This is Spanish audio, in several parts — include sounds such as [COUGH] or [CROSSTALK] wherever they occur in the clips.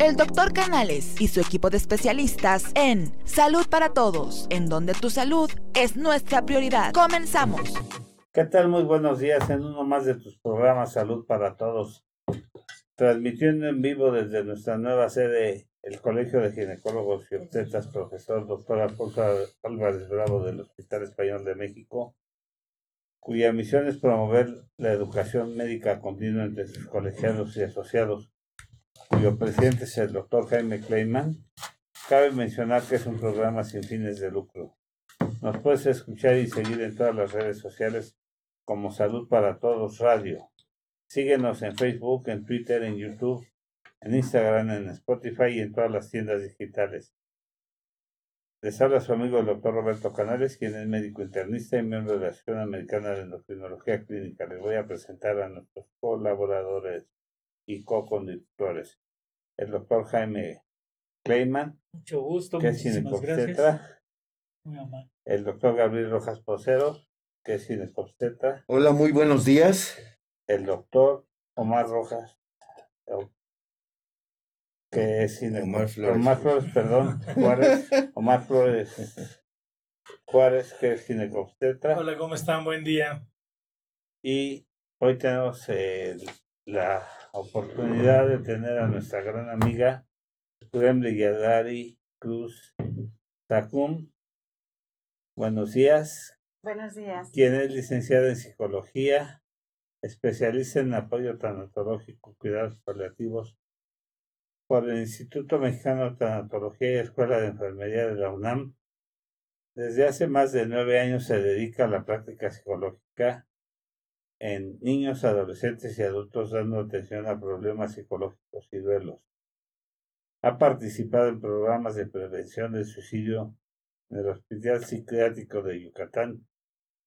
el doctor Canales y su equipo de especialistas en Salud para Todos, en donde tu salud es nuestra prioridad. Comenzamos. ¿Qué tal? Muy buenos días en uno más de tus programas Salud para Todos. Transmitiendo en vivo desde nuestra nueva sede, el Colegio de Ginecólogos y Obstetras, profesor doctor Alfonso Álvarez Bravo del Hospital Español de México, cuya misión es promover la educación médica continua entre sus colegiados y asociados cuyo presidente es el doctor Jaime Kleiman, cabe mencionar que es un programa sin fines de lucro. Nos puedes escuchar y seguir en todas las redes sociales como Salud para Todos Radio. Síguenos en Facebook, en Twitter, en YouTube, en Instagram, en Spotify y en todas las tiendas digitales. Les habla su amigo el doctor Roberto Canales, quien es médico internista y miembro de la Asociación Americana de Endocrinología Clínica. Les voy a presentar a nuestros colaboradores y co-conductores. El doctor Jaime Kleiman, Mucho gusto, que es ginecobstetra. El doctor Gabriel Rojas Posero, que es ginecobstetra. Hola, muy buenos días. El doctor Omar Rojas, que es ginecobstetra. Omar Flores. perdón, Juárez. Omar Flores Juárez, que es ginecobstetra. Hola, ¿cómo están? Buen día. Y hoy tenemos el la oportunidad de tener a nuestra gran amiga Gremlin Yadari Cruz Tacum. Buenos días. Buenos días. Quien es licenciada en psicología, especialista en apoyo tanatológico, cuidados paliativos por el Instituto Mexicano de Tanatología y Escuela de Enfermería de la UNAM. Desde hace más de nueve años se dedica a la práctica psicológica en niños, adolescentes y adultos dando atención a problemas psicológicos y duelos. Ha participado en programas de prevención del suicidio en el Hospital Psiquiátrico de Yucatán,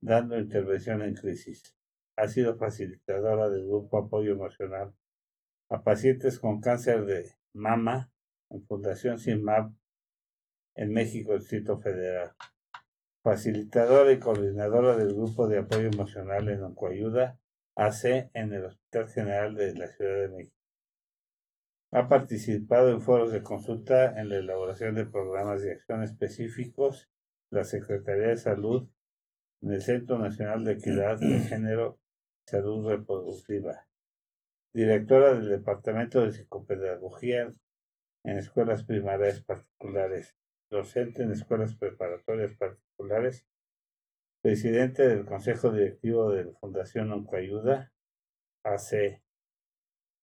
dando intervención en crisis. Ha sido facilitadora del grupo Apoyo Emocional a pacientes con cáncer de mama en Fundación SIMAP en México, Distrito Federal facilitadora y coordinadora del Grupo de Apoyo Emocional en Oncoayuda AC en el Hospital General de la Ciudad de México. Ha participado en foros de consulta en la elaboración de programas de acción específicos de la Secretaría de Salud en el Centro Nacional de Equidad de [CLEARS THROAT] Género y Salud Reproductiva. Directora del Departamento de Psicopedagogía en escuelas primarias particulares docente en escuelas preparatorias particulares, presidente del Consejo Directivo de la Fundación Oncoayuda, AC,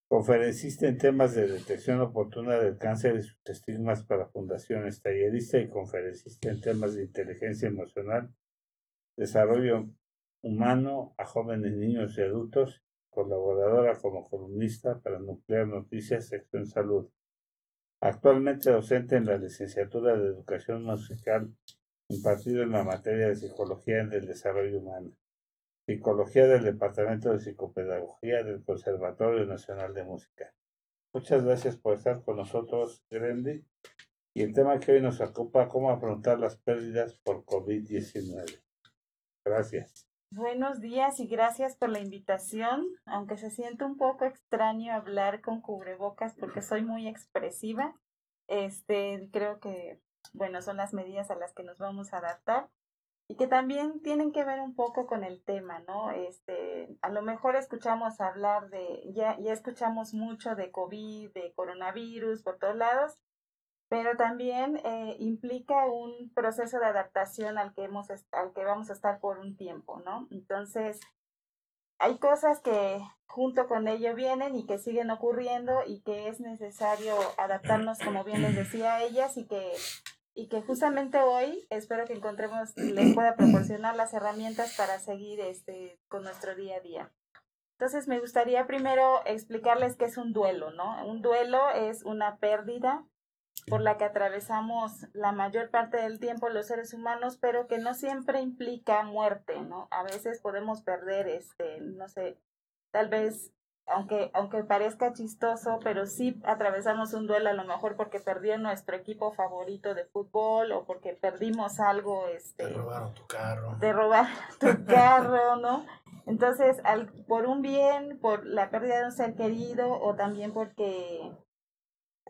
conferencista en temas de detección oportuna del cáncer y sus estigmas para fundaciones, tallerista y conferencista en temas de inteligencia emocional, desarrollo humano a jóvenes, niños y adultos, colaboradora como columnista para Nuclear Noticias, Sección Salud. Actualmente docente en la licenciatura de Educación Musical, impartido en la materia de Psicología en el Desarrollo Humano, Psicología del Departamento de Psicopedagogía del Conservatorio Nacional de Música. Muchas gracias por estar con nosotros, Grendy. Y el tema que hoy nos ocupa, cómo afrontar las pérdidas por COVID-19. Gracias. Buenos días y gracias por la invitación, aunque se siente un poco extraño hablar con cubrebocas porque soy muy expresiva. Este, creo que, bueno, son las medidas a las que nos vamos a adaptar y que también tienen que ver un poco con el tema, ¿no? Este, a lo mejor escuchamos hablar de, ya, ya escuchamos mucho de COVID, de coronavirus por todos lados, pero también eh, implica un proceso de adaptación al que, hemos, al que vamos a estar por un tiempo, ¿no? Entonces, hay cosas que junto con ello vienen y que siguen ocurriendo y que es necesario adaptarnos, como bien les decía a ellas, y que, y que justamente hoy espero que encontremos, les pueda proporcionar las herramientas para seguir este, con nuestro día a día. Entonces, me gustaría primero explicarles qué es un duelo, ¿no? Un duelo es una pérdida por la que atravesamos la mayor parte del tiempo los seres humanos, pero que no siempre implica muerte, ¿no? A veces podemos perder, este, no sé, tal vez, aunque, aunque parezca chistoso, pero sí atravesamos un duelo a lo mejor porque perdió nuestro equipo favorito de fútbol o porque perdimos algo, este... Te robaron tu carro. Te robaron tu [LAUGHS] carro, ¿no? Entonces, al, por un bien, por la pérdida de un ser querido o también porque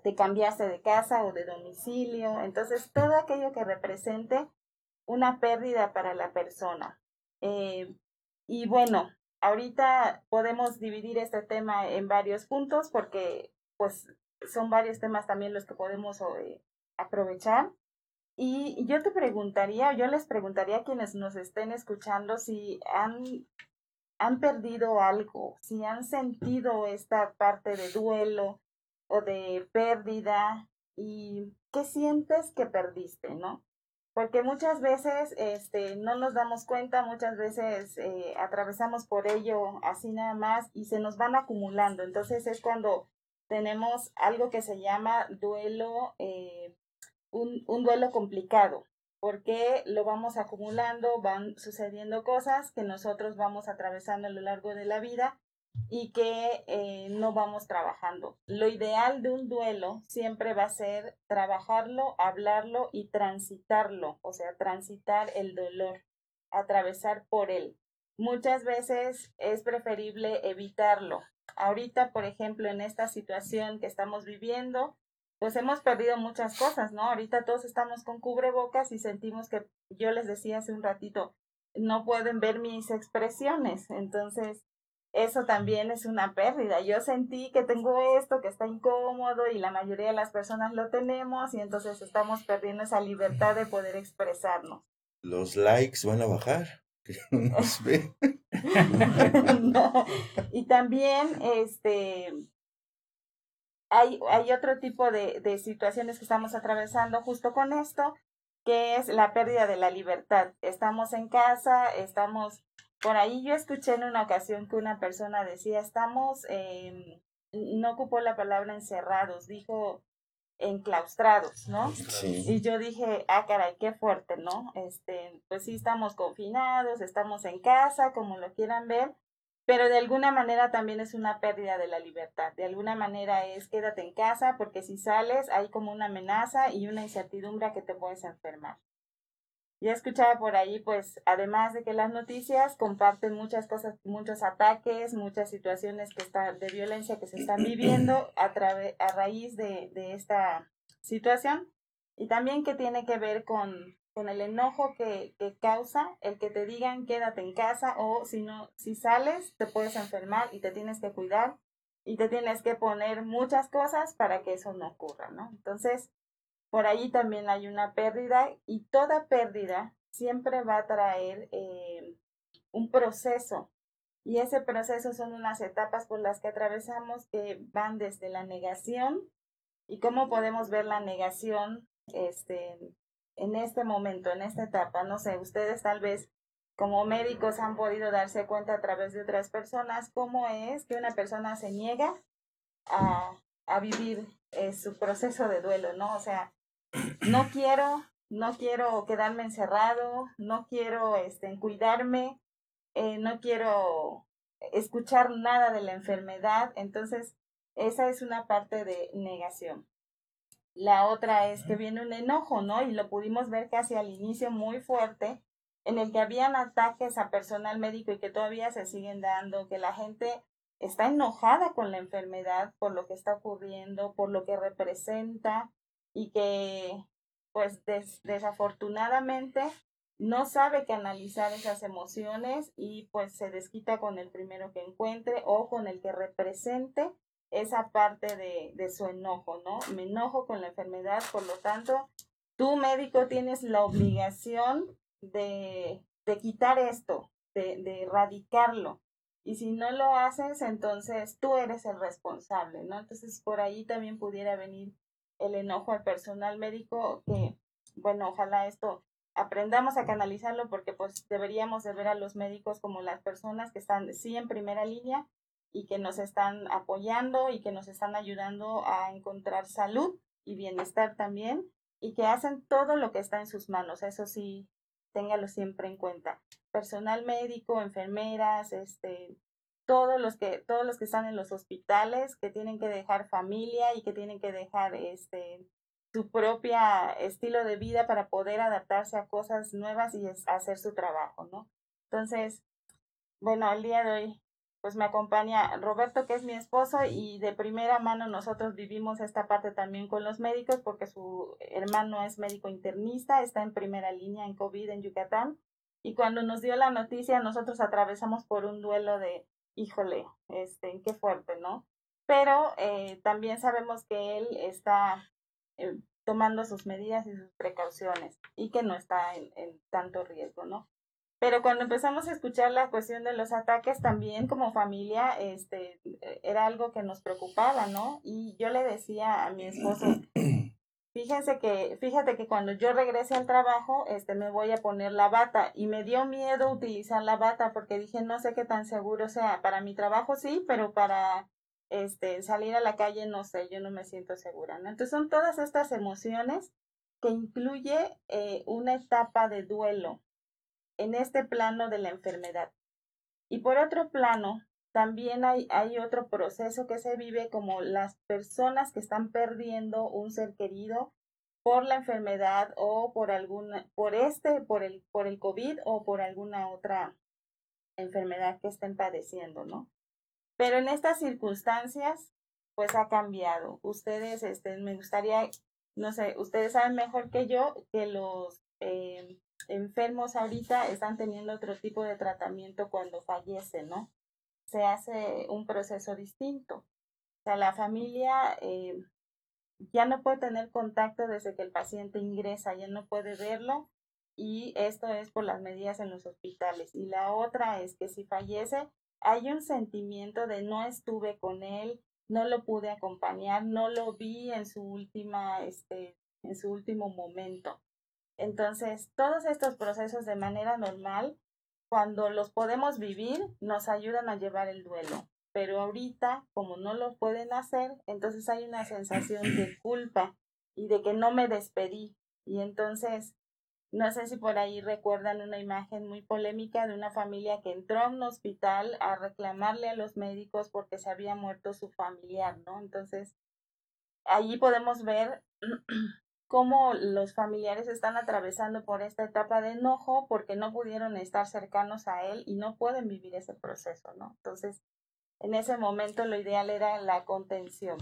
te cambiaste de casa o de domicilio. Entonces, todo aquello que represente una pérdida para la persona. Eh, y bueno, ahorita podemos dividir este tema en varios puntos porque pues son varios temas también los que podemos eh, aprovechar. Y yo te preguntaría, yo les preguntaría a quienes nos estén escuchando si han, han perdido algo, si han sentido esta parte de duelo o de pérdida y qué sientes que perdiste, ¿no? Porque muchas veces este, no nos damos cuenta, muchas veces eh, atravesamos por ello así nada más y se nos van acumulando. Entonces es cuando tenemos algo que se llama duelo eh, un, un duelo complicado, porque lo vamos acumulando, van sucediendo cosas que nosotros vamos atravesando a lo largo de la vida y que eh, no vamos trabajando. Lo ideal de un duelo siempre va a ser trabajarlo, hablarlo y transitarlo, o sea, transitar el dolor, atravesar por él. Muchas veces es preferible evitarlo. Ahorita, por ejemplo, en esta situación que estamos viviendo, pues hemos perdido muchas cosas, ¿no? Ahorita todos estamos con cubrebocas y sentimos que yo les decía hace un ratito, no pueden ver mis expresiones, entonces eso también es una pérdida. Yo sentí que tengo esto, que está incómodo y la mayoría de las personas lo tenemos y entonces estamos perdiendo esa libertad de poder expresarnos. Los likes van a bajar. [LAUGHS] [LAUGHS] no. Y también, este, hay, hay otro tipo de, de situaciones que estamos atravesando justo con esto, que es la pérdida de la libertad. Estamos en casa, estamos por ahí. Yo escuché en una ocasión que una persona decía, estamos, eh, no ocupó la palabra encerrados, dijo enclaustrados, ¿no? Sí. Y yo dije, ah, caray, qué fuerte, ¿no? Este, pues sí, estamos confinados, estamos en casa, como lo quieran ver, pero de alguna manera también es una pérdida de la libertad. De alguna manera es quédate en casa porque si sales hay como una amenaza y una incertidumbre que te puedes enfermar. Ya escuchaba por ahí, pues, además de que las noticias comparten muchas cosas, muchos ataques, muchas situaciones que están de violencia que se están viviendo a, a raíz de, de esta situación y también que tiene que ver con con el enojo que, que, causa el que te digan quédate en casa o si no, si sales te puedes enfermar y te tienes que cuidar y te tienes que poner muchas cosas para que eso no ocurra, ¿no? Entonces, por ahí también hay una pérdida y toda pérdida siempre va a traer eh, un proceso y ese proceso son unas etapas por las que atravesamos que van desde la negación y cómo podemos ver la negación este, en este momento, en esta etapa, no sé, ustedes tal vez como médicos han podido darse cuenta a través de otras personas cómo es que una persona se niega a, a vivir eh, su proceso de duelo, ¿no? O sea, no quiero, no quiero quedarme encerrado, no quiero este, cuidarme, eh, no quiero escuchar nada de la enfermedad, entonces esa es una parte de negación. La otra es que viene un enojo, ¿no? Y lo pudimos ver casi al inicio muy fuerte, en el que habían ataques a personal médico y que todavía se siguen dando, que la gente está enojada con la enfermedad por lo que está ocurriendo, por lo que representa y que pues desafortunadamente no sabe canalizar esas emociones y pues se desquita con el primero que encuentre o con el que represente esa parte de, de su enojo, ¿no? Me enojo con la enfermedad, por lo tanto, tú médico tienes la obligación de, de quitar esto, de, de erradicarlo. Y si no lo haces, entonces tú eres el responsable, ¿no? Entonces por ahí también pudiera venir el enojo al personal médico, que, bueno, ojalá esto aprendamos a canalizarlo porque pues deberíamos de ver a los médicos como las personas que están sí en primera línea, y que nos están apoyando y que nos están ayudando a encontrar salud y bienestar también y que hacen todo lo que está en sus manos. Eso sí, téngalo siempre en cuenta. Personal médico, enfermeras, este, todos los que todos los que están en los hospitales que tienen que dejar familia y que tienen que dejar este su propia estilo de vida para poder adaptarse a cosas nuevas y hacer su trabajo, ¿no? Entonces, bueno, el día de hoy pues me acompaña Roberto, que es mi esposo, y de primera mano nosotros vivimos esta parte también con los médicos, porque su hermano es médico internista, está en primera línea en COVID en Yucatán, y cuando nos dio la noticia, nosotros atravesamos por un duelo de, híjole, este, qué fuerte, ¿no? Pero eh, también sabemos que él está eh, tomando sus medidas y sus precauciones y que no está en, en tanto riesgo, ¿no? Pero cuando empezamos a escuchar la cuestión de los ataques, también como familia, este, era algo que nos preocupaba, ¿no? Y yo le decía a mi esposo, fíjense que, fíjate que cuando yo regrese al trabajo, este, me voy a poner la bata. Y me dio miedo utilizar la bata porque dije, no sé qué tan seguro sea. Para mi trabajo sí, pero para este, salir a la calle no sé, yo no me siento segura. Entonces son todas estas emociones que incluye eh, una etapa de duelo en este plano de la enfermedad. Y por otro plano, también hay, hay otro proceso que se vive como las personas que están perdiendo un ser querido por la enfermedad o por alguna, por este, por el, por el COVID o por alguna otra enfermedad que estén padeciendo, ¿no? Pero en estas circunstancias, pues ha cambiado. Ustedes, este, me gustaría, no sé, ustedes saben mejor que yo que los eh, enfermos ahorita están teniendo otro tipo de tratamiento cuando fallecen, ¿no? Se hace un proceso distinto. O sea, la familia eh, ya no puede tener contacto desde que el paciente ingresa, ya no puede verlo y esto es por las medidas en los hospitales. Y la otra es que si fallece, hay un sentimiento de no estuve con él, no lo pude acompañar, no lo vi en su última, este, en su último momento. Entonces, todos estos procesos de manera normal, cuando los podemos vivir, nos ayudan a llevar el duelo. Pero ahorita, como no lo pueden hacer, entonces hay una sensación de [CLEARS THROAT] culpa y de que no me despedí. Y entonces, no sé si por ahí recuerdan una imagen muy polémica de una familia que entró a un hospital a reclamarle a los médicos porque se había muerto su familiar, ¿no? Entonces, allí podemos ver [CLEARS THROAT] cómo los familiares están atravesando por esta etapa de enojo porque no pudieron estar cercanos a él y no pueden vivir ese proceso, ¿no? Entonces, en ese momento lo ideal era la contención.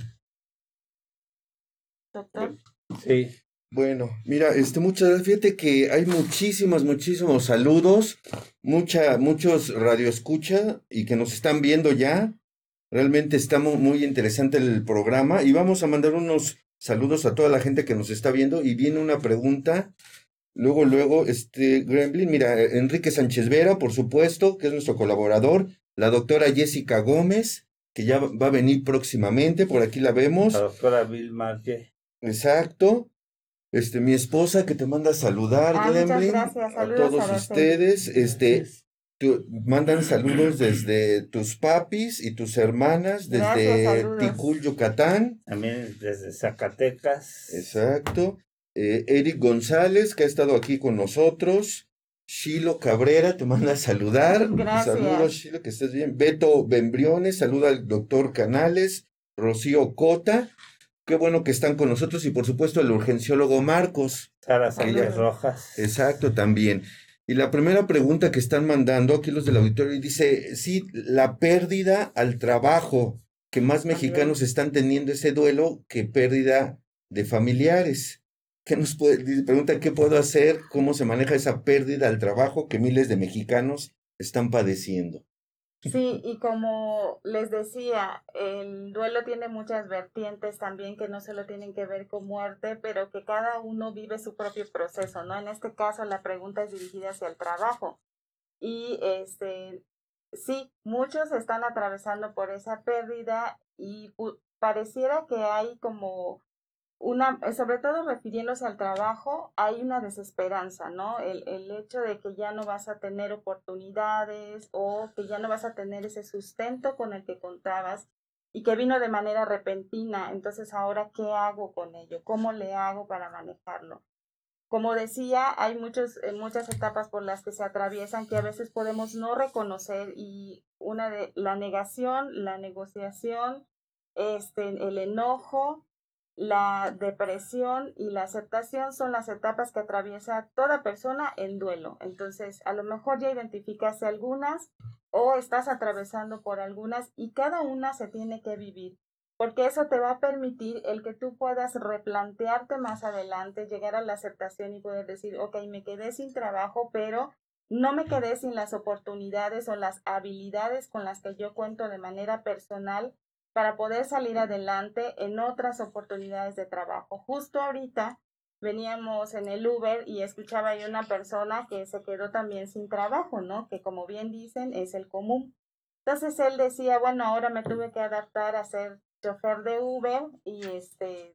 Doctor. Sí. Bueno, mira, este, muchas gracias. Fíjate que hay muchísimos, muchísimos saludos, mucha, muchos radioescucha y que nos están viendo ya. Realmente está muy, muy interesante el programa y vamos a mandar unos Saludos a toda la gente que nos está viendo y viene una pregunta. Luego, luego, este Gremlin, mira, Enrique Sánchez Vera, por supuesto, que es nuestro colaborador. La doctora Jessica Gómez, que ya va a venir próximamente, por aquí la vemos. La doctora Bill Marque. Exacto. Este, mi esposa que te manda a saludar, Ah, muchas Gremlin. gracias. A todos a ustedes. Este, tu- mandan saludos desde tus papis y tus hermanas, Gracias, desde saludos. Ticul, Yucatán. También desde Zacatecas. Exacto. Eh, Eric González, que ha estado aquí con nosotros. Shilo Cabrera, te manda a saludar. Gracias. Saludos, Shilo, que estés bien. Beto Bembriones, saluda al doctor Canales. Rocío Cota, qué bueno que están con nosotros. Y por supuesto, el urgenciólogo Marcos. Sara Sánchez. Rojas. Exacto, también. Y la primera pregunta que están mandando aquí los del auditorio dice, sí, la pérdida al trabajo, que más mexicanos están teniendo ese duelo que pérdida de familiares. ¿Qué nos puede, pregunta, ¿qué puedo hacer? ¿Cómo se maneja esa pérdida al trabajo que miles de mexicanos están padeciendo? Sí, y como les decía, el duelo tiene muchas vertientes también que no solo tienen que ver con muerte, pero que cada uno vive su propio proceso, ¿no? En este caso la pregunta es dirigida hacia el trabajo. Y este, sí, muchos están atravesando por esa pérdida y pareciera que hay como una, eh, sobre todo refiriéndose al trabajo, hay una desesperanza, ¿no? El, el hecho de que ya no vas a tener oportunidades o que ya no vas a tener ese sustento con el que contabas y que vino de manera repentina. Entonces, ahora, ¿qué hago con ello? ¿Cómo le hago para manejarlo? Como decía, hay muchos, eh, muchas etapas por las que se atraviesan que a veces podemos no reconocer y una de la negación, la negociación, este, el enojo, la depresión y la aceptación son las etapas que atraviesa toda persona en duelo. Entonces, a lo mejor ya identificaste algunas o estás atravesando por algunas y cada una se tiene que vivir, porque eso te va a permitir el que tú puedas replantearte más adelante, llegar a la aceptación y poder decir, ok, me quedé sin trabajo, pero no me quedé sin las oportunidades o las habilidades con las que yo cuento de manera personal para poder salir adelante en otras oportunidades de trabajo. Justo ahorita veníamos en el Uber y escuchaba a una persona que se quedó también sin trabajo, ¿no? Que como bien dicen es el común. Entonces él decía, bueno, ahora me tuve que adaptar a ser chofer de Uber y este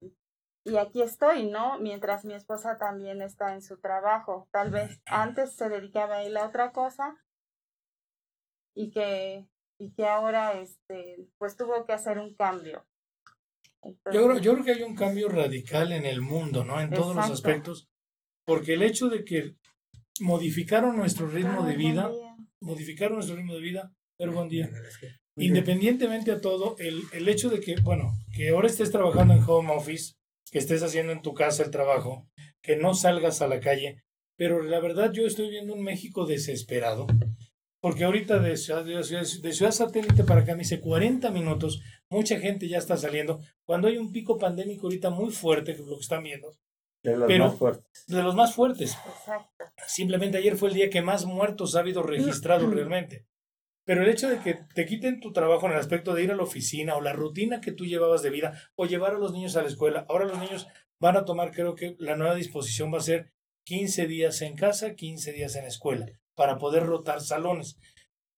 y aquí estoy, ¿no? Mientras mi esposa también está en su trabajo. Tal vez antes se dedicaba a él a otra cosa y que y que ahora este pues tuvo que hacer un cambio. yo, creo, yo creo que hay un cambio radical en el mundo, ¿no? En todos los aspectos, porque el hecho de que modificaron nuestro ritmo de vida, modificaron nuestro ritmo de vida, pero buen día. Independientemente a todo, el, el hecho de que, bueno, que ahora estés trabajando en home office, que estés haciendo en tu casa el trabajo, que no salgas a la calle, pero la verdad yo estoy viendo un México desesperado, porque ahorita de ciudad, de ciudad, satélite para acá me dice 40 minutos, mucha gente ya está saliendo, cuando hay un pico pandémico ahorita muy fuerte, que es lo que están viendo. De los más fuertes. De los más fuertes. Simplemente ayer fue el día que más muertos ha habido registrado realmente. Pero el hecho de que te quiten tu trabajo en el aspecto de ir a la oficina o la rutina que tú llevabas de vida o llevar a los niños a la escuela, ahora los niños van a tomar, creo que la nueva disposición va a ser 15 días en casa, 15 días en escuela, para poder rotar salones.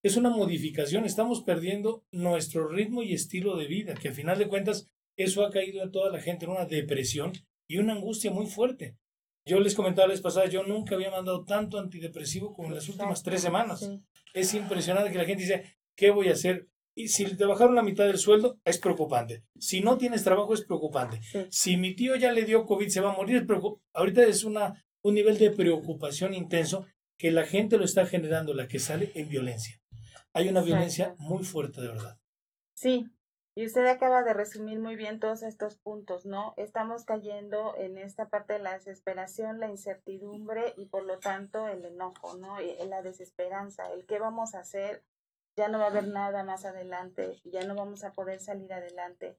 Es una modificación, estamos perdiendo nuestro ritmo y estilo de vida, que al final de cuentas eso ha caído a toda la gente en una depresión y una angustia muy fuerte. Yo les comentaba la vez pasada, yo nunca había mandado tanto antidepresivo como en las últimas tres semanas. Es impresionante que la gente dice, ¿qué voy a hacer? Y si te bajaron la mitad del sueldo, es preocupante. Si no tienes trabajo, es preocupante. Si mi tío ya le dio COVID, se va a morir, es preocupante. Ahorita es una, un nivel de preocupación intenso que la gente lo está generando, la que sale en violencia. Hay una violencia muy fuerte, de verdad. Sí, y usted acaba de resumir muy bien todos estos puntos, ¿no? Estamos cayendo en esta parte de la desesperación, la incertidumbre y por lo tanto el enojo, ¿no? Y la desesperanza, el qué vamos a hacer, ya no va a haber nada más adelante, ya no vamos a poder salir adelante.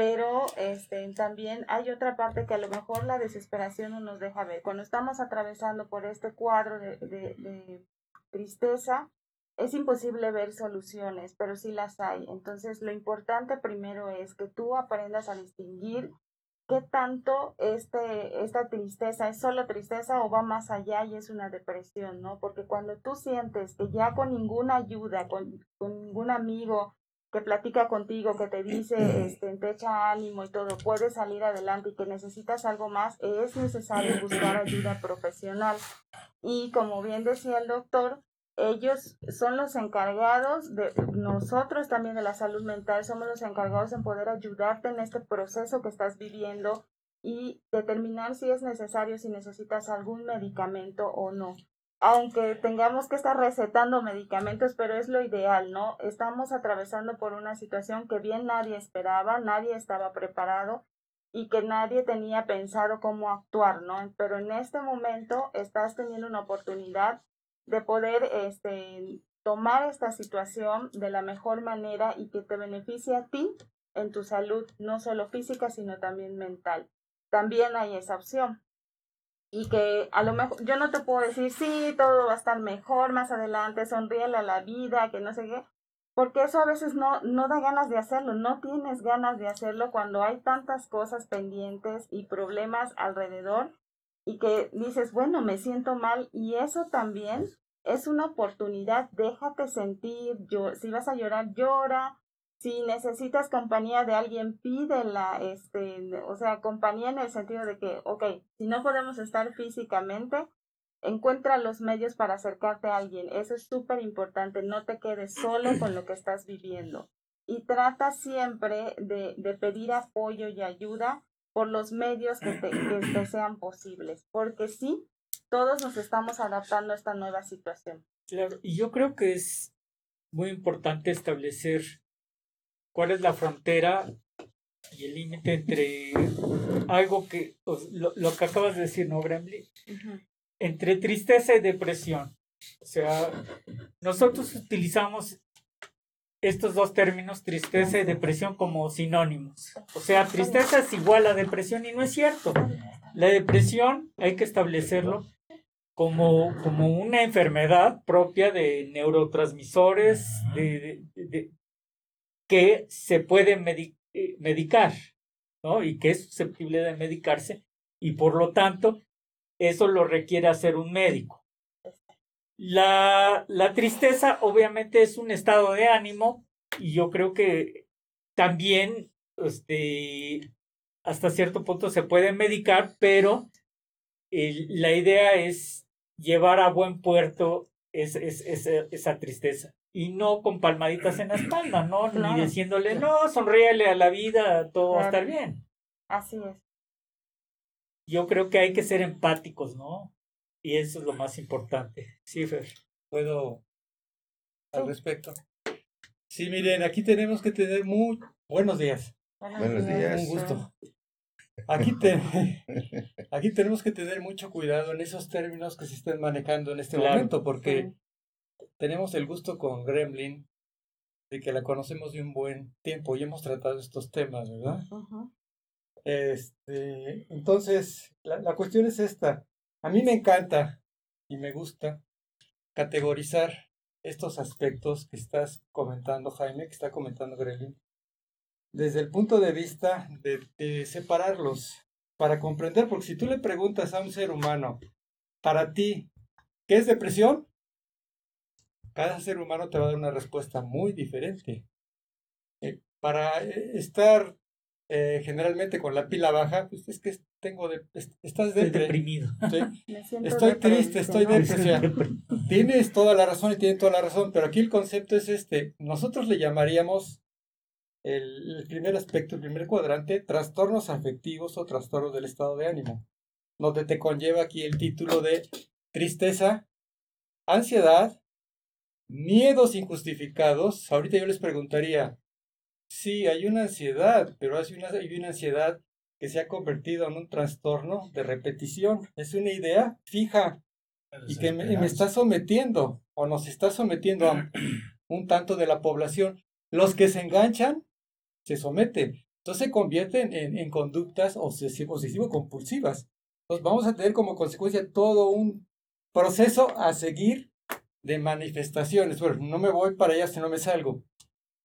Pero este, también hay otra parte que a lo mejor la desesperación no nos deja ver. Cuando estamos atravesando por este cuadro de, de, tristeza, es imposible ver soluciones, pero sí las hay. Entonces, lo importante primero es que tú aprendas a distinguir qué tanto este, esta tristeza es solo tristeza o va más allá y es una depresión, ¿no? Porque cuando tú sientes que ya con ninguna ayuda, con, con ningún amigo que platica contigo, que te dice, este, te echa ánimo y todo, puedes salir adelante y que necesitas algo más, es necesario buscar ayuda profesional. Y como bien decía el doctor, ellos son los encargados de nosotros también de la salud mental, somos los encargados en poder ayudarte en este proceso que estás viviendo y determinar si es necesario, si necesitas algún medicamento o no. Aunque tengamos que estar recetando medicamentos, pero es lo ideal, ¿no? Estamos atravesando por una situación que bien nadie esperaba, nadie estaba preparado y que nadie tenía pensado cómo actuar, ¿no? Pero en este momento estás teniendo una oportunidad de poder este, tomar esta situación de la mejor manera y que te beneficie a ti en tu salud, no solo física, sino también mental. También hay esa opción. Y que a lo mejor, yo no te puedo decir, sí, todo va a estar mejor más adelante, sonríele a la vida, que no sé qué, porque eso a veces no, no da ganas de hacerlo, no tienes ganas de hacerlo cuando hay tantas cosas pendientes y problemas alrededor y que dices, bueno, me siento mal y eso también es una oportunidad, déjate sentir, yo, si vas a llorar, llora, si necesitas compañía de alguien, pídela, este, o sea, compañía en el sentido de que, ok, si no podemos estar físicamente, encuentra los medios para acercarte a alguien, eso es súper importante, no te quedes solo con lo que estás viviendo y trata siempre de, pedir apoyo y ayuda por los medios que te, que te sean posibles, porque sí, todos nos estamos adaptando a esta nueva situación. Claro, y yo creo que es muy importante establecer cuál es la frontera y el límite entre algo que, pues, lo, que acabas de decir, ¿no, Gremlin? Entre tristeza y depresión. O sea, nosotros utilizamos estos dos términos, tristeza y depresión, como sinónimos. O sea, tristeza es igual a depresión y no es cierto. La depresión hay que establecerlo como, como una enfermedad propia de neurotransmisores de, que se puede eh, medicar, ¿no? Y que es susceptible de medicarse y por lo tanto eso lo requiere hacer un médico. La, la tristeza obviamente es un estado de ánimo y yo creo que también este, hasta cierto punto se puede medicar, pero la idea es llevar a buen puerto esa tristeza y no con palmaditas en la espalda, ¿no? [CLEARS THROAT] Ni diciéndole, no, sonríele a la vida, todo va a estar bien. Así es. Yo creo que hay que ser empáticos, ¿no? Y eso es lo más importante. Sí, Fer. ¿Puedo al respecto? Sí, miren, aquí tenemos que tener muy buenos días. Buenos días. Un gusto. Aquí, te... [LAUGHS] aquí tenemos que tener mucho cuidado en esos términos que se están manejando en este momento, porque tenemos el gusto con Gremlin de que la conocemos de un buen tiempo y hemos tratado estos temas, ¿verdad? Este, entonces, la, la cuestión es esta. A mí me encanta y me gusta categorizar estos aspectos que estás comentando, Jaime, que está comentando Gremlin, desde el punto de vista de, de, separarlos para comprender, porque si tú le preguntas a un ser humano, para ti, ¿qué es depresión? Cada ser humano te va a dar una respuesta muy diferente. Eh, para eh, estar eh, generalmente con la pila baja, pues es que tengo de, estás deprimido. [LAUGHS] Estoy triste, estoy deprimido. Tienes toda la razón y tienes toda la razón, pero aquí el concepto es este. Nosotros le llamaríamos el, el primer aspecto, el primer cuadrante, trastornos afectivos o trastornos del estado de ánimo, donde te conlleva aquí el título de tristeza, ansiedad, miedos injustificados, ahorita yo les preguntaría, sí, hay una ansiedad, pero hay una, hay una ansiedad que se ha convertido en un trastorno de repetición. Es una idea fija y que me, está sometiendo o nos está sometiendo a [CLEARS THROAT] un tanto de la población. Los que se enganchan se someten. Entonces se convierten en, en conductas obsesivo-compulsivas. Entonces vamos a tener como consecuencia todo un proceso a seguir de manifestaciones. Bueno, no me voy para allá si no me salgo.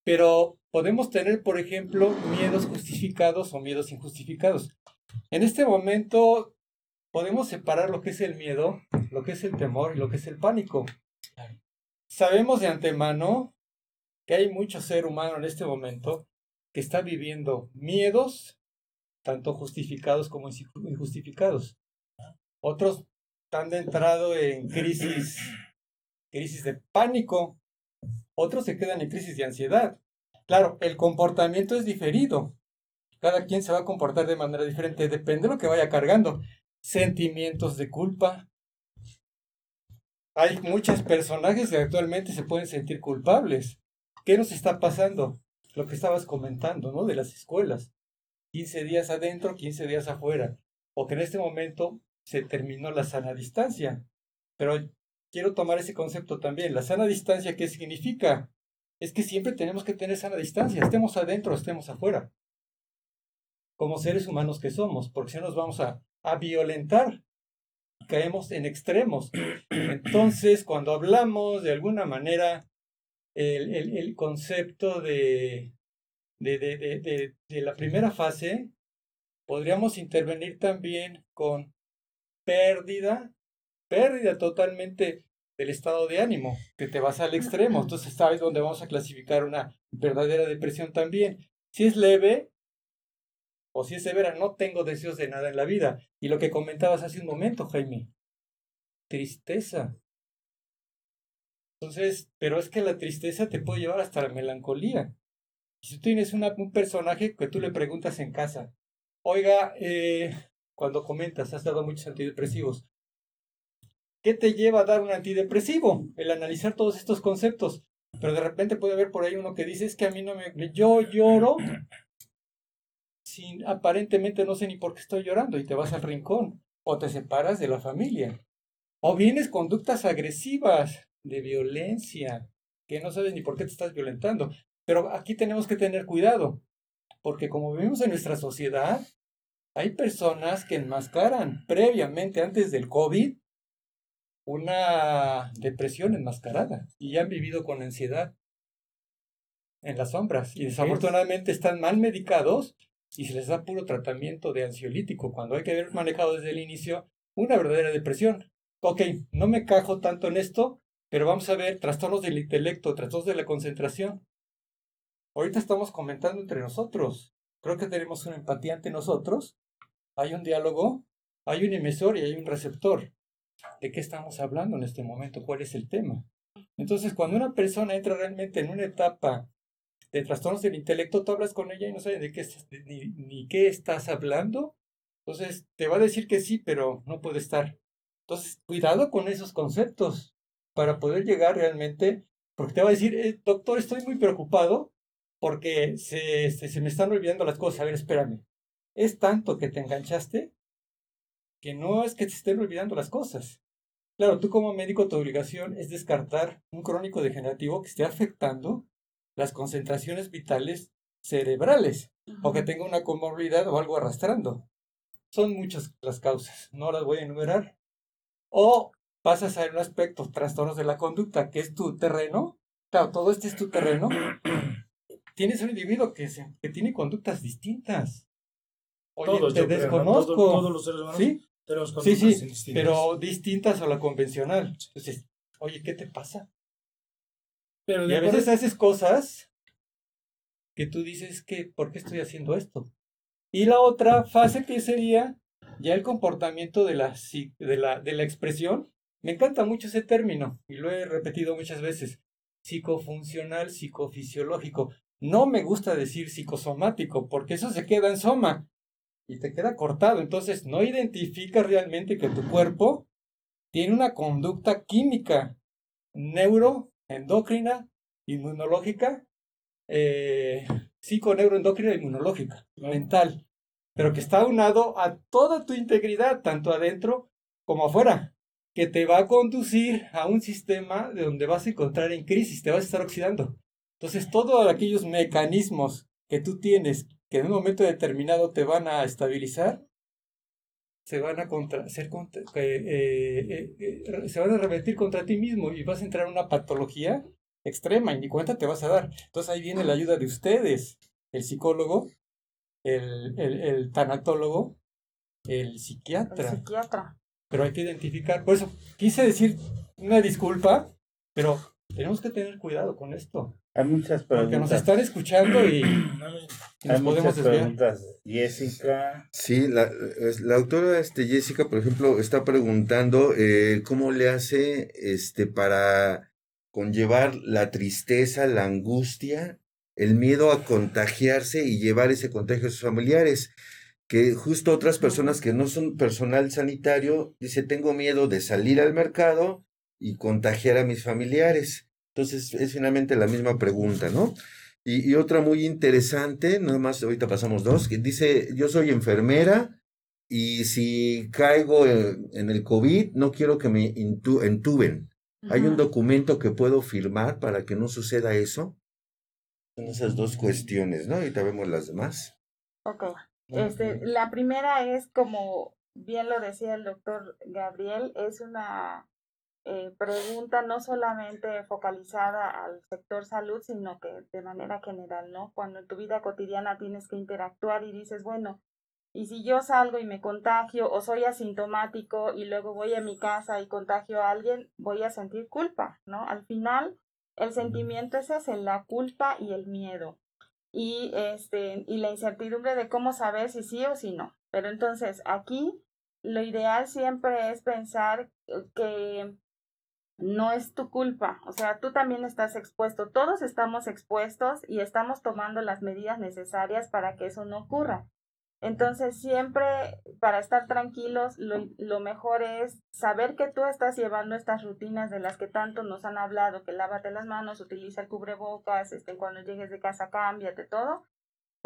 Pero podemos tener, por ejemplo, miedos justificados o miedos injustificados. En este momento podemos separar lo que es el miedo, lo que es el temor y lo que es el pánico. Sabemos de antemano que hay mucho ser humano en este momento que está viviendo miedos, tanto justificados como injustificados. Otros han entrado en crisis crisis de pánico, otros se quedan en crisis de ansiedad. Claro, el comportamiento es diferido. Cada quien se va a comportar de manera diferente, depende de lo que vaya cargando. Sentimientos de culpa. Hay muchos personajes que actualmente se pueden sentir culpables. ¿Qué nos está pasando? Lo que estabas comentando, ¿no? De las escuelas. 15 días adentro, 15 días afuera. O que en este momento se terminó la sana distancia. Pero quiero tomar ese concepto también. La sana distancia, ¿qué significa? Es que siempre tenemos que tener sana distancia, estemos adentro, estemos afuera. Como seres humanos que somos, porque si no nos vamos a, a violentar, caemos en extremos. Entonces, cuando hablamos de alguna manera el, el, el concepto de, de, de, de, de la primera fase, podríamos intervenir también con pérdida pérdida totalmente del estado de ánimo, que te vas al extremo. Entonces sabes dónde vamos a clasificar una verdadera depresión también. Si es leve o si es severa, no tengo deseos de nada en la vida. Y lo que comentabas hace un momento, Jaime, tristeza. Entonces, pero es que la tristeza te puede llevar hasta la melancolía. Si tú tienes una, un personaje que tú le preguntas en casa, oiga, eh, cuando comentas, has dado muchos antidepresivos, ¿Qué te lleva a dar un antidepresivo? El analizar todos estos conceptos. Pero de repente puede haber por ahí uno que dice, es que a mí no me... Yo lloro [CLEARS THROAT] sin aparentemente no sé ni por qué estoy llorando y te vas al rincón o te separas de la familia. O vienes conductas agresivas de violencia que no sabes ni por qué te estás violentando. Pero aquí tenemos que tener cuidado, porque como vivimos en nuestra sociedad, hay personas que enmascaran previamente, antes del COVID, una depresión enmascarada y han vivido con ansiedad en las sombras y desafortunadamente están mal medicados y se les da puro tratamiento de ansiolítico cuando hay que haber manejado desde el inicio una verdadera depresión. Ok, no me cajo tanto en esto, pero vamos a ver trastornos del intelecto, trastornos de la concentración. Ahorita estamos comentando entre nosotros. Creo que tenemos una empatía ante nosotros. Hay un diálogo, hay un emisor y hay un receptor de qué estamos hablando en este momento, cuál es el tema. Entonces, cuando una persona entra realmente en una etapa de trastornos del intelecto, tú hablas con ella y no sabes de qué ni, qué estás hablando. Entonces, te va a decir que sí, pero no puede estar. Entonces, cuidado con esos conceptos para poder llegar realmente, porque te va a decir, eh, doctor, estoy muy preocupado porque se, se, se me están olvidando las cosas. A ver, espérame. Es tanto que te enganchaste que no es que te estén olvidando las cosas. Claro, tú como médico tu obligación es descartar un crónico degenerativo que esté afectando las concentraciones vitales cerebrales o que tenga una comorbilidad o algo arrastrando. Son muchas las causas, no las voy a enumerar. O pasas a un aspecto, trastornos de la conducta, que es tu terreno. Claro, todo este es tu terreno. Tienes un individuo que, se, que tiene conductas distintas. Oye, te desconozco. todos, los seres humanos ¿Sí? Tenemos Sí, sí, distintas. pero distintas a la convencional. Entonces, oye, ¿qué te pasa? Pero Y a veces haces cosas que tú dices que, ¿por qué estoy haciendo esto? Y la otra fase que sería ya el comportamiento de la, de la, de la expresión. Me encanta mucho ese término y lo he repetido muchas veces. Psicofuncional, psicofisiológico. No me gusta decir psicosomático porque eso se queda en soma y te queda cortado. Entonces no identifica realmente que tu cuerpo tiene una conducta química neuroendocrina, inmunológica, eh, psiconeuroendocrina, inmunológica, mental, pero que está aunado a toda tu integridad, tanto adentro como afuera, que te va a conducir a un sistema de donde vas a encontrar en crisis, te vas a estar oxidando. Entonces, todos aquellos mecanismos que tú tienes que en un momento determinado te van a estabilizar, se van a contra, ser contra- eh, eh, eh, se van a revertir contra ti mismo y vas a entrar en una patología extrema y ni cuenta te vas a dar. Entonces ahí viene la ayuda de ustedes, el psicólogo, el, el, el tanatólogo, el El psiquiatra. psiquiatra. Pero hay que identificar. Por eso quise decir una disculpa, pero tenemos que tener cuidado con esto. Hay muchas Porque nos preguntas. están escuchando y, [CLEARS THROAT] y Hay nos podemos muchas desviar. preguntas. Jessica, Sí, la, la doctora este, Jessica, por ejemplo, está preguntando eh, cómo le hace este, para conllevar la tristeza, la angustia, el miedo a contagiarse y llevar ese contagio a sus familiares. Que justo otras personas que no son personal sanitario, dice, tengo miedo de salir al mercado y contagiar a mis familiares. Entonces es finalmente la misma pregunta, ¿no? Y, y otra muy interesante, nada más ahorita pasamos dos, que dice, yo soy enfermera y si caigo en, en el COVID, no quiero que me intu- entuben. ¿Hay un documento que puedo firmar para que no suceda eso? Son esas dos cuestiones, ¿no? Ahorita vemos las demás. Ok. Este, la primera es como bien lo decía el doctor Gabriel, es una eh, pregunta no solamente focalizada al sector salud, sino que de manera general, ¿no? Cuando en tu vida cotidiana tienes que interactuar y dices, bueno, y si yo salgo y me contagio o soy asintomático y luego voy a mi casa y contagio a alguien, voy a sentir culpa, ¿no? Al final, el sentimiento es ese, la culpa y el miedo y este y la incertidumbre de cómo saber si sí o si no. Pero entonces aquí lo ideal siempre es pensar que no es tu culpa, o sea, tú también estás expuesto, todos estamos expuestos y estamos tomando las medidas necesarias para que eso no ocurra. Entonces, siempre para estar tranquilos, lo, mejor es saber que tú estás llevando estas rutinas de las que tanto nos han hablado, que lávate las manos, utiliza el cubrebocas, este, cuando llegues de casa cámbiate todo,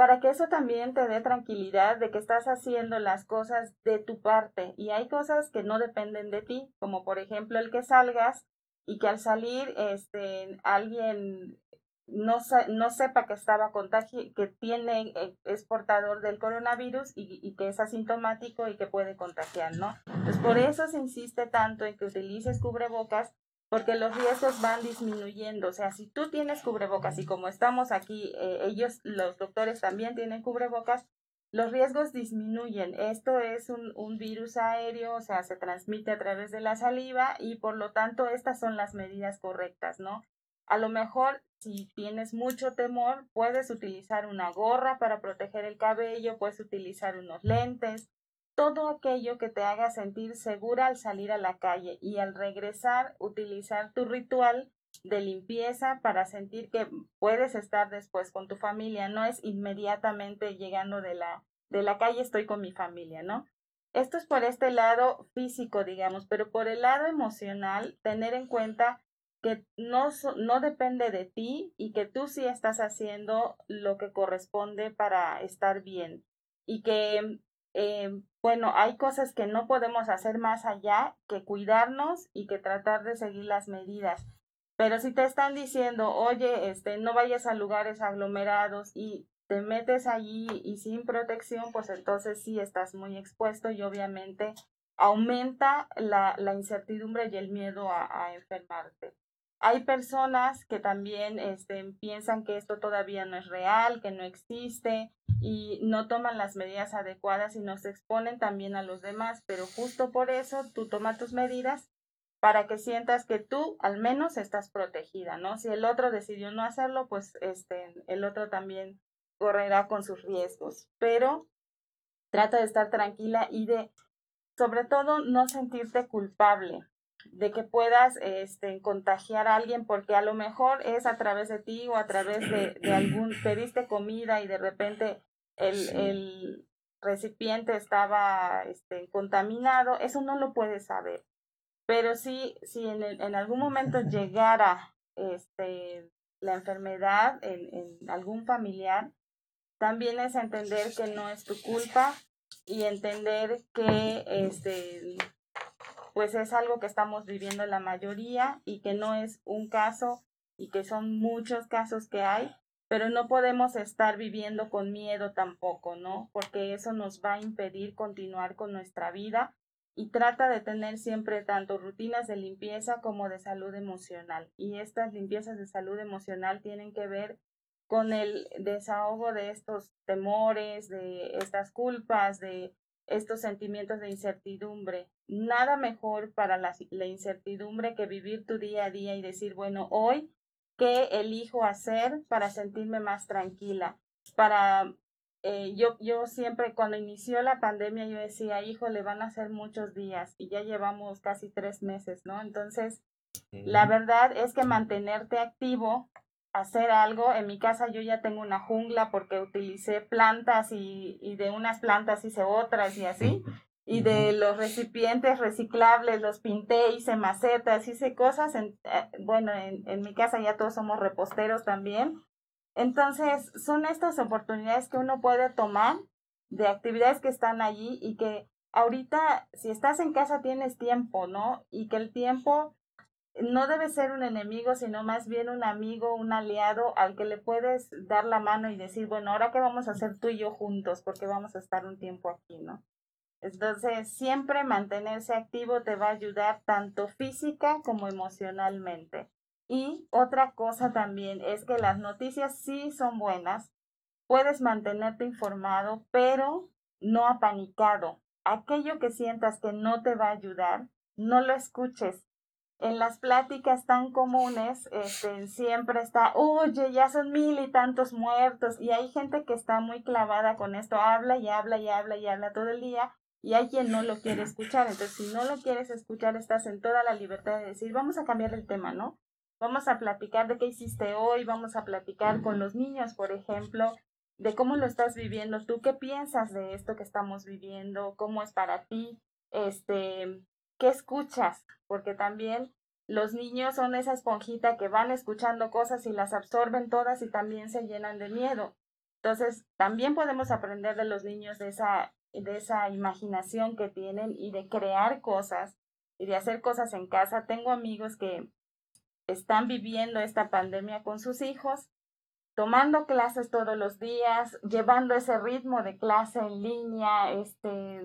para que eso también te dé tranquilidad de que estás haciendo las cosas de tu parte y hay cosas que no dependen de ti, como por ejemplo el que salgas y que al salir este alguien no, no sepa que estaba contagi que tiene, eh, es portador del coronavirus y, que es asintomático y que puede contagiar, ¿no? Entonces, por eso se insiste tanto en que utilices cubrebocas porque los riesgos van disminuyendo. O sea, si tú tienes cubrebocas y como estamos aquí, eh, ellos, los doctores también tienen cubrebocas, los riesgos disminuyen. Esto es un, un, virus aéreo, o sea, se transmite a través de la saliva y por lo tanto estas son las medidas correctas, ¿no? A lo mejor si tienes mucho temor, puedes utilizar una gorra para proteger el cabello, puedes utilizar unos lentes, todo aquello que te haga sentir segura al salir a la calle y al regresar utilizar tu ritual de limpieza para sentir que puedes estar después con tu familia, no es inmediatamente llegando de la, de la calle estoy con mi familia, ¿no? Esto es por este lado físico, digamos, pero por el lado emocional, tener en cuenta que no, no depende de ti y que tú sí estás haciendo lo que corresponde para estar bien y que eh, bueno, hay cosas que no podemos hacer más allá que cuidarnos y que tratar de seguir las medidas. Pero si te están diciendo, oye, este, no vayas a lugares aglomerados y te metes allí y sin protección, pues entonces sí estás muy expuesto y obviamente aumenta la, incertidumbre y el miedo a enfermarte. Hay personas que también este, piensan que esto todavía no es real, que no existe y no toman las medidas adecuadas y nos exponen también a los demás, pero justo por eso tú tomas tus medidas para que sientas que tú al menos estás protegida, ¿no? Si el otro decidió no hacerlo, pues este, el otro también correrá con sus riesgos, pero trata de estar tranquila y de, sobre todo, no sentirte culpable de que puedas este, contagiar a alguien porque a lo mejor es a través de ti o a través de, de algún, pediste comida y de repente el, el recipiente estaba este, contaminado, eso no lo puedes saber. Pero sí, si en, en algún momento [LAUGHS] llegara este, la enfermedad en, en algún familiar, también es entender que no es tu culpa y entender que este, pues es algo que estamos viviendo la mayoría y que no es un caso y que son muchos casos que hay, pero no podemos estar viviendo con miedo tampoco, ¿no? Porque eso nos va a impedir continuar con nuestra vida y trata de tener siempre tanto rutinas de limpieza como de salud emocional. Y estas limpiezas de salud emocional tienen que ver con el desahogo de estos temores, de estas culpas, de estos sentimientos de incertidumbre. Nada mejor para la, incertidumbre que vivir tu día a día y decir, bueno, hoy, ¿qué elijo hacer para sentirme más tranquila? Para, eh, yo, yo siempre, cuando inició la pandemia, yo decía, hijo, le van a ser muchos días y ya llevamos casi tres meses, ¿no? Entonces, la verdad es que mantenerte activo hacer algo. En mi casa yo ya tengo una jungla porque utilicé plantas y, y de unas plantas hice otras y así. Y de los recipientes reciclables los pinté, hice macetas, hice cosas. En, eh, bueno, en, en mi casa ya todos somos reposteros también. Entonces, son estas oportunidades que uno puede tomar de actividades que están allí y que ahorita, si estás en casa, tienes tiempo, ¿no? Y que el tiempo no debe ser un enemigo, sino más bien un amigo, un aliado al que le puedes dar la mano y decir, bueno, ahora qué vamos a hacer tú y yo juntos, porque vamos a estar un tiempo aquí, ¿no? Entonces, siempre mantenerse activo te va a ayudar tanto física como emocionalmente. Y otra cosa también es que las noticias sí son buenas, puedes mantenerte informado, pero no apanicado. Aquello que sientas que no te va a ayudar, no lo escuches, en las pláticas tan comunes este, siempre está, oye, ya son mil y tantos muertos, y hay gente que está muy clavada con esto, habla y habla y habla y habla todo el día, y hay quien no lo quiere escuchar. Entonces, si no lo quieres escuchar, estás en toda la libertad de decir, vamos a cambiar el tema, ¿no? Vamos a platicar de qué hiciste hoy, vamos a platicar con los niños, por ejemplo, de cómo lo estás viviendo tú, qué piensas de esto que estamos viviendo, cómo es para ti, este, qué escuchas, porque también los niños son esa esponjita que van escuchando cosas y las absorben todas y también se llenan de miedo. Entonces, también podemos aprender de los niños de esa, de esa imaginación que tienen y de crear cosas y de hacer cosas en casa. Tengo amigos que están viviendo esta pandemia con sus hijos, tomando clases todos los días, llevando ese ritmo de clase en línea, este,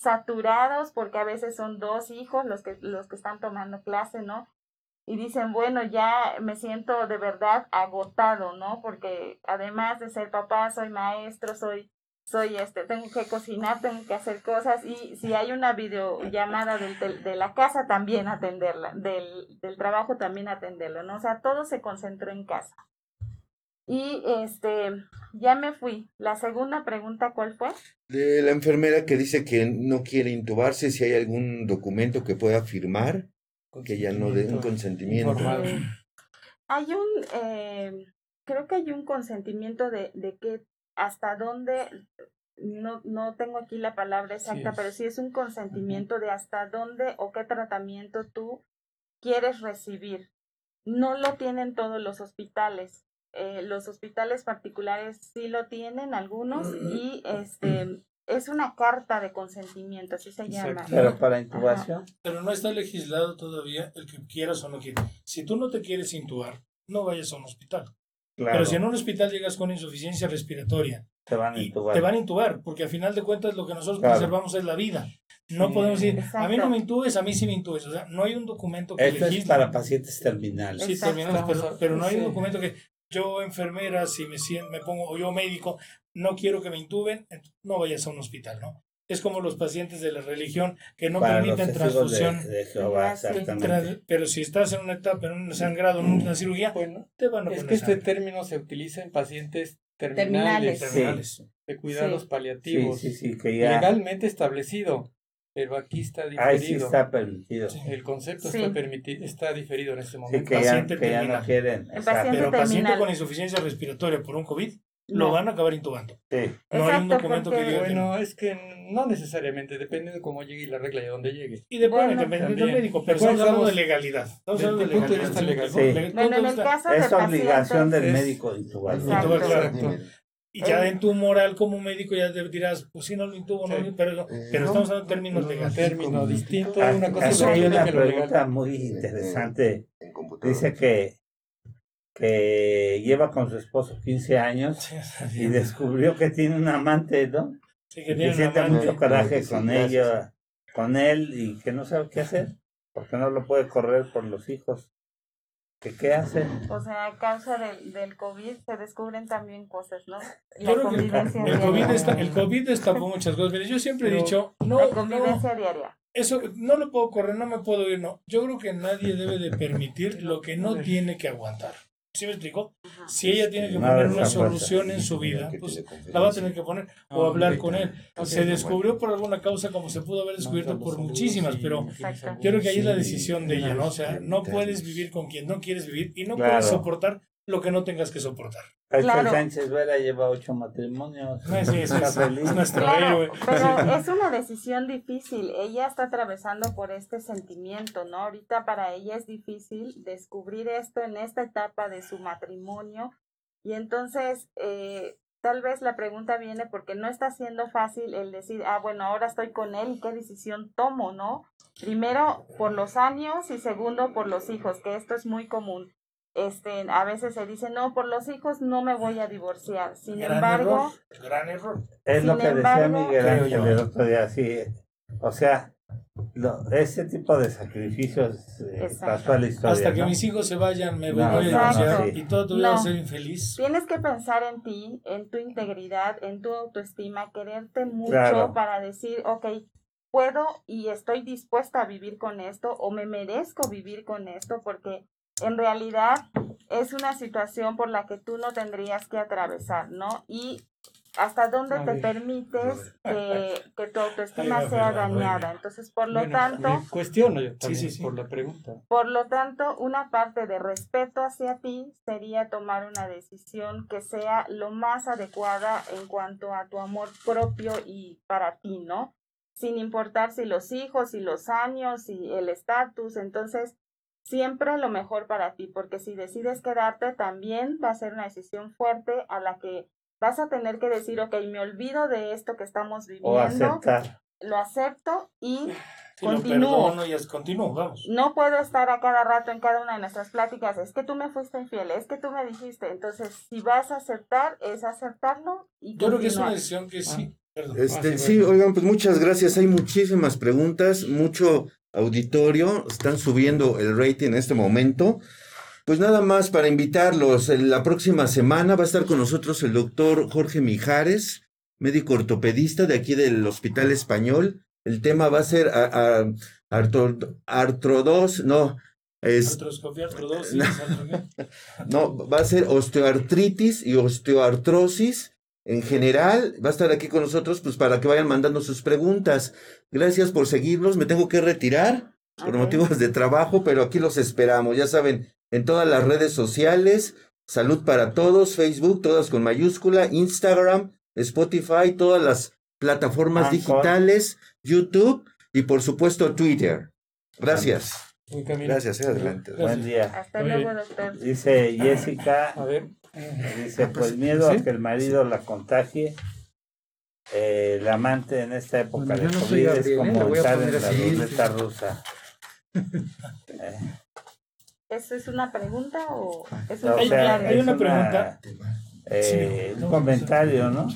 saturados, porque a veces son dos hijos los que, los que están tomando clase, ¿no? Y dicen, bueno, ya me siento de verdad agotado, ¿no? Porque además de ser papá, soy maestro, soy soy este, tengo que cocinar, tengo que hacer cosas y si hay una videollamada del, de la casa también atenderla, del, del trabajo también atenderlo, ¿no? O sea, todo se concentró en casa. Y este, ya me fui. La segunda pregunta, ¿cuál fue? De la enfermera que dice que no quiere intubarse, si hay algún documento que pueda firmar, que ya no dé un consentimiento. hay un, eh, creo que hay un consentimiento de, de que hasta dónde, no, no tengo aquí la palabra exacta, pero sí es un consentimiento de hasta dónde o qué tratamiento tú quieres recibir. No lo tienen todos los hospitales. Eh, los hospitales particulares sí lo tienen algunos y este [CLEARS THROAT] es una carta de consentimiento, así se llama. Pero para intubación. Pero no está legislado todavía el que quieras o no quieras. Si tú no te quieres intubar, no vayas a un hospital. Pero si en un hospital llegas con insuficiencia respiratoria, te van a intubar. Te van a intubar, porque al final de cuentas lo que nosotros conservamos es la vida. No podemos decir, a mí no me intubes, a mí sí me intubes. O sea, no hay un documento que Esto es para pacientes terminales. Sí, terminales, pero, pero no hay un documento que yo enfermera, si me, me pongo, o yo médico, no quiero que me intuben, no vayas a un hospital, ¿no? es como los pacientes de la religión que no permiten transfusión. pero si estás en una etapa, en un sangrado, en una cirugía, te van a Es que este término se utiliza en pacientes terminales, terminales, de cuidados paliativos, legalmente establecido. Pero aquí está diferido. Ahí sí está permitido. El concepto está, permitido, está diferido en este momento. que, ya, que ya no quieren. pero paciente con insuficiencia respiratoria por un COVID, lo van a acabar intubando. Sí. No hay un documento que diga. Bueno, es que no necesariamente, depende de cómo llegue la regla y de dónde llegue. Y depende, bueno, del médico, pero estamos hablando de legalidad. Estamos hablando de legalidad. legal. Sí. Bueno, en el caso es obligación del médico intubar. Exacto. Y ya en tu moral como médico ya te dirás, pues si no lo intubo, no, pero, pero estamos hablando de términos legales. Término distinto, una cosa Hay una pregunta muy interesante. Dice que que lleva con su esposo 15 años y descubrió que tiene un amante, ¿no? Sí, que, tiene siente mucho coraje con ella, con él y que no sabe qué hacer, porque no lo puede correr por los hijos. ¿Qué, qué hace? O sea, a causa del, del COVID se descubren también cosas, ¿no? La Yo convivencia el, COVID está, el COVID destapó muchas cosas. yo siempre he dicho, no. La convivencia diaria. Eso no lo puedo correr, no me puedo ir, no. Yo creo que nadie debe de permitir lo que no tiene que aguantar. ¿Sí me explico? Si ella tiene que poner una solución en su vida, pues la va a tener que poner o hablar con él. Se descubrió por alguna causa como se pudo haber descubierto por muchísimas, pero yo creo que ahí es la decisión de ella, ¿no? O sea, no puedes vivir con quien no quieres vivir y no puedes soportar lo que no tengas que soportar. Claro. Sánchez Vera lleva ocho matrimonios. Sí, es, es, nuestro claro, Pero [LAUGHS] es una decisión difícil. Ella está atravesando por este sentimiento, ¿no? Ahorita para ella es difícil descubrir esto en esta etapa de su matrimonio. Y entonces, eh, tal vez la pregunta viene porque no está siendo fácil el decir, ah, bueno, ahora estoy con él y qué decisión tomo, ¿no? Primero, por los años y segundo, por los hijos, que esto es muy común este, a veces se dice, no, por los hijos no me voy a divorciar. Sin embargo, gran error. Es lo que decía Miguel Ángel el otro día, sí. O sea, ese tipo de sacrificios eh, pasó a la historia. Hasta que mis hijos se vayan, me voy a divorciar y todo tu vida a ser infeliz. Tienes que pensar en ti, en tu integridad, en tu autoestima, quererte mucho para decir, ok, puedo y estoy dispuesta a vivir con esto o me merezco vivir con esto porque en realidad es una situación por la que tú no tendrías que atravesar, ¿no? Y hasta dónde te permites que, tu autoestima sea dañada. Entonces, por lo tanto... Cuestiono yo también por la pregunta. Por lo tanto, una parte de respeto hacia ti sería tomar una decisión que sea lo más adecuada en cuanto a tu amor propio y para ti, ¿no? Sin importar si los hijos, y los años, y el estatus. Entonces, siempre lo mejor para ti, porque si decides quedarte también va a ser una decisión fuerte a la que vas a tener que decir, ok, me olvido de esto que estamos viviendo. O aceptar. Lo acepto y Sí, lo continúo. perdono y es continúo, vamos. No puedo estar a cada rato en cada una de nuestras pláticas, es que tú me fuiste infiel, es que tú me dijiste. Entonces, si vas a aceptar, es aceptarlo y Yo creo que es una decisión que sí. Perdón. Este, Ah, sí, sí, bueno. oigan, pues muchas gracias. Hay muchísimas preguntas, mucho auditorio. Están subiendo el rating en este momento. Pues nada más para invitarlos. La próxima semana va a estar con nosotros el doctor Jorge Mijares, médico ortopedista de aquí del Hospital Español. El tema va a ser a, a- artro- artrodos, no, es, [LAUGHS] no, va a ser osteoartritis y osteoartrosis. En general, va a estar aquí con nosotros pues para que vayan mandando sus preguntas. Gracias por seguirnos. Me tengo que retirar por motivos de trabajo, pero aquí los esperamos. Ya saben, en todas las redes sociales, Salud para Todos, Facebook, todas con mayúscula, Instagram, Spotify, todas las plataformas Anchor. digitales, YouTube y por supuesto Twitter. Gracias. Gracias, eh, adelante. Buen día. Hasta luego, doctor. Dice Jessica, A ver. Dice, pues miedo ¿Sí? a que el marido la contagie. Eh, el amante en esta época Bueno, de no COVID es ¿eh? como a estar en la así. ruleta rusa. Eh, [LAUGHS] ¿Eso es una pregunta o es un o Hay- sea, comentario? hay es una pregunta. eh, Sí, un comentario, ¿no?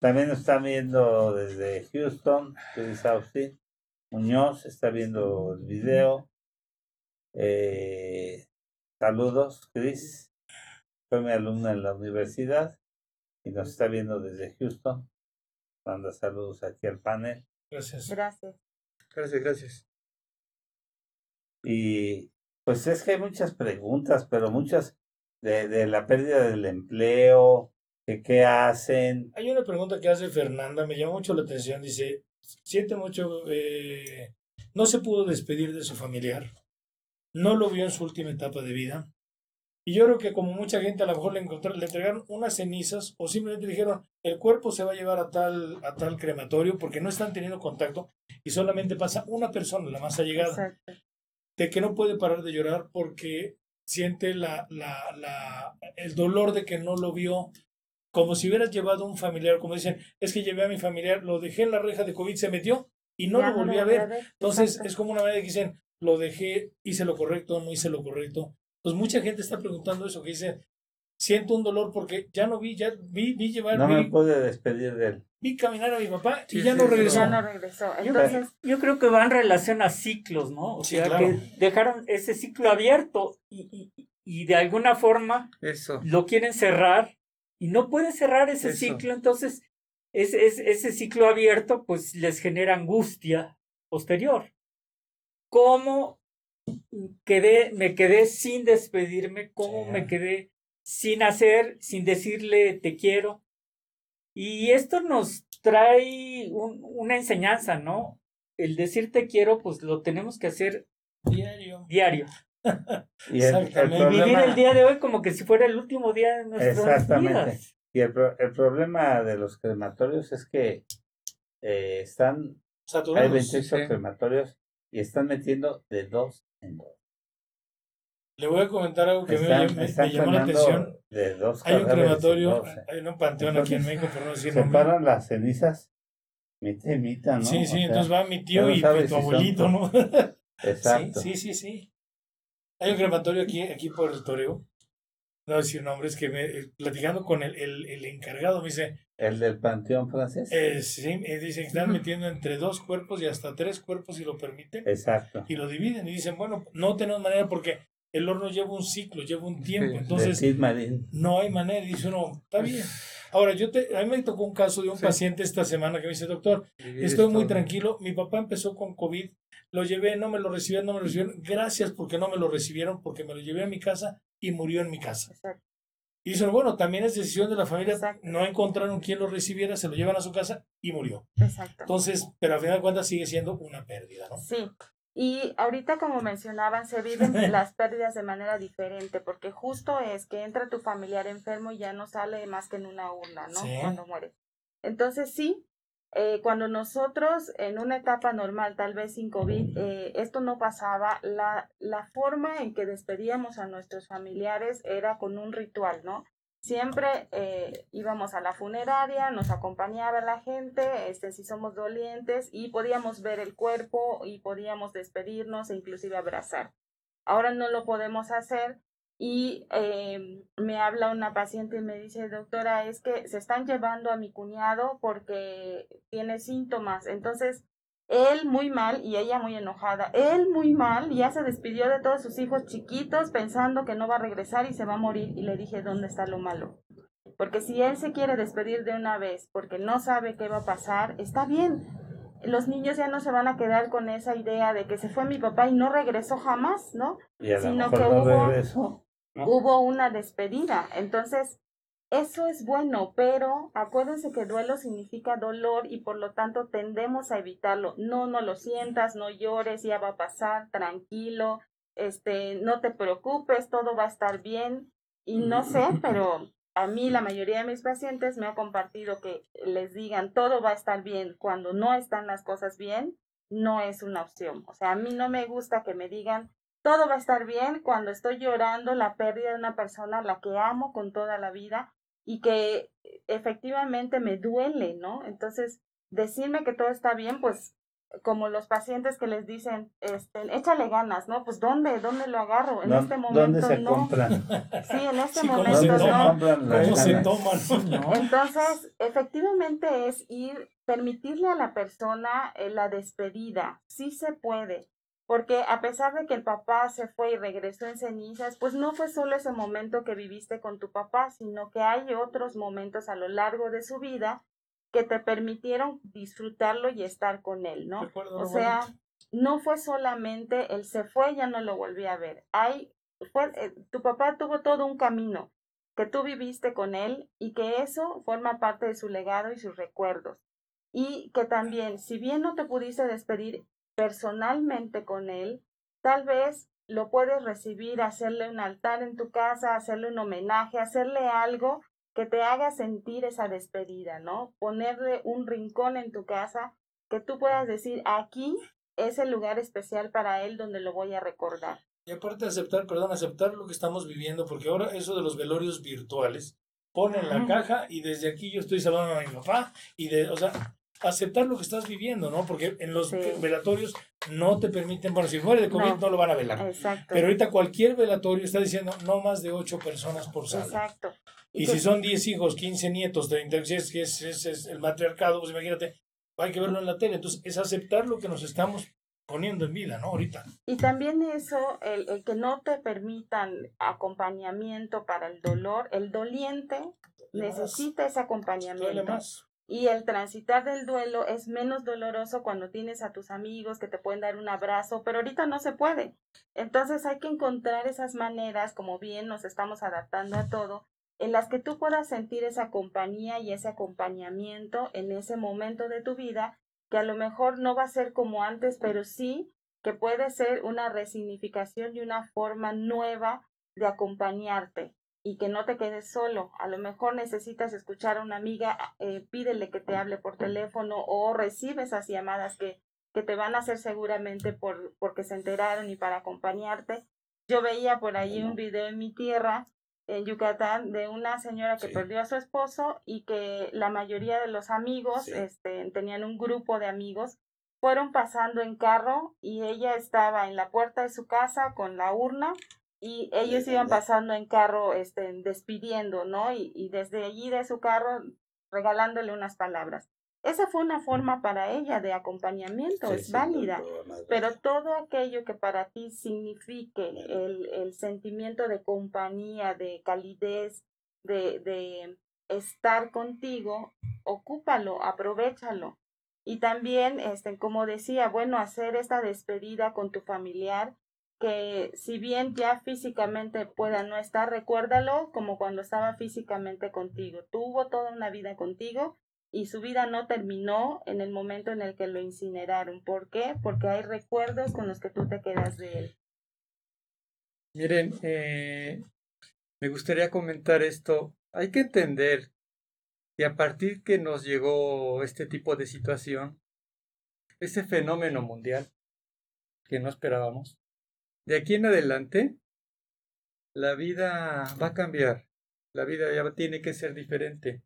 También nos está viendo desde Houston, Chris Austin. Muñoz está viendo el video. Eh, saludos, Chris. Fue mi alumna en la universidad y nos está viendo desde Houston. Manda saludos aquí al panel. Gracias. Gracias. Gracias, gracias. Y pues es que hay muchas preguntas, pero muchas de, de la pérdida del empleo, que qué hacen. Hay una pregunta que hace Fernanda, me llama mucho la atención. Dice, siente mucho, eh, no se pudo despedir de su familiar, no lo vio en su última etapa de vida. Y yo creo que como mucha gente a lo mejor le, encontraron, le entregaron unas cenizas o simplemente dijeron, el cuerpo se va a llevar a tal, a tal crematorio porque no están teniendo contacto y solamente pasa una persona, la más allegada. Exacto. de que no puede parar de llorar porque siente la, la, la, el dolor de que no lo vio, como si hubieras llevado un familiar, como dicen, es que llevé a mi familiar, lo dejé en la reja de COVID, se metió y no Ya lo volví a ver. Entonces Exacto. es como una manera de que dicen, lo dejé, hice lo correcto, no hice lo correcto. Pues mucha gente está preguntando eso, que dice, siento un dolor porque ya no vi, ya vi, vi llevar, No me vi, pude despedir de él. vi caminar a mi papá y ya sí, no regresó. Ya no regresó. Yo, Entonces, yo creo que va en relación a ciclos, ¿no? O Sí, sea, claro. que dejaron ese ciclo abierto y, y- y de alguna forma Eso. lo quieren cerrar y no puede cerrar ese Eso. ciclo, entonces ese, ese, ese ciclo abierto pues les genera angustia posterior. ¿Cómo quedé, me quedé sin despedirme? ¿Cómo Sí. me quedé sin hacer, sin decirle te quiero? Y esto nos trae un- una enseñanza, ¿no? El decir te quiero, pues lo tenemos que hacer Diario. diario. [LAUGHS] Y el, vivir el día de hoy como que si fuera el último día de nuestras Exactamente. vidas. y el, el problema de los crematorios es que eh, están, hay Saturados. 28 sí. crematorios y están metiendo de dos. Le voy a comentar algo que Están, me, me- están me llamó la atención. de dos Hay un crematorio, dos, eh. hay un panteón aquí en México, por no decir. Separan las cenizas, mitad y mitad, ¿no? Sí, O sí, sea, entonces va mi tío y sabes tu abuelito, ¿no? [LAUGHS] Exacto. Sí, sí, sí, sí. Hay un crematorio aquí, aquí por el Toreo. No voy a decir nombres, que me, eh, platicando con el, el, el encargado me dice, El del panteón francés. eh, sí, eh, dice que están metiendo entre dos cuerpos y hasta tres cuerpos si lo permiten, Exacto. y lo dividen y dicen, bueno, no tenemos manera porque el horno lleva un ciclo, lleva un tiempo, Sí, entonces no hay manera, y dice uno, está bien. Ahora, yo te, a mí me tocó un caso de un Sí. paciente esta semana que me dice, doctor, Estoy muy tranquilo. Mi papá empezó con COVID. Lo llevé, no me lo recibieron, no me lo recibieron. Gracias porque no me lo recibieron, porque me lo llevé a mi casa y murió en mi casa. Exacto. Y dicen, bueno, también es decisión de la familia. Exacto. No encontraron quien lo recibiera, se lo llevan a su casa y murió. exacto. Entonces, pero al final de cuentas sigue siendo una pérdida, ¿no? Sí. Y ahorita, como mencionaban, se viven [LAUGHS] las pérdidas de manera diferente, porque justo es que entra tu familiar enfermo y ya no sale más que en una urna, ¿no? Sí. Cuando muere. Entonces, sí, eh, cuando nosotros en una etapa normal, tal vez sin COVID, eh, esto no pasaba, la, forma en que despedíamos a nuestros familiares era con un ritual, ¿no? siempre eh, íbamos a la funeraria, nos acompañaba la gente, este, si somos dolientes, y podíamos ver el cuerpo y podíamos despedirnos e inclusive abrazar. Ahora no lo podemos hacer y eh, me habla una paciente y me dice, doctora, es que se están llevando a mi cuñado porque tiene síntomas. Entonces, él muy mal y ella muy enojada. Él muy mal, ya se despidió de todos sus hijos chiquitos pensando que no va a regresar y se va a morir. Y le dije, ¿dónde está lo malo? Porque si él se quiere despedir de una vez porque no sabe qué va a pasar, está bien. Los niños ya no se van a quedar con esa idea de que se fue mi papá y no regresó jamás, ¿no? Sino que hubo, hubo una despedida. Entonces, eso es bueno, pero acuérdense que duelo significa dolor y por lo tanto tendemos a evitarlo. No, no lo sientas, no llores, ya va a pasar, tranquilo, este, no te preocupes, todo va a estar bien. Y no sé, [LAUGHS] pero a mí la mayoría de mis pacientes me ha compartido que les digan todo va a estar bien cuando no están las cosas bien, no es una opción. O sea, a mí no me gusta que me digan todo va a estar bien cuando estoy llorando la pérdida de una persona a la que amo con toda la vida y que efectivamente me duele, ¿no? Entonces, decirme que todo está bien, pues como los pacientes que les dicen, este, échale ganas, ¿no? Pues ¿dónde? ¿Dónde lo agarro? En este momento ¿dónde se no. Compran? Sí, en este momento no. ¿Cómo se toman? Entonces, efectivamente es ir, permitirle a la persona eh, la despedida. Sí se puede. Porque a pesar de que el papá se fue y regresó en cenizas, pues no fue solo ese momento que viviste con tu papá, sino que hay otros momentos a lo largo de su vida que te permitieron disfrutarlo y estar con él, ¿no? O sea, no fue solamente él se fue, ya no lo volví a ver. Hay, fue, eh, tu papá tuvo todo un camino que tú viviste con él y que eso forma parte de su legado y sus recuerdos. Y que también, si bien no te pudiste despedir personalmente con él, tal vez lo puedes recibir, hacerle un altar en tu casa, hacerle un homenaje, hacerle algo que te haga sentir esa despedida, ¿no? Ponerle un rincón en tu casa que tú puedas decir, aquí es el lugar especial para él donde lo voy a recordar. Y aparte aceptar, perdón, aceptar lo que estamos viviendo, porque ahora eso de los velorios virtuales, ponen la caja y desde aquí yo estoy saludando a mi papá y de, o sea, aceptar lo que estás viviendo, ¿no? Porque en los velatorios no te permiten, bueno, si fuera de COVID no, lo van a velar. Exacto. Pero ahorita cualquier velatorio está diciendo no más de ocho personas por sala. Exacto. Y, si son diez hijos, quince nietos, 36, que es, es, el matriarcado, pues imagínate, hay que verlo en la tele. Entonces, es aceptar lo que nos estamos poniendo en vida, ¿no? Ahorita. Y también eso, el, el que no te permitan acompañamiento para el dolor, el doliente necesita ese acompañamiento. Más. Y el transitar del duelo es menos doloroso cuando tienes a tus amigos que te pueden dar un abrazo, pero ahorita no se puede. Entonces hay que encontrar esas maneras, como bien nos estamos adaptando a todo, en las que tú puedas sentir esa compañía y ese acompañamiento en ese momento de tu vida, que a lo mejor no va a ser como antes, pero sí que puede ser una resignificación y una forma nueva de acompañarte y que no te quedes solo. A lo mejor necesitas escuchar a una amiga, eh, pídele que te hable por teléfono o recibe esas llamadas que, que te van a hacer seguramente por, porque se enteraron y para acompañarte. Yo veía por ahí un video en mi tierra, en Yucatán, de una señora que perdió a su esposo y que la mayoría de los amigos, este, tenían un grupo de amigos, fueron pasando en carro y ella estaba en la puerta de su casa con la urna y ellos iban pasando en carro, este, despidiendo, ¿no? Y, y desde allí de su carro regalándole unas palabras. Esa fue una forma para ella de acompañamiento, es válida, pero todo aquello que para ti signifique el, el, sentimiento de compañía, de calidez, de, de estar contigo, ocúpalo, aprovechalo. Y también, este, como decía, bueno, hacer esta despedida con tu familiar, que si bien ya físicamente pueda no estar, recuérdalo como cuando estaba físicamente contigo. Tuvo toda una vida contigo y su vida no terminó en el momento en el que lo incineraron. ¿Por qué? Porque hay recuerdos con los que tú te quedas de él. Miren, eh, me gustaría comentar esto. Hay que entender que a partir que nos llegó este tipo de situación, ese fenómeno mundial que no esperábamos, de aquí en adelante, la vida va a cambiar. La vida ya tiene que ser diferente.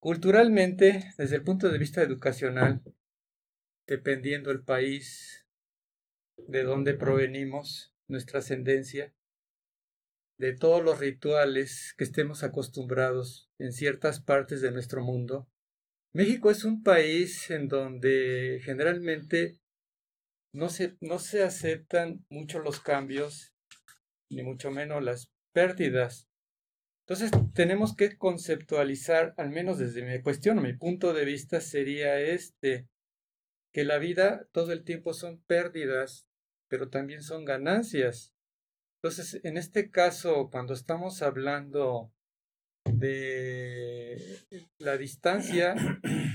Culturalmente, desde el punto de vista educacional, dependiendo el país, de dónde provenimos, nuestra ascendencia, de todos los rituales que estemos acostumbrados en ciertas partes de nuestro mundo. México es un país en donde generalmente no se, no se aceptan mucho los cambios, ni mucho menos las pérdidas. Entonces tenemos que conceptualizar, al menos desde mi cuestión mi punto de vista, sería este, que la vida todo el tiempo son pérdidas, pero también son ganancias. Entonces, en este caso, cuando estamos hablando de la distancia,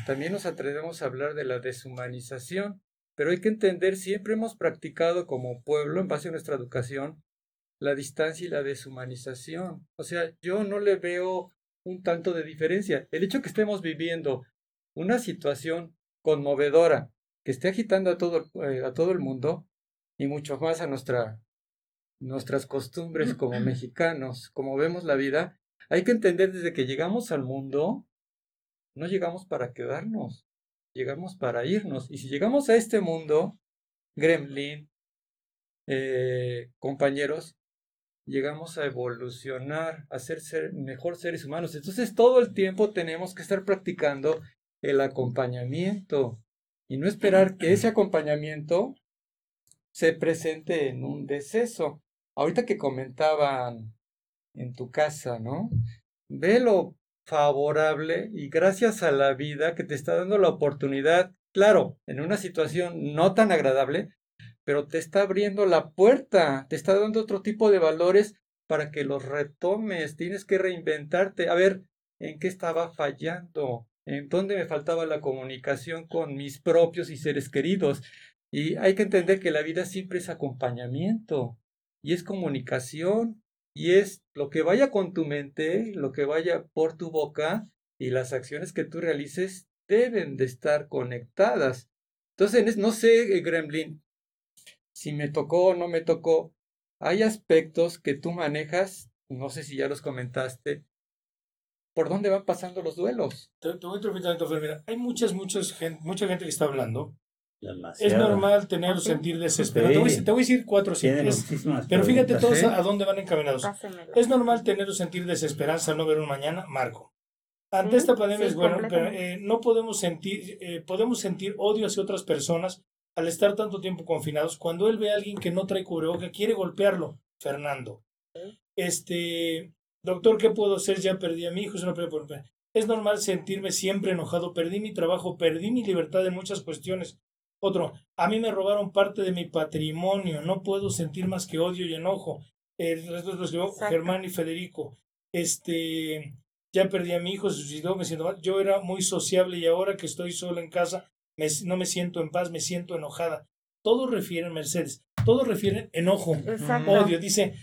también nos atrevemos a hablar de la deshumanización, pero hay que entender, siempre hemos practicado como pueblo, en base a nuestra educación, la distancia y la deshumanización. O sea, yo no le veo un tanto de diferencia. El hecho que estemos viviendo una situación conmovedora que esté agitando a todo, eh, a todo el mundo y mucho más a nuestra nuestras costumbres como mexicanos, como vemos la vida, hay que entender desde que llegamos al mundo, no llegamos para quedarnos, llegamos para irnos. Y si llegamos a este mundo, Gremlin, eh, compañeros, llegamos a evolucionar, a ser, ser mejor seres humanos. Entonces todo el tiempo tenemos que estar practicando el acompañamiento y no esperar que ese acompañamiento se presente en un deceso. Ahorita que comentaban en tu casa, ¿no? Ve lo favorable y gracias a la vida que te está dando la oportunidad, claro, en una situación no tan agradable, pero te está abriendo la puerta, te está dando otro tipo de valores para que los retomes, tienes que reinventarte, a ver, ¿en qué estaba fallando? ¿En dónde me faltaba la comunicación con mis propios y seres queridos? Y hay que entender que la vida siempre es acompañamiento y es comunicación y es lo que vaya con tu mente, lo que vaya por tu boca y las acciones que tú realices deben de estar conectadas. Entonces, no sé, eh, Gremlin, si me tocó o no me tocó, hay aspectos que tú manejas, no sé si ya los comentaste, por dónde van pasando los duelos. Te, voy a hay muchas, muchas mucha gente que está hablando es normal tener sentir desesperado. Te, voy, a decir cuatro sí, Pero fíjate todos a, dónde van encaminados. Es normal tener o sentir desesperanza al no ver un mañana, Marco. Ante esta pandemia es bueno, pero eh, no podemos sentir, eh, podemos sentir odio hacia otras personas al estar tanto tiempo confinados. Cuando él ve a alguien que no trae cubrebocas, quiere golpearlo, Fernando. Este, doctor, ¿qué puedo hacer? Ya perdí a mi hijo, es una Es normal sentirme siempre enojado, perdí mi trabajo, perdí mi libertad en muchas cuestiones otro, a mí me robaron parte de mi patrimonio, no puedo sentir más que odio y enojo. El resto lo Germán y Federico. Este, ya perdí a mi hijo, se suicidó, me siento mal. Yo era muy sociable y ahora que estoy solo en casa, no me siento en paz, me siento enojada. Todos refieren, Mercedes, todos refieren enojo, odio. Dice,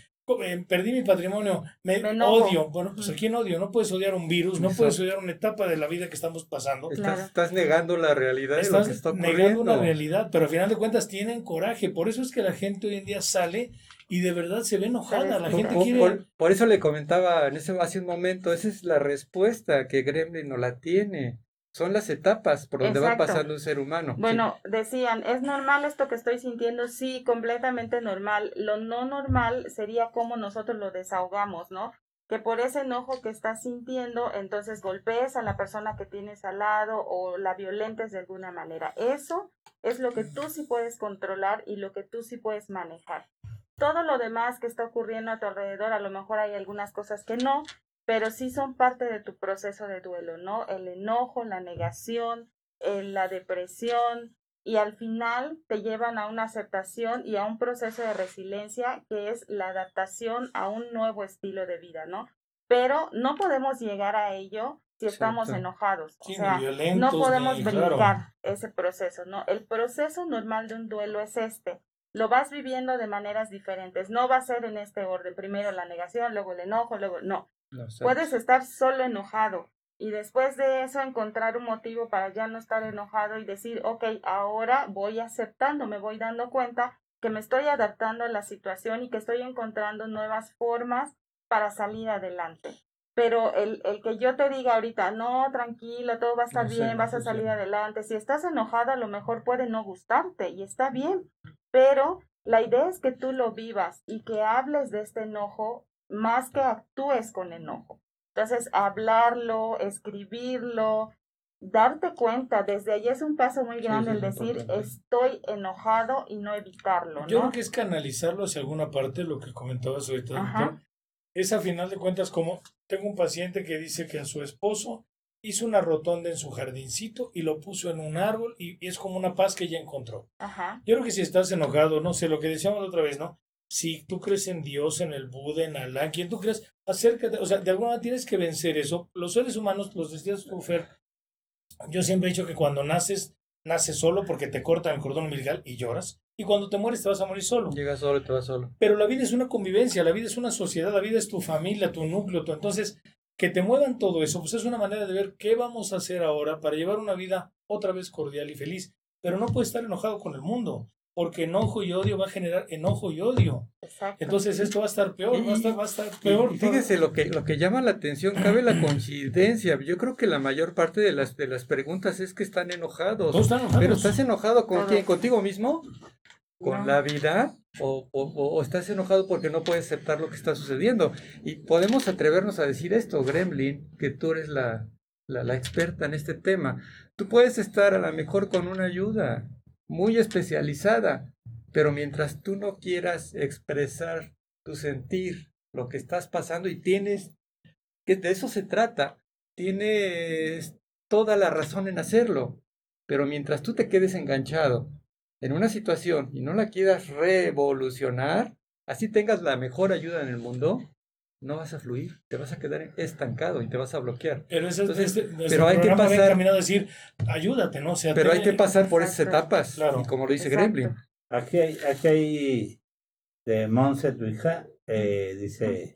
perdí mi patrimonio, me, odio. Bueno, pues a quién odio, no puedes odiar un virus, no puedes odiar una etapa de la vida que estamos pasando. Estás, negando la realidad estás está negando una realidad, pero al final de cuentas tienen coraje. Por eso es que la gente hoy en día sale y de verdad se ve enojada. La gente por, quiere... por, eso le comentaba en ese, hace un momento, esa es la respuesta que Gremlin no la tiene son las etapas por donde va pasando un ser humano. Bueno, decían, ¿es normal esto que estoy sintiendo? Sí, completamente normal. Lo no normal sería cómo nosotros lo desahogamos, ¿no? Que por ese enojo que estás sintiendo, entonces golpees a la persona que tienes al lado o la violentes de alguna manera. Eso es lo que tú sí puedes controlar y lo que tú sí puedes manejar. Todo lo demás que está ocurriendo a tu alrededor, a lo mejor hay algunas cosas que no, pero sí son parte de tu proceso de duelo, ¿no? El enojo, la negación, eh, la depresión y al final te llevan a una aceptación y a un proceso de resiliencia que es la adaptación a un nuevo estilo de vida, ¿no? Pero no podemos llegar a ello si estamos enojados. o sea, no podemos brincar ese proceso, ¿no? El proceso normal de un duelo es este. Lo vas viviendo de maneras diferentes. No va a ser en este orden. Primero la negación, luego el enojo, luego no. Puedes estar solo enojado y después de eso encontrar un motivo para ya no estar enojado y decir, ok, ahora voy aceptando, me voy dando cuenta que me estoy adaptando a la situación y que estoy encontrando nuevas formas para salir adelante. pero el, el que yo te diga ahorita, no, tranquilo, todo va a estar bien, vas a salir adelante, si estás enojada a lo mejor puede no gustarte y está bien, pero la idea es que tú lo vivas y que hables de este enojo más que actúes con enojo. Entonces, hablarlo, escribirlo, darte cuenta, desde ahí es un paso muy grande el decir estoy enojado y no evitarlo. Yo creo que es canalizarlo hacia alguna parte, lo que comentabas ahorita, Es a final de cuentas como tengo un paciente que dice que a su esposo hizo una rotonda en su jardincito y lo puso en un árbol y, es como una paz que ella encontró. Yo creo que si estás enojado, no sé, lo que decíamos otra vez, ¿no? Si tú crees en Dios, en el Buda, en Alá, quien tú crees, acércate, o sea, de alguna manera tienes que vencer eso. Los seres humanos, los decías tú, Fer, yo siempre he dicho que cuando naces, naces solo porque te cortan el cordón umbilical y lloras. Y cuando te mueres te vas a morir solo. Llegas solo y te vas solo. Pero la vida es una convivencia, la vida es una sociedad, la vida es tu familia, tu núcleo. Tu... Entonces, que te muevan todo eso, pues es una manera de ver qué vamos a hacer ahora para llevar una vida otra vez cordial y feliz. Pero no puedes estar enojado con el mundo porque enojo y odio va a generar enojo y odio. Entonces esto va a estar peor, va, a estar, va a estar peor. fíjese, lo que, lo que llama la atención, cabe la [CLEARS THROAT] coincidencia. Yo creo que la mayor parte de las, de las preguntas es que están enojados. Pero ¿estás enojado con quién? ¿Contigo mismo? ¿Con la vida? O, o, estás enojado porque no puedes aceptar lo que está sucediendo? Y podemos atrevernos a decir esto, Gremlin, que tú eres la, la, la experta en este tema. Tú puedes estar a lo mejor con una ayuda, muy especializada, pero mientras tú no quieras expresar tu sentir, lo que estás pasando y tienes, que de eso se trata, tienes toda la razón en hacerlo, pero mientras tú te quedes enganchado en una situación y no la quieras revolucionar, así tengas la mejor ayuda en el mundo, no vas a fluir, te vas a quedar estancado y te vas a bloquear. Pero, eso, este, pero hay que pasar. a decir, ayúdate, ¿no? pero hay que pasar por esas etapas, claro. como lo dice Gremlin. Aquí hay, aquí hay de Monse, tu hija, eh, dice: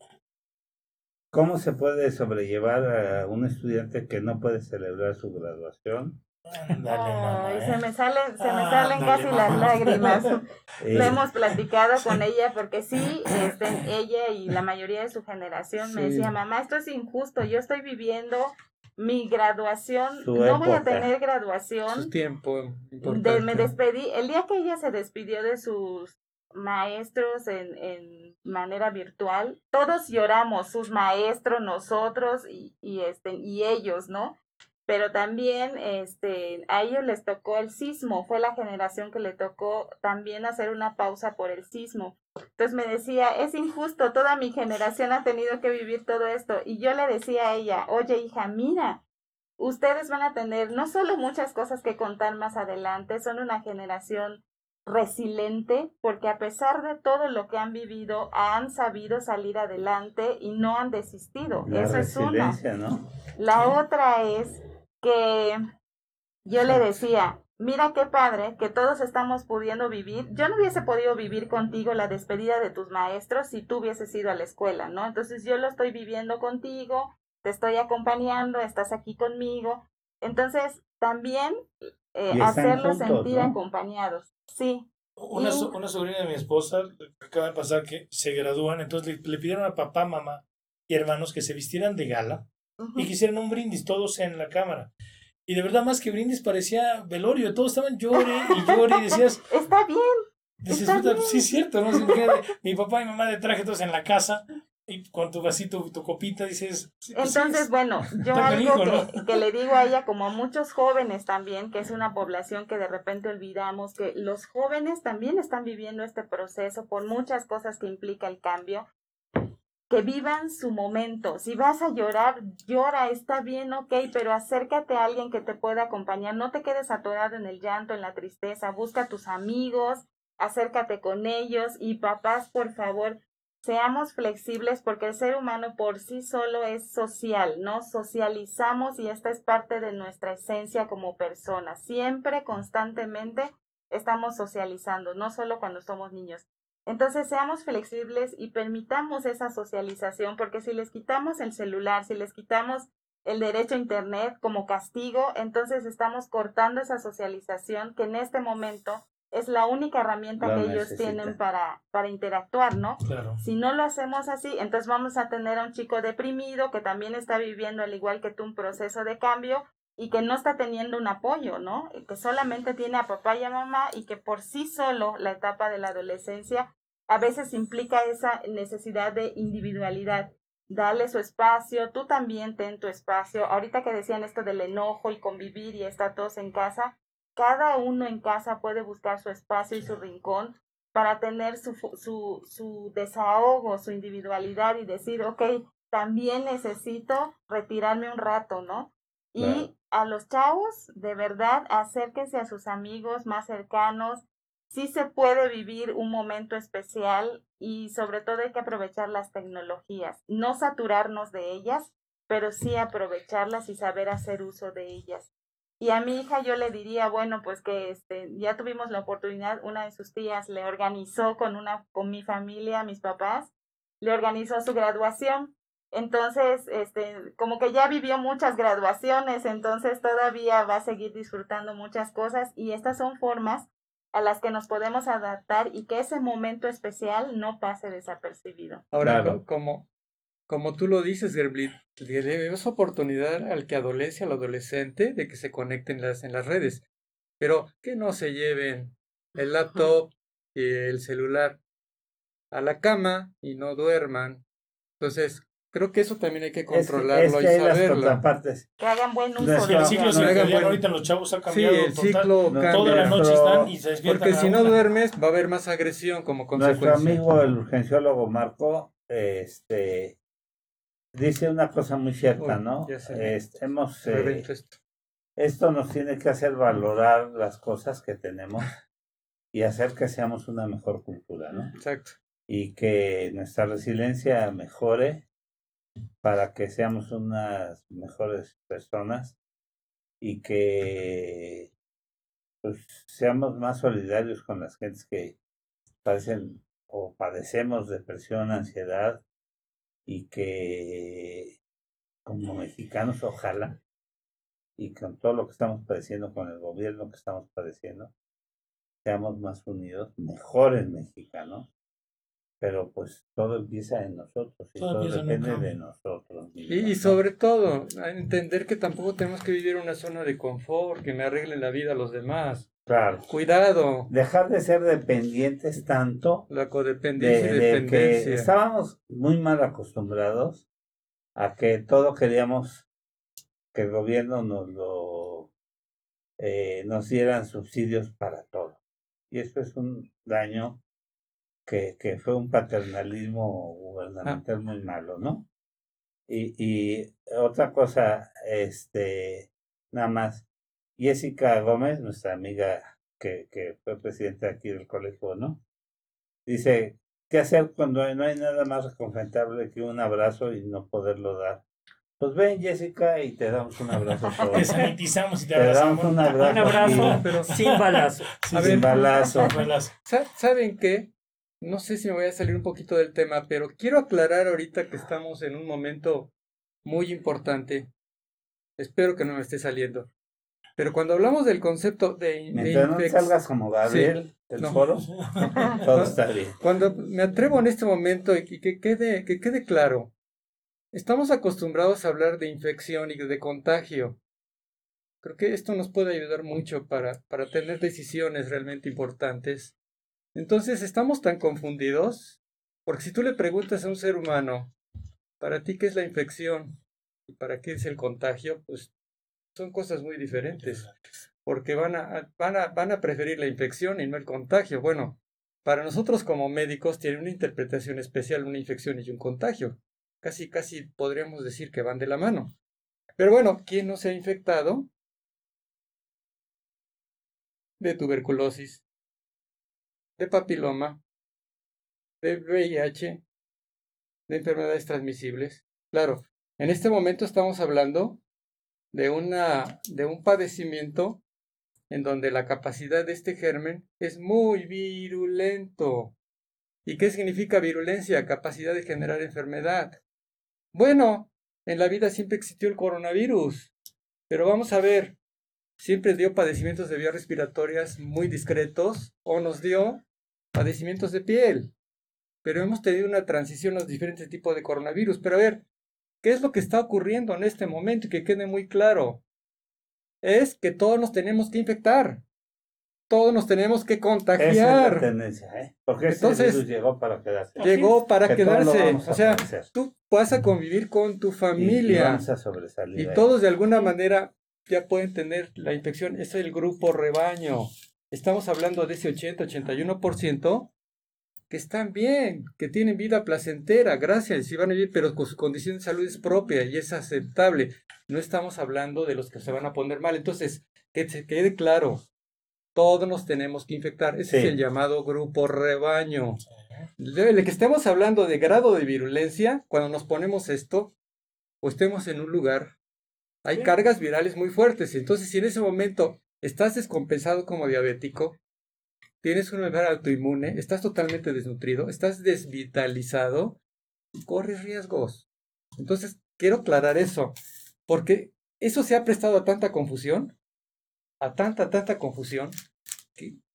¿Cómo se puede sobrellevar a un estudiante que no puede celebrar su graduación? Se me salen, se me salen casi las lágrimas. [LAUGHS] Lo hemos platicado con ella porque sí, este, ella y la mayoría de su generación me decía, mamá, esto es injusto, yo estoy viviendo mi graduación, no voy a tener graduación. tiempo me despedí, el día que ella se despidió de sus maestros en, en manera virtual, todos lloramos, sus maestros, nosotros y, y, este, y ellos, ¿no? Pero también este, a ellos les tocó el sismo, fue la generación que le tocó también hacer una pausa por el sismo. Entonces me decía, es injusto, toda mi generación ha tenido que vivir todo esto. Y yo le decía a ella, oye hija, mira, ustedes van a tener no solo muchas cosas que contar más adelante, son una generación resiliente porque a pesar de todo lo que han vivido, han sabido salir adelante y no han desistido. Eso es una. ¿no? La otra es que yo le decía, mira qué padre que todos estamos pudiendo vivir. Yo no hubiese podido vivir contigo la despedida de tus maestros si tú hubieses ido a la escuela, ¿no? Entonces yo lo estoy viviendo contigo, te estoy acompañando, estás aquí conmigo. Entonces, también eh, hacerlos sentir acompañados. Sí. Una, una sobrina de mi esposa acaba de pasar que se gradúan, entonces le, le pidieron a papá, mamá y hermanos que se vistieran de gala y quisieran un brindis todos en la cámara. Y de verdad, más que brindis, parecía velorio. Todos estaban llore y llore y decías... [LAUGHS] Está bien. Dices, sí, es cierto, ¿no? Mi papá y mamá de traje todos en la casa y con tu vasito, tu copita, dices... Pues Entonces, bueno, yo algo que, que, le digo a ella, como a muchos jóvenes también, que es una población que de repente olvidamos, que los jóvenes también están viviendo este proceso por muchas cosas que implica el cambio que vivan su momento. Si vas a llorar, llora, está bien, ok, pero acércate a alguien que te pueda acompañar. No te quedes atorado en el llanto, en la tristeza. Busca a tus amigos, acércate con ellos y papás, por favor, seamos flexibles porque el ser humano por sí solo es social, ¿no? Socializamos y esta es parte de nuestra esencia como persona. Siempre, constantemente, estamos socializando, no solo cuando somos niños. Entonces seamos flexibles y permitamos esa socialización, porque si les quitamos el celular, si les quitamos el derecho a Internet como castigo, entonces estamos cortando esa socialización que en este momento es la única herramienta que ellos tienen para, para interactuar, ¿no? Claro. Si no lo hacemos así, entonces vamos a tener a un chico deprimido que también está viviendo, al igual que tú, un proceso de cambio y que no está teniendo un apoyo, ¿no? Que solamente tiene a papá y a mamá y que por sí solo la etapa de la adolescencia a veces implica esa necesidad de individualidad. Dale su espacio, tú también ten tu espacio. Ahorita que decían esto del enojo y convivir y estar todos en casa, cada uno en casa puede buscar su espacio y su rincón para tener su, su, su desahogo, su individualidad y decir, ok, también necesito retirarme un rato, ¿no? Y a los chavos, de verdad, acérquense a sus amigos más cercanos. Sí se puede vivir un momento especial y sobre todo hay que aprovechar las tecnologías, no saturarnos de ellas, pero sí aprovecharlas y saber hacer uso de ellas. Y a mi hija yo le diría, bueno, pues que este, ya tuvimos la oportunidad, una de sus tías le organizó con una, con mi familia, mis papás, le organizó su graduación. Entonces, este, como que ya vivió muchas graduaciones, entonces todavía va a seguir disfrutando muchas cosas y estas son formas a las que nos podemos adaptar y que ese momento especial no pase desapercibido. Ahora, como, como tú lo dices, Gerblit, le oportunidad al que adolece, al adolescente, de que se conecten las, en las redes, pero que no se lleven el laptop y el celular a la cama y no duerman. Entonces, creo que eso también hay que controlarlo y saberlo. Que hagan buen uso. el ciclo se ahorita los chavos ha cambiado. Sí, el ciclo cambia. Toda la noche están y se despiertan. Porque si no duermes, va a haber más agresión como consecuencia. Nuestro amigo, el urgenciólogo Marco, este dice una cosa muy cierta, ¿no? Este, hemos, eh, esto. nos tiene que hacer valorar las cosas que tenemos y hacer que seamos una mejor cultura, ¿no? Exacto. Y que nuestra resiliencia mejore para que seamos unas mejores personas y que pues, seamos más solidarios con las gentes que padecen o padecemos depresión, ansiedad y que como mexicanos ojalá y con todo lo que estamos padeciendo, con el gobierno que estamos padeciendo, seamos más unidos, mejores mexicanos, pero pues todo empieza en nosotros y todo, depende de nosotros. y, sobre todo, entender que tampoco tenemos que vivir en una zona de confort, que me arreglen la vida a los demás. Claro. Cuidado. Dejar de ser dependientes tanto. La codependencia y dependencia. que estábamos muy mal acostumbrados a que todo queríamos que el gobierno nos lo eh, nos dieran subsidios para todo. Y esto es un daño que, que fue un paternalismo gubernamental muy malo, ¿no? Y, y otra cosa, este, nada más, Jessica Gómez, nuestra amiga que, que fue presidenta aquí del colegio, ¿no? Dice, ¿qué hacer cuando no hay nada más reconfortable que un abrazo y no poderlo dar? Pues ven, Jessica, y te damos un abrazo. [LAUGHS] Te sanitizamos y te, abrazamos. Damos un abrazo, un abrazo pero sin balazo. sin balazo. ¿Saben qué? No sé si me voy a salir un poquito del tema, pero quiero aclarar ahorita que estamos en un momento muy importante. Espero que no me esté saliendo. Pero cuando hablamos del concepto de, Mientras no salgas como Gabriel del foro, [LAUGHS] todo está bien. Cuando me atrevo en este momento y que quede, que quede claro, estamos acostumbrados a hablar de infección y de contagio. Creo que esto nos puede ayudar mucho para, para tener decisiones realmente importantes. Entonces, estamos tan confundidos, porque si tú le preguntas a un ser humano, ¿para ti qué es la infección? ¿Y para qué es el contagio? Pues son cosas muy diferentes, porque van a, van, a, van a preferir la infección y no el contagio. Bueno, para nosotros como médicos tiene una interpretación especial una infección y un contagio. Casi, casi podríamos decir que van de la mano. Pero bueno, ¿quién no se ha infectado de tuberculosis, de papiloma, de VIH, de enfermedades transmisibles? Claro, en este momento estamos hablando de, una, de un padecimiento en donde la capacidad de este germen es muy virulento. ¿Y qué significa virulencia? Capacidad de generar enfermedad. Bueno, en la vida siempre existió el coronavirus, pero vamos a ver, siempre dio padecimientos de vías respiratorias muy discretos o nos dio padecimientos de piel. Pero hemos tenido una transición a los diferentes tipos de coronavirus. Pero a ver, ¿qué es lo que está ocurriendo en este momento? Y que quede muy claro. Es que todos nos tenemos que infectar. Todos nos tenemos que contagiar. Esa es la tendencia, ¿eh? Porque Entonces, virus llegó para quedarse. Llegó para quedarse. O sea, tú vas a convivir con tu familia. Y, y todos de alguna manera ya pueden tener la infección. Es el grupo rebaño. Estamos hablando de ese 80-81% que están bien, que tienen vida placentera, gracias, y van a vivir, pero con su condición de salud es propia y es aceptable. No estamos hablando de los que se van a poner mal. Entonces, que se quede claro, todos nos tenemos que infectar. Ese es el llamado grupo rebaño. De que estemos hablando de grado de virulencia, cuando nos ponemos esto, o estemos en un lugar hay cargas virales muy fuertes. Entonces, si en ese momento estás descompensado como diabético, tienes una enfermedad autoinmune, estás totalmente desnutrido, estás desvitalizado, corres riesgos. Entonces, quiero aclarar eso, porque eso se ha prestado a tanta confusión, a tanta, tanta confusión,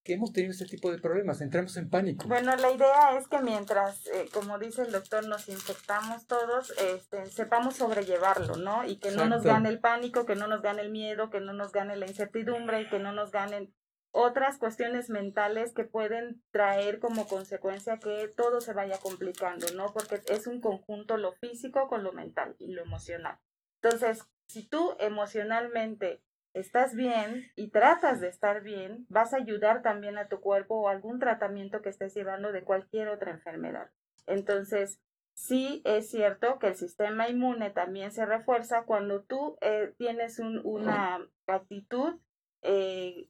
que hemos tenido este tipo de problemas, entramos en pánico. Bueno, la idea es que mientras, eh, como dice el doctor, nos infectamos todos, este, sepamos sobrellevarlo, ¿no? Y que no nos gane el pánico, que no nos gane el miedo, que no nos gane la incertidumbre y que no nos ganen otras cuestiones mentales que pueden traer como consecuencia que todo se vaya complicando, ¿no? Porque es un conjunto lo físico con lo mental y lo emocional. Entonces, si tú emocionalmente estás bien y tratas de estar bien, vas a ayudar también a tu cuerpo o algún tratamiento que estés llevando de cualquier otra enfermedad. Entonces, sí es cierto que el sistema inmune también se refuerza cuando tú eh, tienes una actitud eh,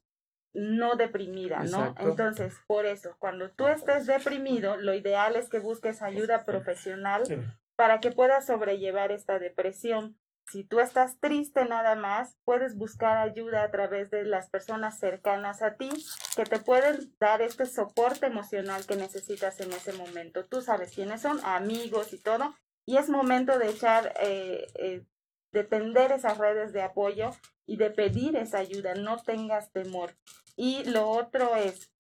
no deprimida, ¿no? Entonces, por eso, cuando tú estés deprimido, lo ideal es que busques ayuda profesional para que puedas sobrellevar esta depresión. Si tú estás triste nada más, puedes buscar ayuda a través de las personas cercanas a ti que te pueden dar este soporte emocional que necesitas en ese momento. Tú sabes quiénes son, amigos y todo. Y es momento de echar, eh, eh, de tender esas redes de apoyo y de pedir esa ayuda. No tengas temor. Y lo otro es,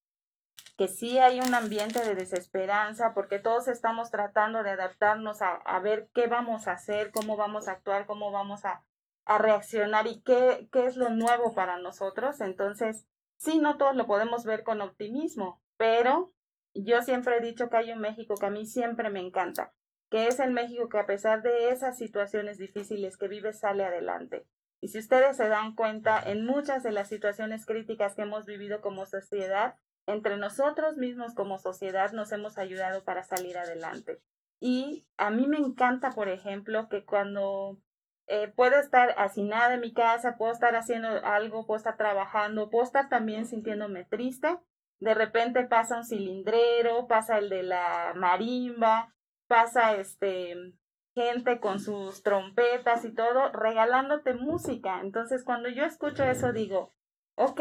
que sí hay un ambiente de desesperanza porque todos estamos tratando de adaptarnos a, ver qué vamos a hacer, cómo vamos a actuar, cómo vamos a, a reaccionar y qué, qué es lo nuevo para nosotros. Entonces, sí, no todos lo podemos ver con optimismo, pero yo siempre he dicho que hay un México que a mí siempre me encanta, que es el México que a pesar de esas situaciones difíciles que vive sale adelante. Y si ustedes se dan cuenta, en muchas de las situaciones críticas que hemos vivido como sociedad, entre nosotros mismos como sociedad nos hemos ayudado para salir adelante. Y a mí me encanta, por ejemplo, que cuando eh, puedo estar hacinada en mi casa, puedo estar haciendo algo, puedo estar trabajando, puedo estar también sintiéndome triste, de repente pasa un cilindrero, pasa el de la marimba, pasa este gente con sus trompetas y todo, regalándote música. Entonces, cuando yo escucho eso, digo, ok,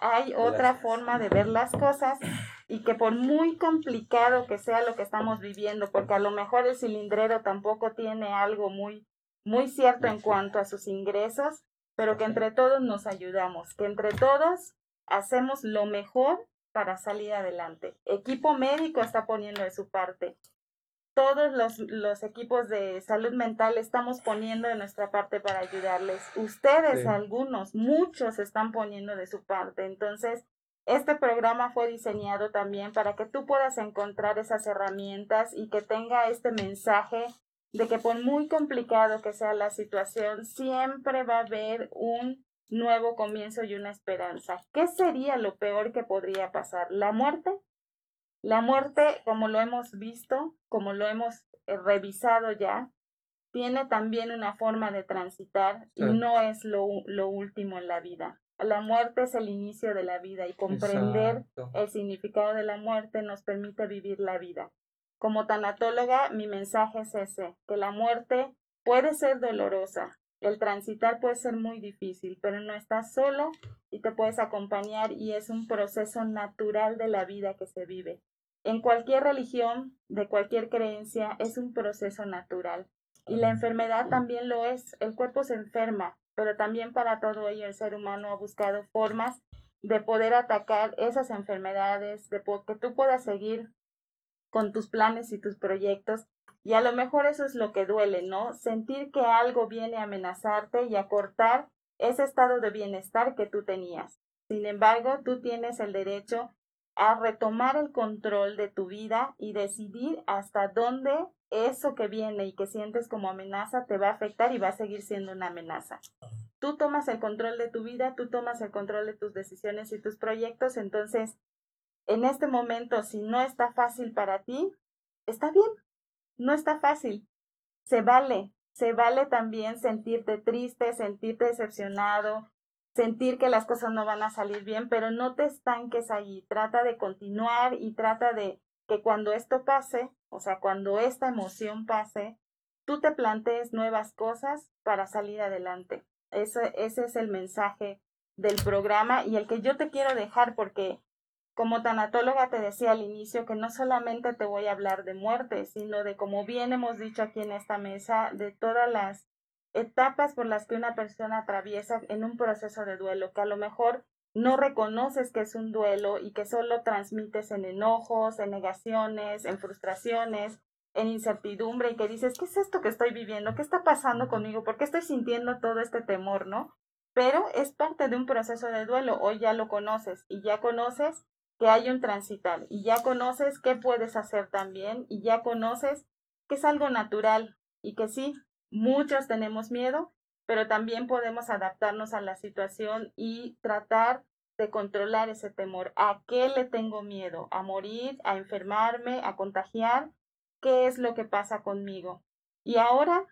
hay otra forma de ver las cosas y que por muy complicado que sea lo que estamos viviendo, porque a lo mejor el cilindrero tampoco tiene algo muy, muy cierto en cuanto a sus ingresos, pero que entre todos nos ayudamos, que entre todos hacemos lo mejor para salir adelante. Equipo médico está poniendo de su parte, todos los, los, equipos de salud mental estamos poniendo de nuestra parte para ayudarles. Ustedes, algunos, muchos están poniendo de su parte. Entonces, este programa fue diseñado también para que tú puedas encontrar esas herramientas y que tenga este mensaje de que por muy complicado que sea la situación, siempre va a haber un nuevo comienzo y una esperanza. ¿Qué sería lo peor que podría pasar? ¿La muerte? La muerte, como lo hemos visto, como lo hemos eh, revisado ya, tiene también una forma de transitar y no es lo, lo, último en la vida. La muerte es el inicio de la vida y comprender el significado de la muerte nos permite vivir la vida. Como tanatóloga, mi mensaje es ese, que la muerte puede ser dolorosa, el transitar puede ser muy difícil, pero no estás solo y te puedes acompañar y es un proceso natural de la vida que se vive. En cualquier religión, de cualquier creencia, es un proceso natural. Y la enfermedad también lo es. El cuerpo se enferma, pero también para todo ello el ser humano ha buscado formas de poder atacar esas enfermedades, de que tú puedas seguir con tus planes y tus proyectos. Y a lo mejor eso es lo que duele, ¿no? Sentir que algo viene a amenazarte y a cortar ese estado de bienestar que tú tenías. Sin embargo, tú tienes el derecho a retomar el control de tu vida y decidir hasta dónde eso que viene y que sientes como amenaza te va a afectar y va a seguir siendo una amenaza. Tú tomas el control de tu vida, tú tomas el control de tus decisiones y tus proyectos, entonces en este momento, si no está fácil para ti, está bien, no está fácil. Se vale, se vale también sentirte triste, sentirte decepcionado, sentir que las cosas no van a salir bien, pero no te estanques ahí. Trata de continuar y trata de que cuando esto pase, o sea, cuando esta emoción pase, tú te plantees nuevas cosas para salir adelante. Ese, ese es el mensaje del programa y el que yo te quiero dejar porque como tanatóloga te decía al inicio que no solamente te voy a hablar de muerte, sino de, como bien hemos dicho aquí en esta mesa, de todas las etapas por las que una persona atraviesa en un proceso de duelo, que a lo mejor no reconoces que es un duelo y que solo transmites en enojos, en negaciones, en frustraciones, en incertidumbre y que dices, ¿qué es esto que estoy viviendo? ¿Qué está pasando conmigo? ¿Por qué estoy sintiendo todo este temor, no? Pero es parte de un proceso de duelo. Hoy ya lo conoces y ya conoces que hay un transitar y ya conoces qué puedes hacer también y ya conoces que es algo natural y que sí, muchos tenemos miedo, pero también podemos adaptarnos a la situación y tratar de controlar ese temor. ¿A qué le tengo miedo? ¿A morir? ¿A enfermarme? ¿A contagiar? ¿Qué es lo que pasa conmigo? Y ahora,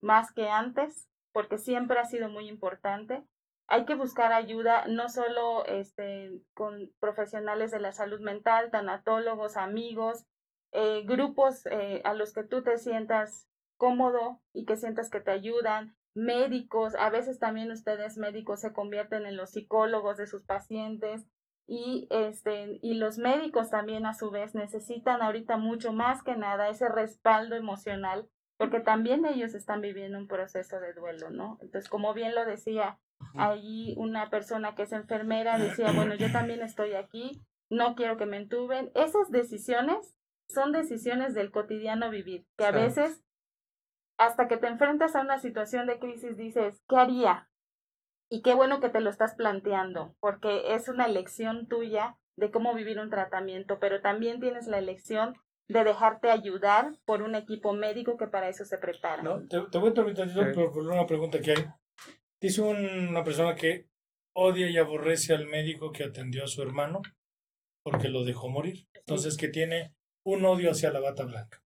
más que antes, porque siempre ha sido muy importante, hay que buscar ayuda no solo este, con profesionales de la salud mental, tanatólogos, amigos, eh, grupos eh, a los que tú te sientas cómodo y que sientas que te ayudan, médicos, a veces también ustedes médicos se convierten en los psicólogos de sus pacientes y este y los médicos también a su vez necesitan ahorita mucho más que nada ese respaldo emocional porque también ellos están viviendo un proceso de duelo, ¿no? Entonces, como bien lo decía Allí una persona que es enfermera decía, bueno, yo también estoy aquí, no quiero que me entuben. Esas decisiones son decisiones del cotidiano vivir, que a veces hasta que te enfrentas a una situación de crisis dices, ¿qué haría? Y qué bueno que te lo estás planteando, porque es una elección tuya de cómo vivir un tratamiento, pero también tienes la elección de dejarte ayudar por un equipo médico que para eso se prepara. No, te, voy a permitir por una pregunta que hay. Dice una persona que odia y aborrece al médico que atendió a su hermano porque lo dejó morir. Entonces que tiene un odio hacia la bata blanca.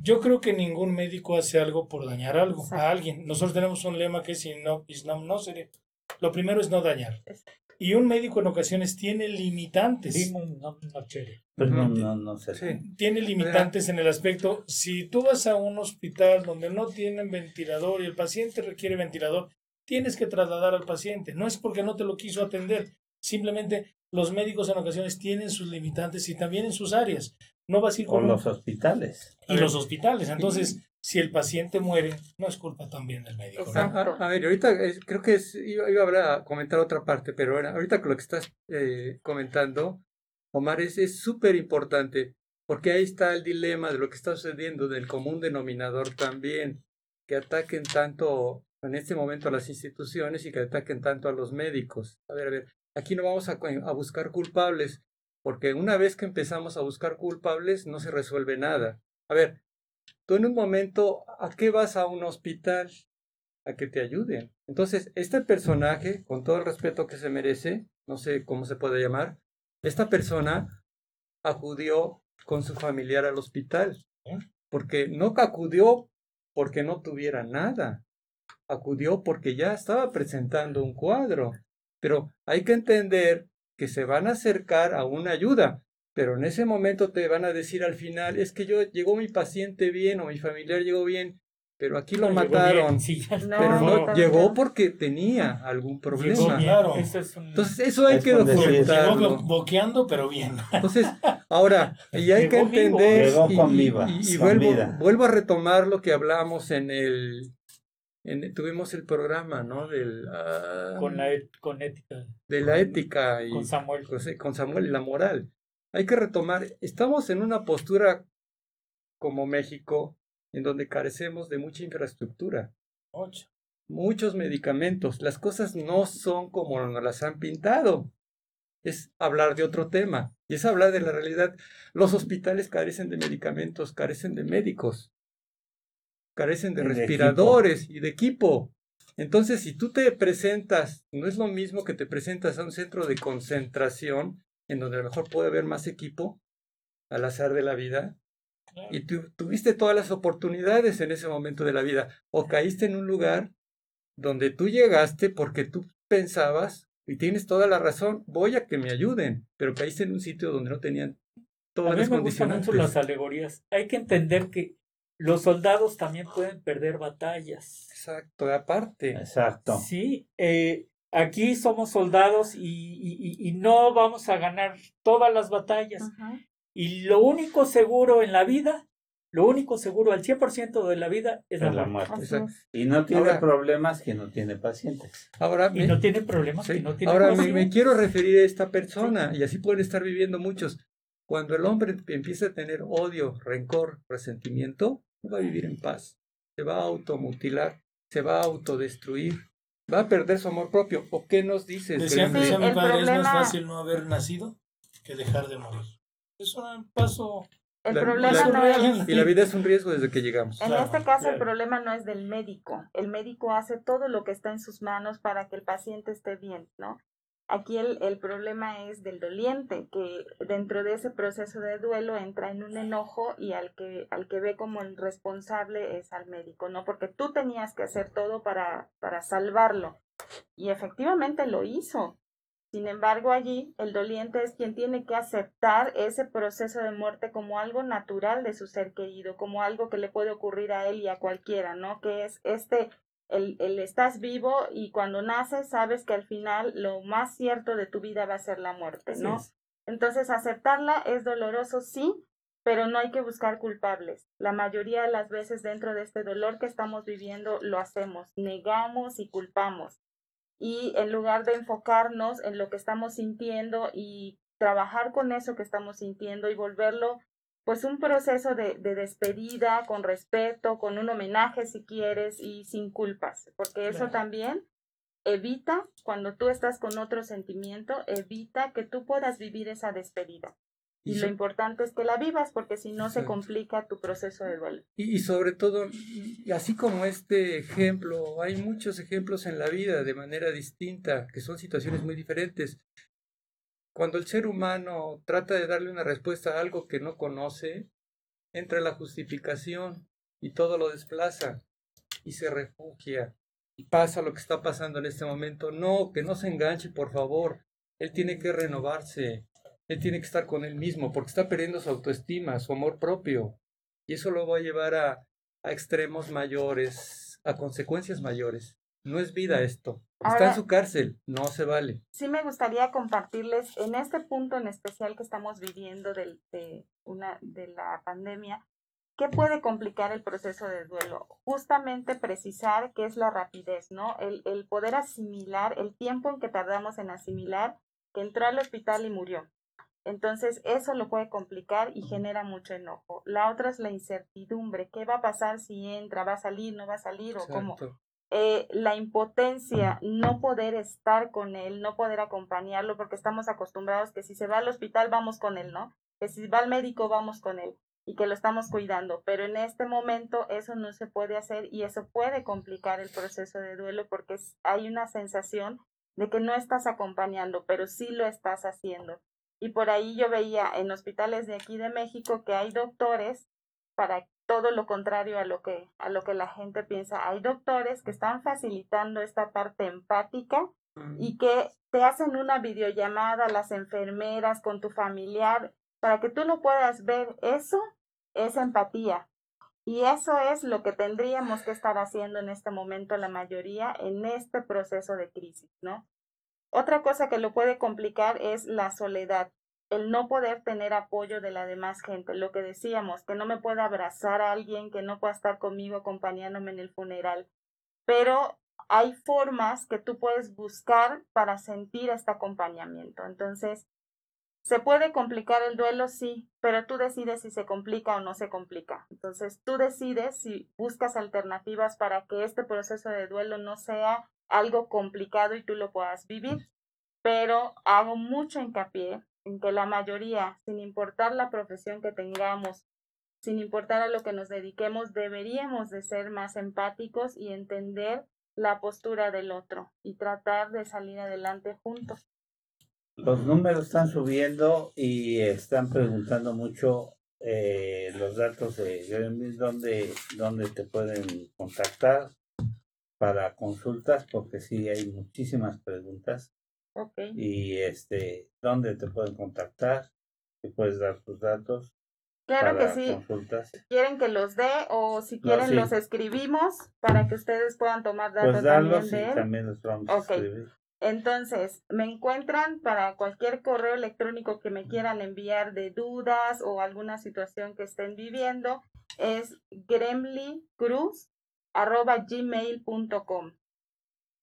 Yo creo que ningún médico hace algo por dañar algo a alguien. Nosotros tenemos un lema que es no, no Lo primero es no dañar. Y un médico en ocasiones tiene limitantes. Pues no, no, no sé. Tiene limitantes en el aspecto, si tú vas a un hospital donde no tienen ventilador y el paciente requiere ventilador, tienes que trasladar al paciente. No es porque no te lo quiso atender, simplemente los médicos en ocasiones tienen sus limitantes y también en sus áreas. No vas a ir con los hospitales. Y los hospitales. Entonces, si el paciente muere, no es culpa también del médico. A, ver, ahorita creo que iba, a, a comentar otra parte, pero ahorita con lo que estás eh, comentando, Omar, es súper importante, porque ahí está el dilema de lo que está sucediendo del común denominador también, que ataquen tanto en este momento a las instituciones y que ataquen tanto a los médicos. A ver, a ver, aquí no vamos a, a buscar culpables, porque una vez que empezamos a buscar culpables no se resuelve nada. A ver, Tú en un momento, ¿a qué vas a un hospital? A que te ayuden. Entonces, este personaje, con todo el respeto que se merece, no sé cómo se puede llamar, esta persona acudió con su familiar al hospital. Porque no acudió porque no tuviera nada. Acudió porque ya estaba presentando un cuadro. Pero hay que entender que se van a acercar a una ayuda pero en ese momento te van a decir al final, es que yo llegó mi paciente bien o mi familiar llegó bien, pero aquí lo mataron. [LAUGHS] pero no, llegó porque tenía algún problema. Entonces eso hay que documentarlo. boqueando, pero bien. [LAUGHS] Entonces, ahora, y hay que entender, y, vuelvo, vuelvo a retomar lo que hablamos en el tuvimos el programa, ¿no? Del, ah, con, la con ética. De la ética. Y, con Samuel. Con, Samuel y la moral. Hay que retomar, estamos en una postura como México en donde carecemos de mucha infraestructura. Muchos medicamentos. Las cosas no son como nos las han pintado. Es hablar de otro tema. Y es hablar de la realidad. Los hospitales carecen de medicamentos, carecen de médicos carecen de respiradores y de equipo. Entonces, si tú te presentas, no es lo mismo que te presentas a un centro de concentración, en donde a lo mejor puede haber más equipo, al azar de la vida, y tú tuviste todas las oportunidades en ese momento de la vida, o caíste en un lugar donde tú llegaste porque tú pensabas, y tienes toda la razón, voy a que me ayuden, pero caíste en un sitio donde no tenían todas a mí las me Gustan mucho las alegorías. Hay que entender que los soldados también pueden perder batallas. Exacto, aparte. Exacto. Sí, eh, aquí somos soldados y, no vamos a ganar todas las batallas. Y lo único seguro en la vida, lo único seguro al 100% de la vida es, la, muerte. Y no tiene problemas que no tiene pacientes. Ahora y no tiene problemas que no tiene Ahora me, quiero referir a esta persona y así pueden estar viviendo muchos. Cuando el hombre empieza a tener odio, rencor, resentimiento, no va a vivir en paz. Se va a automutilar, se va a autodestruir, va a perder su amor propio. ¿O qué nos dices? Decía, mi padre, es más fácil no haber nacido que dejar de morir. Es un paso el problema no es... Y la vida es un riesgo desde que llegamos. En este caso el problema no es del médico. El médico hace todo lo que está en sus manos para que el paciente esté bien, ¿no? Aquí el, el, problema es del doliente, que dentro de ese proceso de duelo entra en un enojo y al que, al que ve como el responsable es al médico, ¿no? Porque tú tenías que hacer todo para, para salvarlo. Y efectivamente lo hizo. Sin embargo, allí el doliente es quien tiene que aceptar ese proceso de muerte como algo natural de su ser querido, como algo que le puede ocurrir a él y a cualquiera, ¿no? Que es este el, el, estás vivo y cuando naces sabes que al final lo más cierto de tu vida va a ser la muerte, ¿no? Entonces aceptarla es doloroso, sí, pero no hay que buscar culpables. La mayoría de las veces dentro de este dolor que estamos viviendo lo hacemos, negamos y culpamos. Y en lugar de enfocarnos en lo que estamos sintiendo y trabajar con eso que estamos sintiendo y volverlo pues un proceso de, de, despedida con respeto, con un homenaje si quieres y sin culpas, porque eso también evita, cuando tú estás con otro sentimiento, evita que tú puedas vivir esa despedida. Y, lo importante es que la vivas, porque si no se complica tu proceso de duelo. Y, y, sobre todo, así como este ejemplo, hay muchos ejemplos en la vida de manera distinta, que son situaciones muy diferentes. Cuando el ser humano trata de darle una respuesta a algo que no conoce, entra la justificación y todo lo desplaza y se refugia y pasa lo que está pasando en este momento. No, que no se enganche, por favor. Él tiene que renovarse, él tiene que estar con él mismo porque está perdiendo su autoestima, su amor propio. Y eso lo va a llevar a, a extremos mayores, a consecuencias mayores. No es vida esto. Está en su cárcel, no se vale. Sí me gustaría compartirles en este punto en especial que estamos viviendo de, una, de la pandemia, ¿qué puede complicar el proceso de duelo? Justamente precisar qué es la rapidez, ¿no? El, el poder asimilar, el tiempo en que tardamos en asimilar que entró al hospital y murió. Entonces, eso lo puede complicar y genera mucho enojo. La otra es la incertidumbre. ¿Qué va a pasar si entra? ¿Va a salir? ¿No va a salir? ¿O cómo? Eh, la impotencia, no poder estar con él, no poder acompañarlo, porque estamos acostumbrados que si se va al hospital vamos con él, ¿no? Que si va al médico vamos con él y que lo estamos cuidando, pero en este momento eso no se puede hacer y eso puede complicar el proceso de duelo porque hay una sensación de que no estás acompañando, pero sí lo estás haciendo. Y por ahí yo veía en hospitales de aquí de México que hay doctores para todo lo contrario a lo que a lo que la gente piensa. Hay doctores que están facilitando esta parte empática y que te hacen una videollamada las enfermeras con tu familiar para que tú no puedas ver eso es empatía. Y eso es lo que tendríamos que estar haciendo en este momento la mayoría en este proceso de crisis, ¿no? Otra cosa que lo puede complicar es la soledad el no poder tener apoyo de la demás gente, lo que decíamos, que no me pueda abrazar a alguien, que no pueda estar conmigo acompañándome en el funeral. pero hay formas que tú puedes buscar para sentir este acompañamiento. Entonces, ¿se puede complicar el duelo? Sí, pero tú decides si se complica o no se complica. Entonces, tú decides si buscas alternativas para que este proceso de duelo no sea algo complicado y tú lo puedas vivir. Pero hago mucho hincapié en que la mayoría, sin importar la profesión que tengamos, sin importar a lo que nos dediquemos, deberíamos de ser más empáticos y entender la postura del otro y tratar de salir adelante juntos. Los números están subiendo y están preguntando mucho eh, los datos de Gremlin, dónde, dónde te pueden contactar para consultas, porque sí hay muchísimas preguntas. Okay. Y este, dónde te pueden contactar, te puedes dar tus datos. Claro que sí. quieren que los dé o si quieren los escribimos para que ustedes puedan tomar datos pues también de él. también los vamos a escribir. Entonces, me encuentran para cualquier correo electrónico que me quieran enviar de dudas o alguna situación que estén viviendo, es gremlycruz.gmail.com.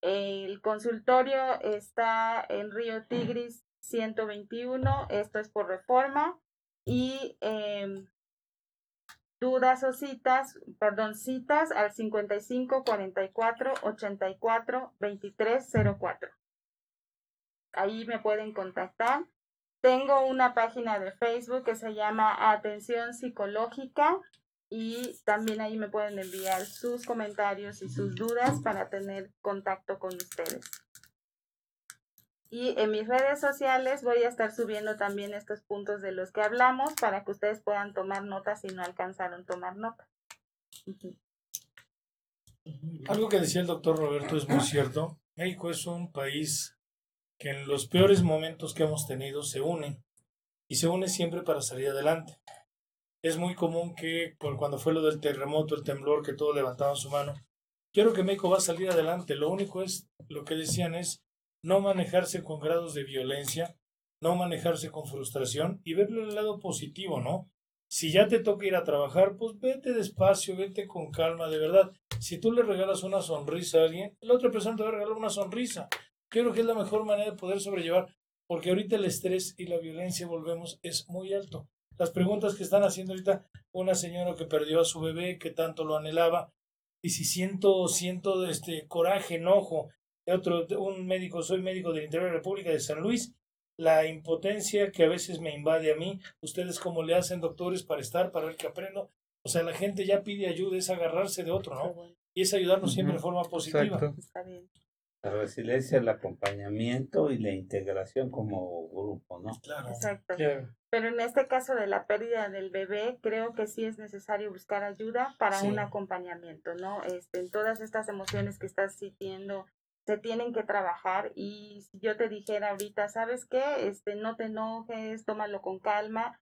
El consultorio está en Río Tigris 121, esto es por reforma, y em, dudas o citas, perdón, citas al 55 44 84 23 04. Ahí me pueden contactar. Tengo una página de Facebook que se llama Atención Psicológica y también ahí me pueden enviar sus comentarios y sus dudas para tener contacto con ustedes. Y en mis redes sociales voy a estar subiendo también estos puntos de los que hablamos para que ustedes puedan tomar notas si no alcanzaron tomar nota. Algo que decía el doctor Roberto es muy cierto. México es un país que en los peores momentos que hemos tenido se une y se une siempre para salir adelante. Es muy común que cuando fue lo del terremoto, el temblor, que todos levantaban su mano, quiero que México va a salir adelante. Lo único es, lo que decían es, no manejarse con grados de violencia, no manejarse con frustración y verle el lado positivo, ¿no? Si ya te toca ir a trabajar, pues vete despacio, vete con calma, de verdad. Si tú le regalas una sonrisa a alguien, la otra persona te va a regalar una sonrisa. Creo que es la mejor manera de poder sobrellevar, porque ahorita el estrés y la violencia, volvemos, es muy alto. Las preguntas que están haciendo ahorita, una señora que perdió a su bebé, que tanto lo anhelaba, y si siento, siento este coraje, enojo, otro, un médico, soy médico del interior de la República de San Luis, la impotencia que a veces me invade a mí, ustedes cómo le hacen doctores para estar, para ver que aprendo, o sea, la gente ya pide ayuda, es agarrarse de otro, ¿no? Y es ayudarnos siempre de forma positiva. La resiliencia, el acompañamiento y la integración como grupo, ¿no? Claro. Exacto. Pero en este caso de la pérdida del bebé, creo que sí es necesario buscar ayuda para un acompañamiento, ¿no? Este, en todas estas emociones que estás sintiendo, se tienen que trabajar y si yo te dijera ahorita, ¿sabes qué? Este, no te enojes, tómalo con calma,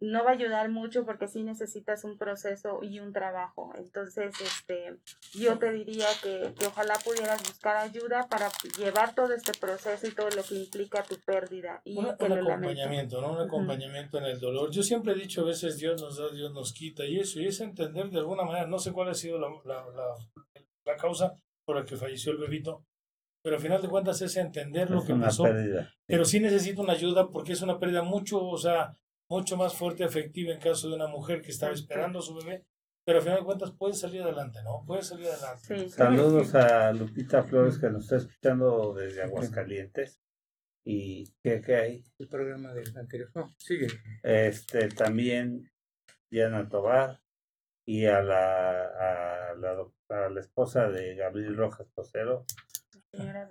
no va a ayudar mucho porque sí necesitas un proceso y un trabajo. Entonces, este, yo te diría que, que, ojalá pudieras buscar ayuda para llevar todo este proceso y todo lo que implica tu pérdida. Y un acompañamiento, ¿no? Un acompañamiento en el dolor. Yo siempre he dicho, a veces Dios nos da, Dios nos quita, y eso, y es entender de alguna manera, no sé cuál ha sido la, la, la, la causa, por el que falleció el bebito, pero al final de cuentas es entender lo que pasó. Pero sí necesito una ayuda porque es una pérdida mucho, o sea, mucho más fuerte, efectiva en caso de una mujer que estaba esperando a su bebé. Pero al final de cuentas puede salir adelante, ¿no? Puede salir adelante. Saludos a Lupita Flores que nos está escuchando desde Aguascalientes. ¿Y qué, qué hay? El programa del anterior. sigue. Este, también Diana Tobar y a la, a la, a la esposa de Gabriel Rojas Posero, señora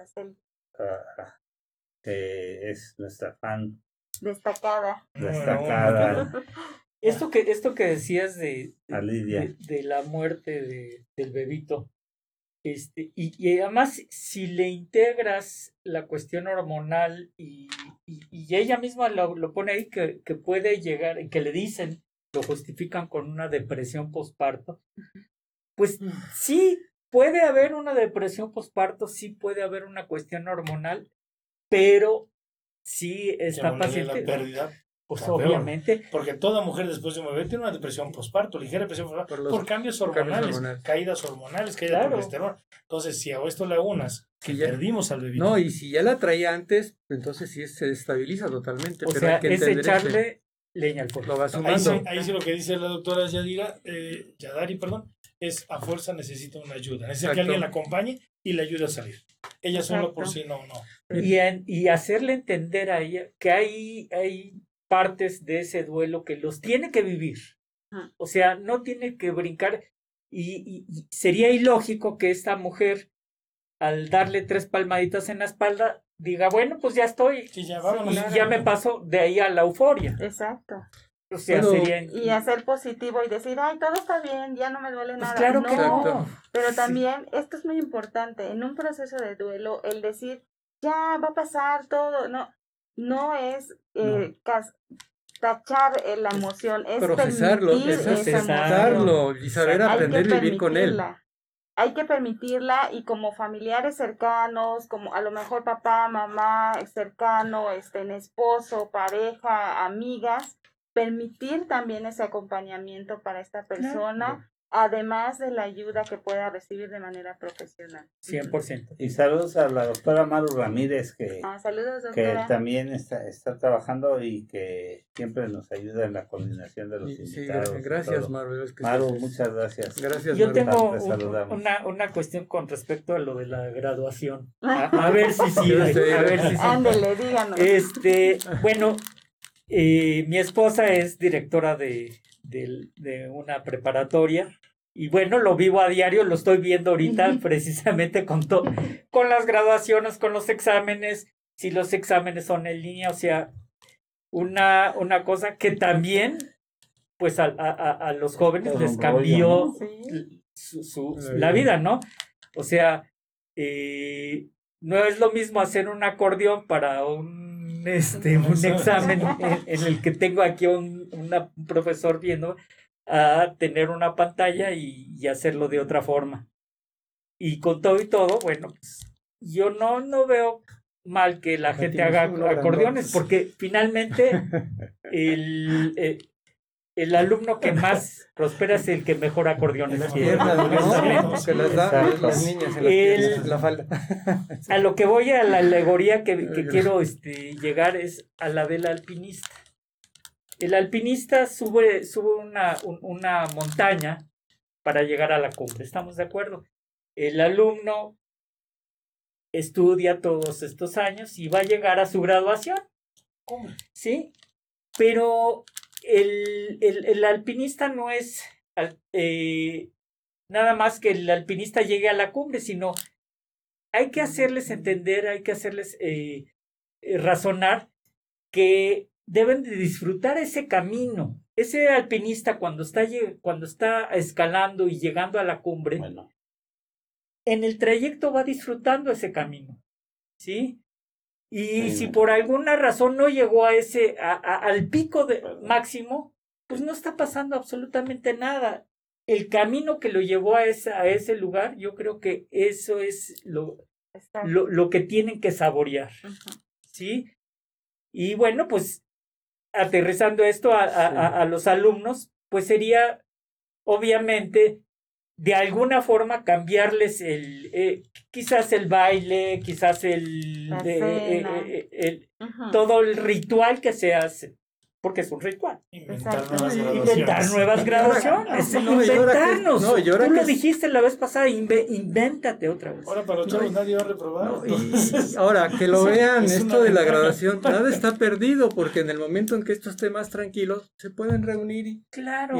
que es nuestra fan destacada. Destacada. [LAUGHS] Esto que, esto que decías de, de, de, la muerte de, del bebito, este, y, y, además si le integras la cuestión hormonal y, y, ella misma lo, lo, pone ahí que, que puede llegar, que le dicen, lo justifican con una depresión postparto, pues sí, puede haber una depresión postparto, sí puede haber una cuestión hormonal, pero sí está paciente. La pérdida Pues obviamente. Porque toda mujer después de un bebé tiene una depresión postparto, ligera depresión postparto, por, cambios hormonales, caídas hormonales, caída de progesterona. Entonces, si a esto le unas, que perdimos al bebé. No, y si ya la traía antes, entonces sí se estabiliza totalmente. O sea, es echarle leña al fuego. Ahí sí, ahí sí lo que dice la doctora Yadira, eh, Yadari, perdón, es a fuerza necesita una ayuda. Necesita que alguien la acompañe y le ayude a salir. Ella solo por sí no, no. Y, y hacerle entender a ella que hay, hay partes de ese duelo que los tiene que vivir. O sea, no tiene que brincar. Y, sería ilógico que esta mujer, al darle tres palmaditas en la espalda, diga, bueno, pues ya estoy. y ya me paso de ahí a la euforia. Exacto. O sea, sería... Y hacer positivo y decir, ay, todo está bien, ya no me duele pues nada. Claro que no. Pero también, esto es muy importante, en un proceso de duelo, el decir, ya va a pasar todo, no, no es eh, tachar eh, la emoción, es procesarlo, es aceptarlo y saber aprender a vivir con él. Hay que permitirla y como familiares cercanos, como a lo mejor papá, mamá, cercano, este, en esposo, pareja, amigas, permitir también ese acompañamiento para esta persona además de la ayuda que pueda recibir de manera profesional. 100%. Y saludos a la doctora Maru Ramírez, que, ah, saludos, que también está, está trabajando y que siempre nos ayuda en la coordinación de los invitados. Sí, gracias, Maru. Maru, muchas gracias. Gracias, Yo tengo una, una cuestión con respecto a lo de la graduación. [LAUGHS] A, ver si sí, a ver si sí. Ándele, díganos. Este, bueno, eh, mi esposa es directora de de, una preparatoria. Y bueno, lo vivo a diario, lo estoy viendo ahorita precisamente con, [LAUGHS] con las graduaciones, con los exámenes, si los exámenes son en línea, o sea, una, una cosa que también, pues a, a, los jóvenes les cambió su, la vida, ¿no? O sea, eh, no es lo mismo hacer un acordeón para un este, [LAUGHS] un examen en, el que tengo aquí un, un profesor viendo a tener una pantalla y, hacerlo de otra forma. Y con todo y todo, bueno, pues, yo no, no veo mal que la gente haga acordeones, porque finalmente [LAUGHS] el, eh, el alumno que más prospera es el que mejor acordeones tiene. Que las da las niñas en la falda. [LAUGHS] A lo que voy a la alegoría que, que quiero este, llegar es a la del alpinista. El alpinista sube, sube una, una montaña para llegar a la cumbre, ¿estamos de acuerdo? El alumno estudia todos estos años y va a llegar a su graduación. ¿Sí? Pero el, el, alpinista no es eh, nada más que el alpinista llegue a la cumbre, sino hay que hacerles entender, hay que hacerles eh, eh, razonar que deben de disfrutar ese camino. Ese alpinista cuando está, cuando está escalando y llegando a la cumbre, en el trayecto va disfrutando ese camino. ¿Sí? Y si por alguna razón no llegó a ese, a, al pico de, máximo, pues no está pasando absolutamente nada. El camino que lo llevó a, ese, a ese lugar, yo creo que eso es lo, lo, lo, que tienen que saborear. ¿Sí? Y bueno, pues aterrizando esto a, a, a, los alumnos, pues sería obviamente de alguna forma cambiarles el, eh, quizás el baile, quizás el, eh, eh, todo el ritual que se hace porque es un ritual. Inventar nuevas Inventar nuevas [LAUGHS] graduaciones. inventarnos. No, Tú lo dijiste la vez pasada, invéntate otra vez. Ahora para los chavos nadie va a reprobar. [LAUGHS] ahora, que lo [LAUGHS] vean, esto de la graduación, nada está perdido, porque en el momento en que esto esté más tranquilo, se pueden reunir y, claro.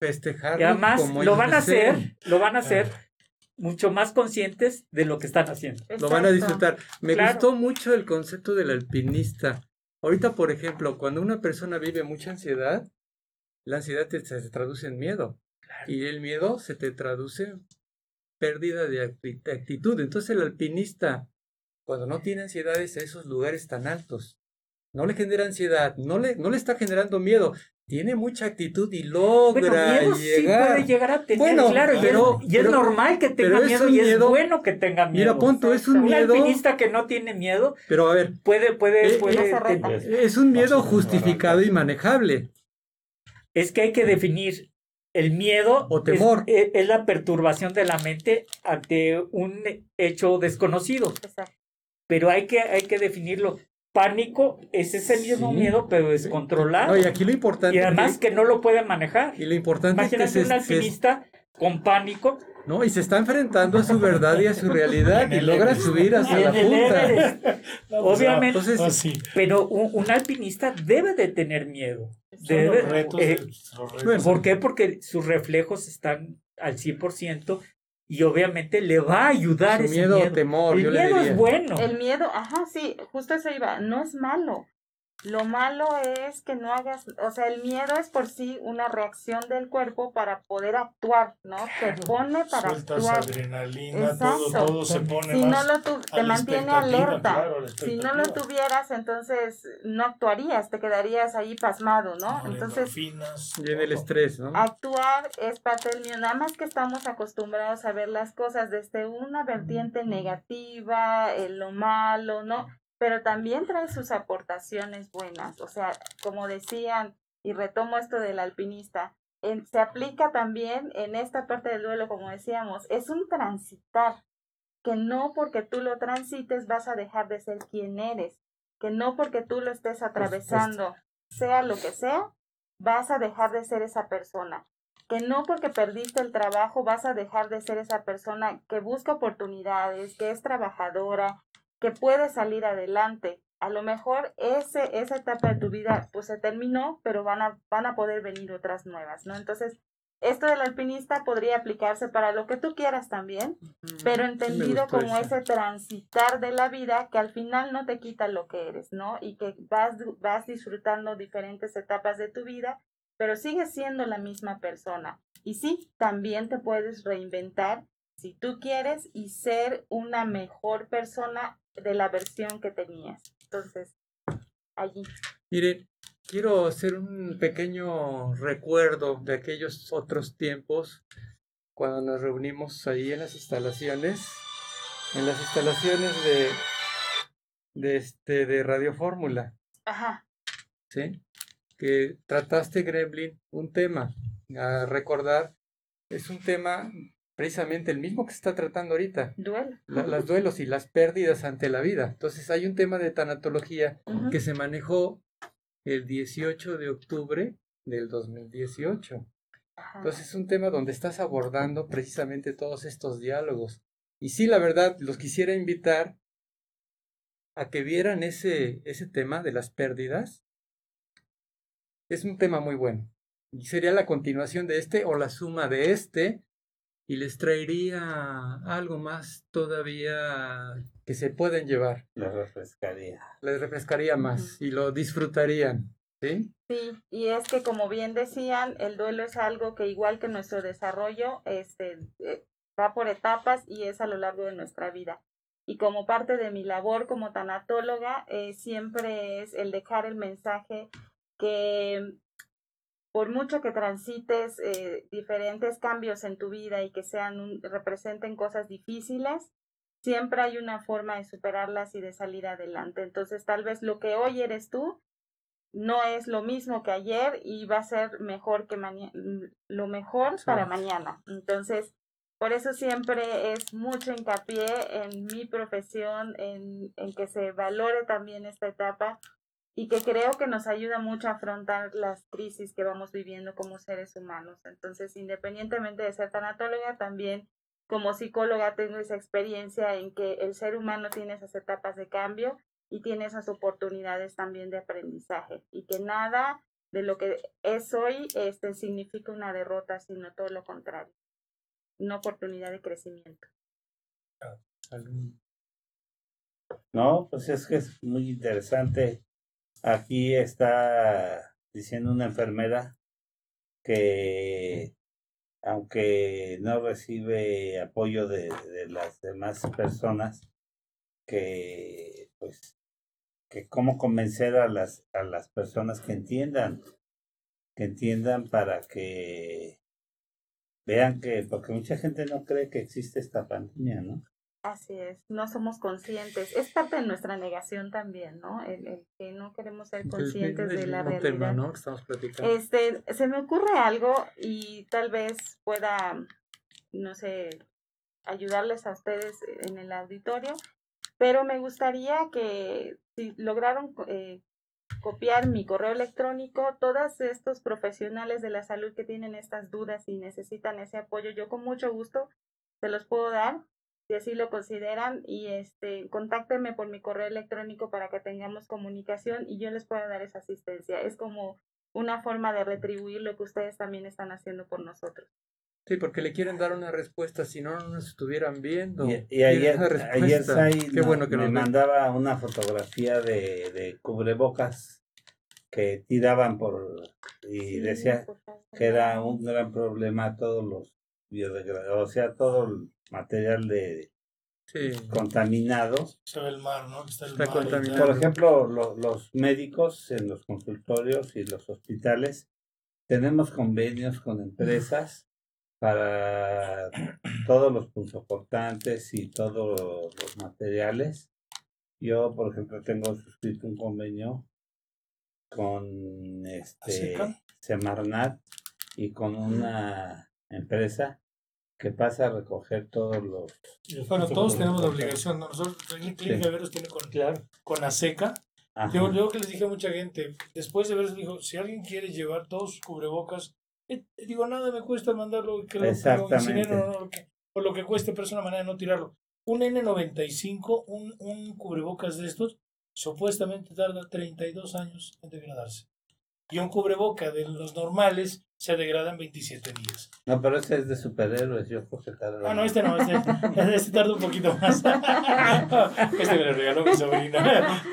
festejar. Y además lo van a hacer, lo van a hacer mucho más conscientes de lo que están haciendo. Lo van a disfrutar. Me gustó mucho el concepto del alpinista Ahorita, por ejemplo, cuando una persona vive mucha ansiedad, la ansiedad se traduce en miedo. Y el miedo se te traduce en pérdida de actitud. Entonces el alpinista, cuando no tiene ansiedades a esos lugares tan altos, no le genera ansiedad, no le, no le está generando miedo, tiene mucha actitud y logra miedo llegar. Sí puede llegar a tener, bueno, claro, pero, y, es, normal que tenga miedo y es bueno que tenga miedo. Mira, punto, es un, miedo. Un alpinista que no tiene miedo. Pero a ver, puede, puede, eh, puede. Eh, es un miedo justificado y manejable. Es que hay que definir el miedo o temor. Es, es, la perturbación de la mente ante un hecho desconocido. Exacto. Pero hay que, hay que definirlo pánico es ese mismo miedo, pero descontrolado. No, y aquí lo importante. Y además que, no lo puede manejar. Y lo importante Imagínate es que un alpinista con pánico. No, y se está enfrentando a su verdad y a su realidad y logra subir hacia la punta. [LAUGHS] Obviamente. Entonces, pero un, alpinista debe de tener miedo. Debe, eh, ¿Por qué? Porque sus reflejos están al 100% y obviamente le va a ayudar Su miedo, o temor. El miedo es bueno. El miedo, ajá, sí, justo eso iba, no es malo. Lo malo es que no hagas, o sea, el miedo es por sí una reacción del cuerpo para poder actuar, ¿no? Te pone para Sueltas actuar. adrenalina, todo, todo se pone si más no lo tu, te mantiene alerta. si no lo tuvieras, entonces no actuarías, te quedarías ahí pasmado, ¿no? entonces, viene el estrés, ¿no? Actuar es parte del miedo, nada más que estamos acostumbrados a ver las cosas desde una vertiente negativa, en lo malo, ¿no? Pero también trae sus aportaciones buenas. O sea, como decían, y retomo esto del alpinista, se aplica también en esta parte del duelo, como decíamos, es un transitar, que no porque tú lo transites vas a dejar de ser quien eres, que no porque tú lo estés atravesando, sea lo que sea, vas a dejar de ser esa persona, que no porque perdiste el trabajo vas a dejar de ser esa persona que busca oportunidades, que es trabajadora, que puedes salir adelante. A lo mejor ese, esa etapa de tu vida pues se terminó, pero van a, van a poder venir otras nuevas, ¿no? Entonces, esto del alpinista podría aplicarse para lo que tú quieras también, pero entendido como ese transitar de la vida que al final no te quita lo que eres, ¿no? Y que vas, vas disfrutando diferentes etapas de tu vida, pero sigues siendo la misma persona. Y sí, también te puedes reinventar si tú quieres y ser una mejor persona de la versión que tenías. Entonces, allí. Miren, quiero hacer un pequeño recuerdo de aquellos otros tiempos cuando nos reunimos ahí en las instalaciones, en las instalaciones de, de, este, de Radio Fórmula. Ajá. ¿Sí? Que trataste, Gremlin, un tema a recordar. Es un tema precisamente el mismo que se está tratando ahorita. Duelo. los duelos y las pérdidas ante la vida. Entonces hay un tema de tanatología que se manejó el 18 de octubre del 2018. Entonces es un tema donde estás abordando precisamente todos estos diálogos. Y sí, la verdad, los quisiera invitar a que vieran ese, ese tema de las pérdidas. Es un tema muy bueno. Y sería la continuación de este o la suma de este y les traería algo más todavía que se pueden llevar. Les refrescaría. Les refrescaría más y lo disfrutarían. ¿Sí? Sí, y es que como bien decían, el duelo es algo que igual que nuestro desarrollo, este, eh, va por etapas y es a lo largo de nuestra vida. Y como parte de mi labor como tanatóloga, eh, siempre es el dejar el mensaje que por mucho que transites eh, diferentes cambios en tu vida y que sean representen cosas difíciles, siempre hay una forma de superarlas y de salir adelante. Entonces, tal vez lo que hoy eres tú no es lo mismo que ayer y va a ser mejor que mañana, lo mejor para mañana. Entonces, por eso siempre es mucho hincapié en mi profesión, en, en que se valore también esta etapa, y que creo que nos ayuda mucho a afrontar las crisis que vamos viviendo como seres humanos. Entonces, independientemente de ser tanatóloga, también como psicóloga tengo esa experiencia en que el ser humano tiene esas etapas de cambio y tiene esas oportunidades también de aprendizaje y que nada de lo que es hoy este, significa una derrota, sino todo lo contrario, una oportunidad de crecimiento. No, pues es que es muy interesante Aquí está diciendo una enfermera que aunque no recibe apoyo de, las demás personas, que pues que cómo convencer a las a las personas que entiendan que entiendan para que vean que, porque mucha gente no cree que existe esta pandemia, ¿no? Así es, no somos conscientes. Es parte de nuestra negación también, ¿no? El, que no queremos ser conscientes de la realidad. ¿no? Estamos platicando. Este, se me ocurre algo y tal vez pueda, no sé, ayudarles a ustedes en el auditorio, pero me gustaría que si lograron eh, copiar mi correo electrónico, todos estos profesionales de la salud que tienen estas dudas y necesitan ese apoyo, yo con mucho gusto se los puedo dar si así lo consideran y este contáctenme por mi correo electrónico para que tengamos comunicación y yo les pueda dar esa asistencia. Es como una forma de retribuir lo que ustedes también están haciendo por nosotros. Sí, porque le quieren dar una respuesta, si no, no nos estuvieran viendo. Y, ayer, ayer bueno que me mandaba una fotografía de, de, cubrebocas que tiraban por... y decía que era un gran problema todos los biodegradables, o sea, todo el material de contaminado. el mar, ¿no? Está, Por ejemplo, los médicos en los consultorios y los hospitales tenemos convenios con empresas para todos los punzocortantes y todos los materiales. Yo, por ejemplo, tengo suscrito un convenio con este Semarnat y con una empresa que pasa a recoger todos los... Bueno, todos tenemos la obligación, nosotros, el Clínica sí. tiene con, claro. con ASECA. Yo, yo, que les dije a mucha gente, después de ver, dijo, si alguien quiere llevar todos sus cubrebocas, eh, digo, nada me cuesta mandarlo, que lo, Exactamente. no, por lo que cueste, pero es una manera de no tirarlo. Un N95, un, un cubrebocas de estos, supuestamente tarda 32 años en degradarse. Y un cubreboca de los normales se degrada en 27 días. No, pero este es de superhéroes, yo creo que tarda. Ah, no, este no, este, [LAUGHS] este tarda un poquito más. [LAUGHS] este me lo regaló mi sobrina. [LAUGHS]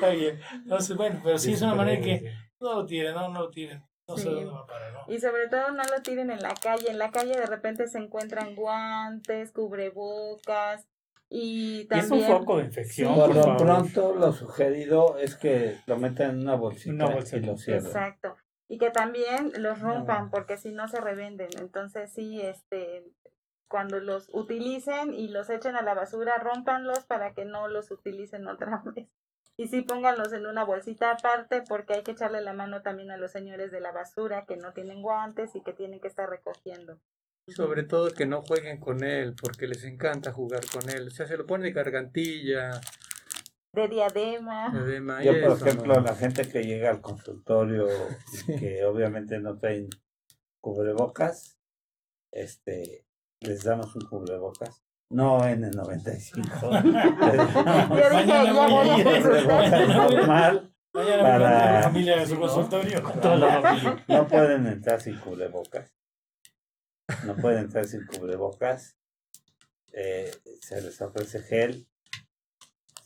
Entonces, bueno, pero sí es una manera que no lo tiren, no, no lo tiren. No sé dónde va a parar, ¿no? Y sobre todo no lo tiren en la calle. En la calle de repente se encuentran guantes, cubrebocas, y también, es un foco de infección. por, lo pronto, lo sugerido es que lo metan en una bolsita, una y lo cierren. Exacto y que también los rompan porque si no se revenden. Entonces sí, este, cuando los utilicen y los echen a la basura, rompanlos para que no los utilicen otra [LAUGHS] vez. Y sí, pónganlos en una bolsita aparte porque hay que echarle la mano también a los señores de la basura que no tienen guantes y que tienen que estar recogiendo. Sobre todo que no jueguen con él porque les encanta jugar con él. O sea, se lo ponen de gargantilla, de diadema. Yo, por ejemplo, la gente que llega al consultorio que obviamente no traen cubrebocas, este, les damos un cubrebocas. No N95. normal [LAUGHS] [LAUGHS] para la familia de su consultorio. No pueden entrar sin cubrebocas. No pueden entrar sin cubrebocas. Eh, se les ofrece gel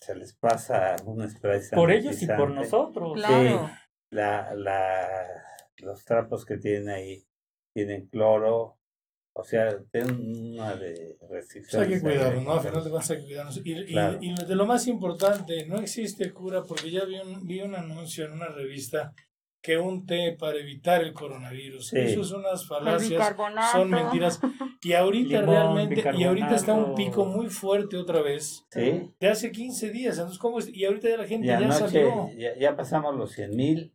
se les pasa un spray Por ellos y por nosotros. Claro. la, la, los trapos que tienen ahí tienen cloro, o sea, tienen una de restricciones. hay que cuidarnos, ¿no? Al final de cuentas hay que cuidarnos. Y, y, de lo más importante, no existe cura, porque ya vi un, vi un anuncio en una revista que un té para evitar el coronavirus. Eso son unas falacias, son mentiras. Y ahorita realmente, y ahorita está un pico muy fuerte otra vez. ¿Sí? De hace 15 días. Entonces, ¿cómo Y ahorita ya la gente ya salió. Ya, pasamos los 100 mil.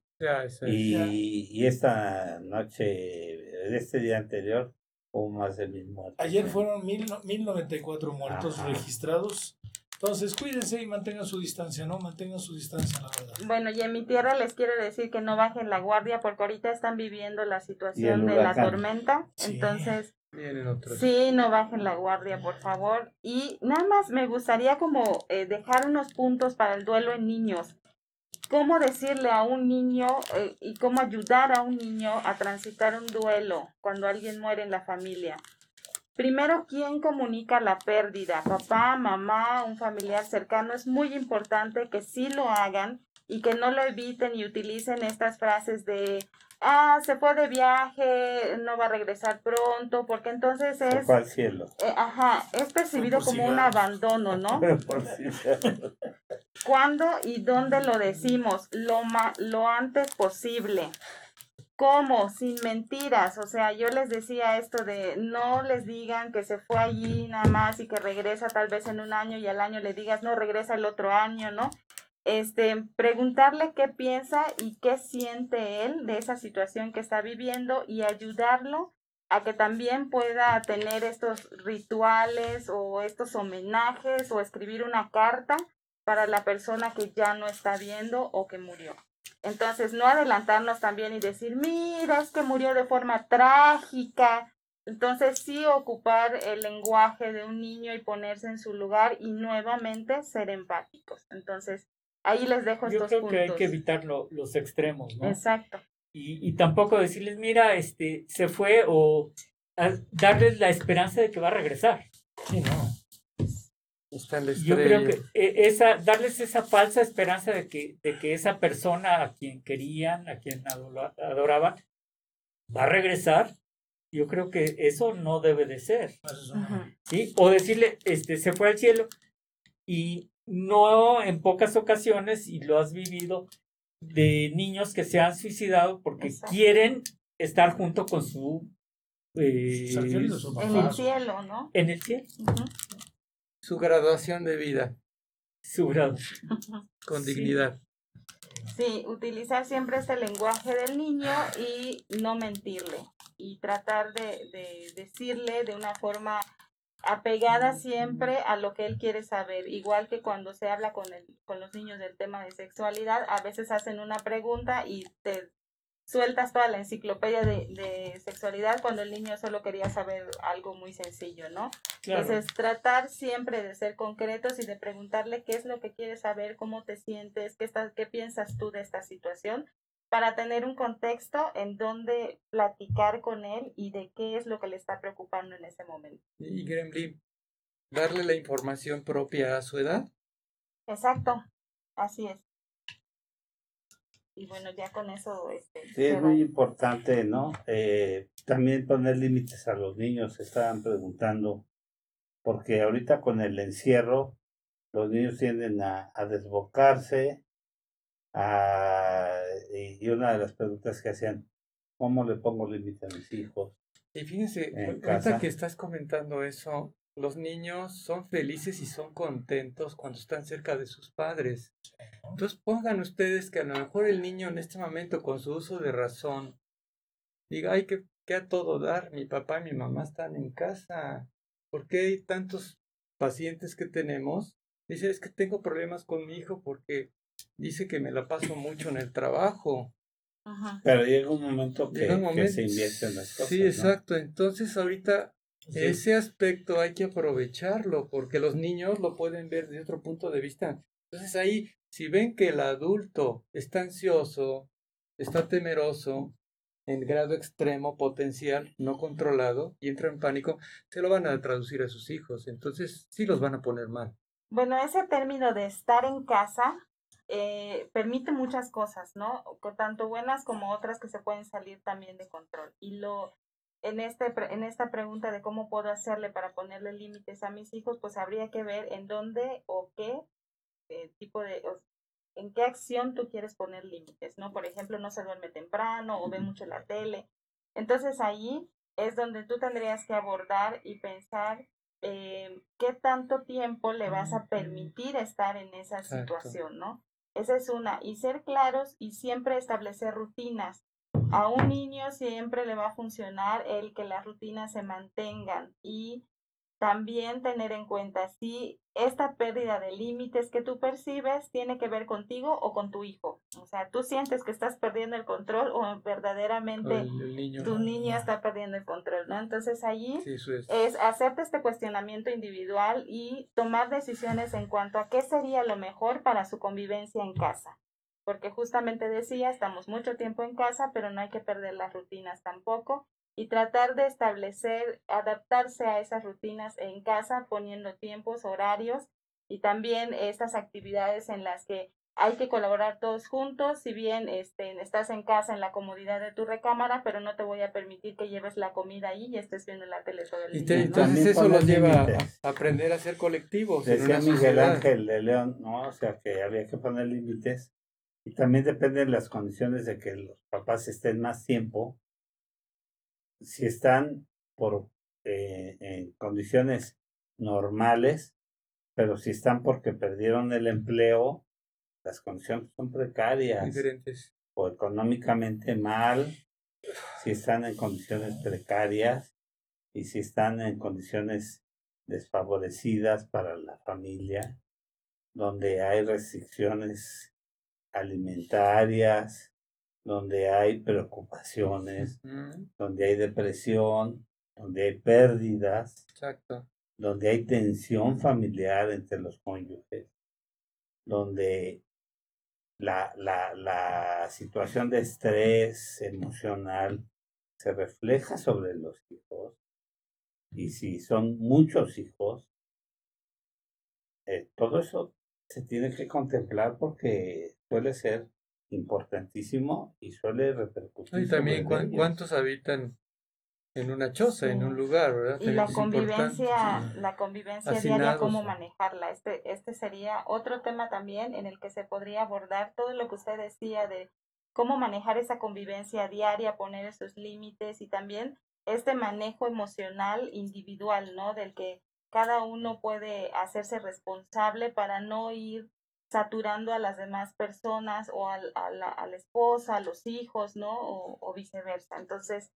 y, y esta noche, este día anterior, hubo más de mil muertos. Ayer fueron mil, 1094 muertos registrados entonces, cuídense y mantengan su distancia, ¿no? Mantengan su distancia, la verdad. Bueno, y en mi tierra les quiero decir que no bajen la guardia porque ahorita están viviendo la situación de la tormenta. Entonces, sí, no bajen la guardia, por favor. Y nada más me gustaría como eh, dejar unos puntos para el duelo en niños. ¿Cómo decirle a un niño eh, y cómo ayudar a un niño a transitar un duelo cuando alguien muere en la familia? Primero, ¿quién comunica la pérdida? Papá, mamá, un familiar cercano. Es muy importante que sí lo hagan y que no lo eviten y utilicen estas frases de, ah, se fue de viaje, no va a regresar pronto, porque entonces es... Se al cielo. Eh, ajá, es percibido como un abandono, ¿no? [LAUGHS] ¿Cuándo y dónde lo decimos? Lo, ma lo antes posible ¿Cómo? Sin mentiras. O sea, yo les decía esto de no les digan que se fue allí nada más y que regresa tal vez en un año y al año le digas, no, regresa el otro año, ¿no? Este, preguntarle qué piensa y qué siente él de esa situación que está viviendo y ayudarlo a que también pueda tener estos rituales o estos homenajes o escribir una carta para la persona que ya no está viendo o que murió. Entonces, no adelantarnos también y decir, mira, es que murió de forma trágica. Entonces, sí ocupar el lenguaje de un niño y ponerse en su lugar y nuevamente ser empáticos. Entonces, ahí les dejo Yo estos creo puntos. que hay que evitar los extremos, ¿no? Exacto. Y, y tampoco decirles, mira, este, se fue o darles la esperanza de que va a regresar. Sí, no. Yo creo que e, esa, darles esa falsa esperanza de que, de que esa persona a quien querían, a quien adoraban, va a regresar, yo creo que eso no debe de ser. ¿sí? O decirle, este, se fue al cielo y no en pocas ocasiones, y lo has vivido, de niños que se han suicidado porque quieren estar junto con su... Eh, en el cielo, ¿no? En el cielo su graduación de vida. Su graduación. [LAUGHS] Con dignidad. Sí, utilizar siempre ese lenguaje del niño y no mentirle. Y tratar de, de decirle de una forma apegada siempre a lo que él quiere saber. Igual que cuando se habla con, el, con los niños del tema de sexualidad, a veces hacen una pregunta y te sueltas toda la enciclopedia de, sexualidad cuando el niño solo quería saber algo muy sencillo, ¿no? Entonces, tratar siempre de ser concretos y de preguntarle qué es lo que quieres saber, cómo te sientes, qué, estás, qué piensas tú de esta situación, para tener un contexto en donde platicar con él y de qué es lo que le está preocupando en ese momento. Y Gremlin, darle la información propia a su edad. Exacto, así es y bueno, ya con eso... Este, sí, es muy importante, ¿no? Eh, también poner límites a los niños, se estaban preguntando, porque ahorita con el encierro, los niños tienden a, a desbocarse, a, y una de las preguntas que hacían, ¿cómo le pongo límite a mis hijos? Y fíjense, ahorita que estás comentando eso, los niños son felices y son contentos cuando están cerca de sus padres. Entonces pongan ustedes que a lo mejor el niño en este momento con su uso de razón diga, ay, que, que a todo dar, mi papá y mi mamá están en casa. ¿Por qué hay tantos pacientes que tenemos? Dice, es que tengo problemas con mi hijo porque dice que me la paso mucho en el trabajo. Pero llega un momento que, se invierte en las cosas. Sí, exacto. Entonces ahorita ese aspecto hay que aprovecharlo porque los niños lo pueden ver de otro punto de vista. Entonces ahí, si ven que el adulto está ansioso, está temeroso, en grado extremo potencial, no controlado, y entra en pánico, se lo van a traducir a sus hijos. Entonces sí los van a poner mal. Bueno, ese término de estar en casa eh, permite muchas cosas, ¿no? Tanto buenas como otras que se pueden salir también de control. Y lo en, este, en esta pregunta de cómo puedo hacerle para ponerle límites a mis hijos, pues habría que ver en dónde o qué eh, tipo de, en qué acción tú quieres poner límites, ¿no? Por ejemplo, no se duerme temprano o ve mucho la tele. Entonces ahí es donde tú tendrías que abordar y pensar eh, qué tanto tiempo le vas a permitir estar en esa situación, ¿no? Esa es una. Y ser claros y siempre establecer rutinas a un niño siempre le va a funcionar el que las rutinas se mantengan y también tener en cuenta si esta pérdida de límites que tú percibes tiene que ver contigo o con tu hijo. O sea, tú sientes que estás perdiendo el control o verdaderamente tu niño está perdiendo el control, ¿no? Entonces allí es. es hacerte este cuestionamiento individual y tomar decisiones en cuanto a qué sería lo mejor para su convivencia en casa porque justamente decía, estamos mucho tiempo en casa, pero no hay que perder las rutinas tampoco y tratar de establecer, adaptarse a esas rutinas en casa, poniendo tiempos, horarios y también estas actividades en las que hay que colaborar todos juntos, si bien este, estás en casa en la comodidad de tu recámara, pero no te voy a permitir que lleves la comida ahí y estés viendo la tele todo el día. Y entonces eso los lleva a aprender a ser colectivos. Decía Miguel Ángel de León, ¿no? O sea, que había que poner límites Y también depende de las condiciones de que los papás estén más tiempo. Si están por eh, en condiciones normales, pero si están porque perdieron el empleo, las condiciones son precarias. Diferentes. O económicamente mal, si están en condiciones precarias y si están en condiciones desfavorecidas para la familia, donde hay restricciones alimentarias, donde hay preocupaciones, donde hay depresión, donde hay pérdidas, Exacto. donde hay tensión familiar entre los cónyuges, donde la, la, la situación de estrés emocional se refleja sobre los hijos. Y si son muchos hijos, eh, todo eso se tiene que contemplar porque suele ser importantísimo y suele repercutir. Y también cuántos habitan en una choza, en un lugar, ¿verdad? Y la convivencia, la convivencia diaria, cómo manejarla. Este, este sería otro tema también en el que se podría abordar todo lo que usted decía de cómo manejar esa convivencia diaria, poner esos límites y también este manejo emocional individual, ¿no? Del que cada uno puede hacerse responsable para no ir saturando a las demás personas o a, la, a la, esposa, a los hijos, ¿no? O, o, viceversa. Entonces,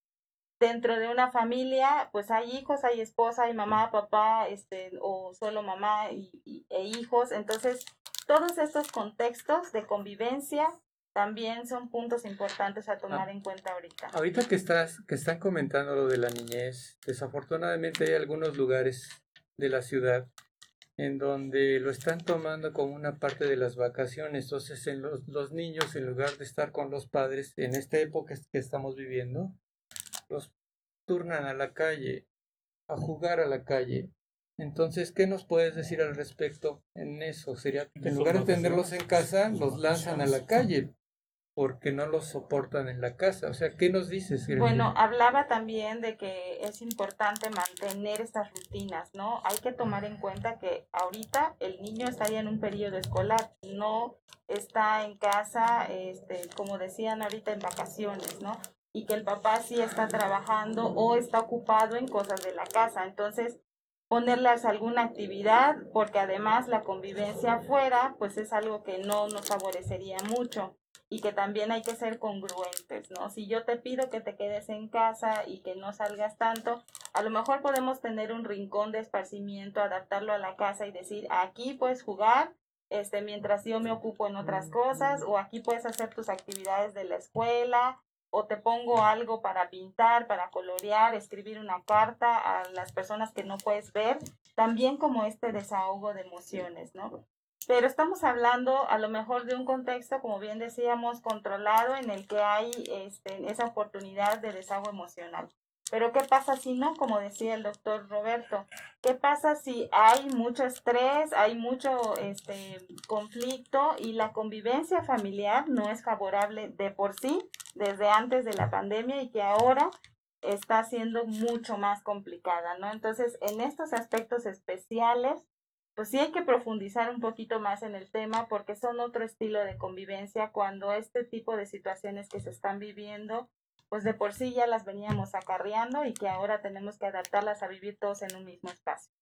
dentro de una familia, pues hay hijos, hay esposa, hay mamá, papá, este, o solo mamá y, e hijos. Entonces, todos estos contextos de convivencia también son puntos importantes a tomar en cuenta ahorita. Ahorita que estás, que están comentando lo de la niñez, desafortunadamente hay algunos lugares de la ciudad en donde lo están tomando como una parte de las vacaciones. Entonces, en los, los niños, en lugar de estar con los padres, en esta época que estamos viviendo, los turnan a la calle, a jugar a la calle. Entonces, ¿qué nos puedes decir al respecto en eso? Sería, en lugar de tenerlos en casa, los lanzan a la calle porque no los soportan en la casa. O sea, ¿qué nos dices? Bueno, hablaba también de que es importante mantener estas rutinas, ¿no? Hay que tomar en cuenta que ahorita el niño está ya en un periodo escolar, no está en casa, este, como decían ahorita, en vacaciones, ¿no? Y que el papá sí está trabajando o está ocupado en cosas de la casa. Entonces, ponerles alguna actividad, porque además la convivencia afuera, pues es algo que no nos favorecería mucho y que también hay que ser congruentes, ¿no? Si yo te pido que te quedes en casa y que no salgas tanto, a lo mejor podemos tener un rincón de esparcimiento, adaptarlo a la casa y decir, aquí puedes jugar, este, mientras yo me ocupo en otras cosas, o aquí puedes hacer tus actividades de la escuela, o te pongo algo para pintar, para colorear, escribir una carta a las personas que no puedes ver, también como este desahogo de emociones, ¿no? Pero estamos hablando a lo mejor de un contexto, como bien decíamos, controlado en el que hay este, esa oportunidad de desahogo emocional. Pero ¿qué pasa si no? Como decía el doctor Roberto, ¿qué pasa si hay mucho estrés, hay mucho este, conflicto y la convivencia familiar no es favorable de por sí desde antes de la pandemia y que ahora está siendo mucho más complicada, ¿no? Entonces, en estos aspectos especiales, pues sí hay que profundizar un poquito más en el tema porque son otro estilo de convivencia cuando este tipo de situaciones que se están viviendo, pues de por sí ya las veníamos acarreando y que ahora tenemos que adaptarlas a vivir todos en un mismo espacio.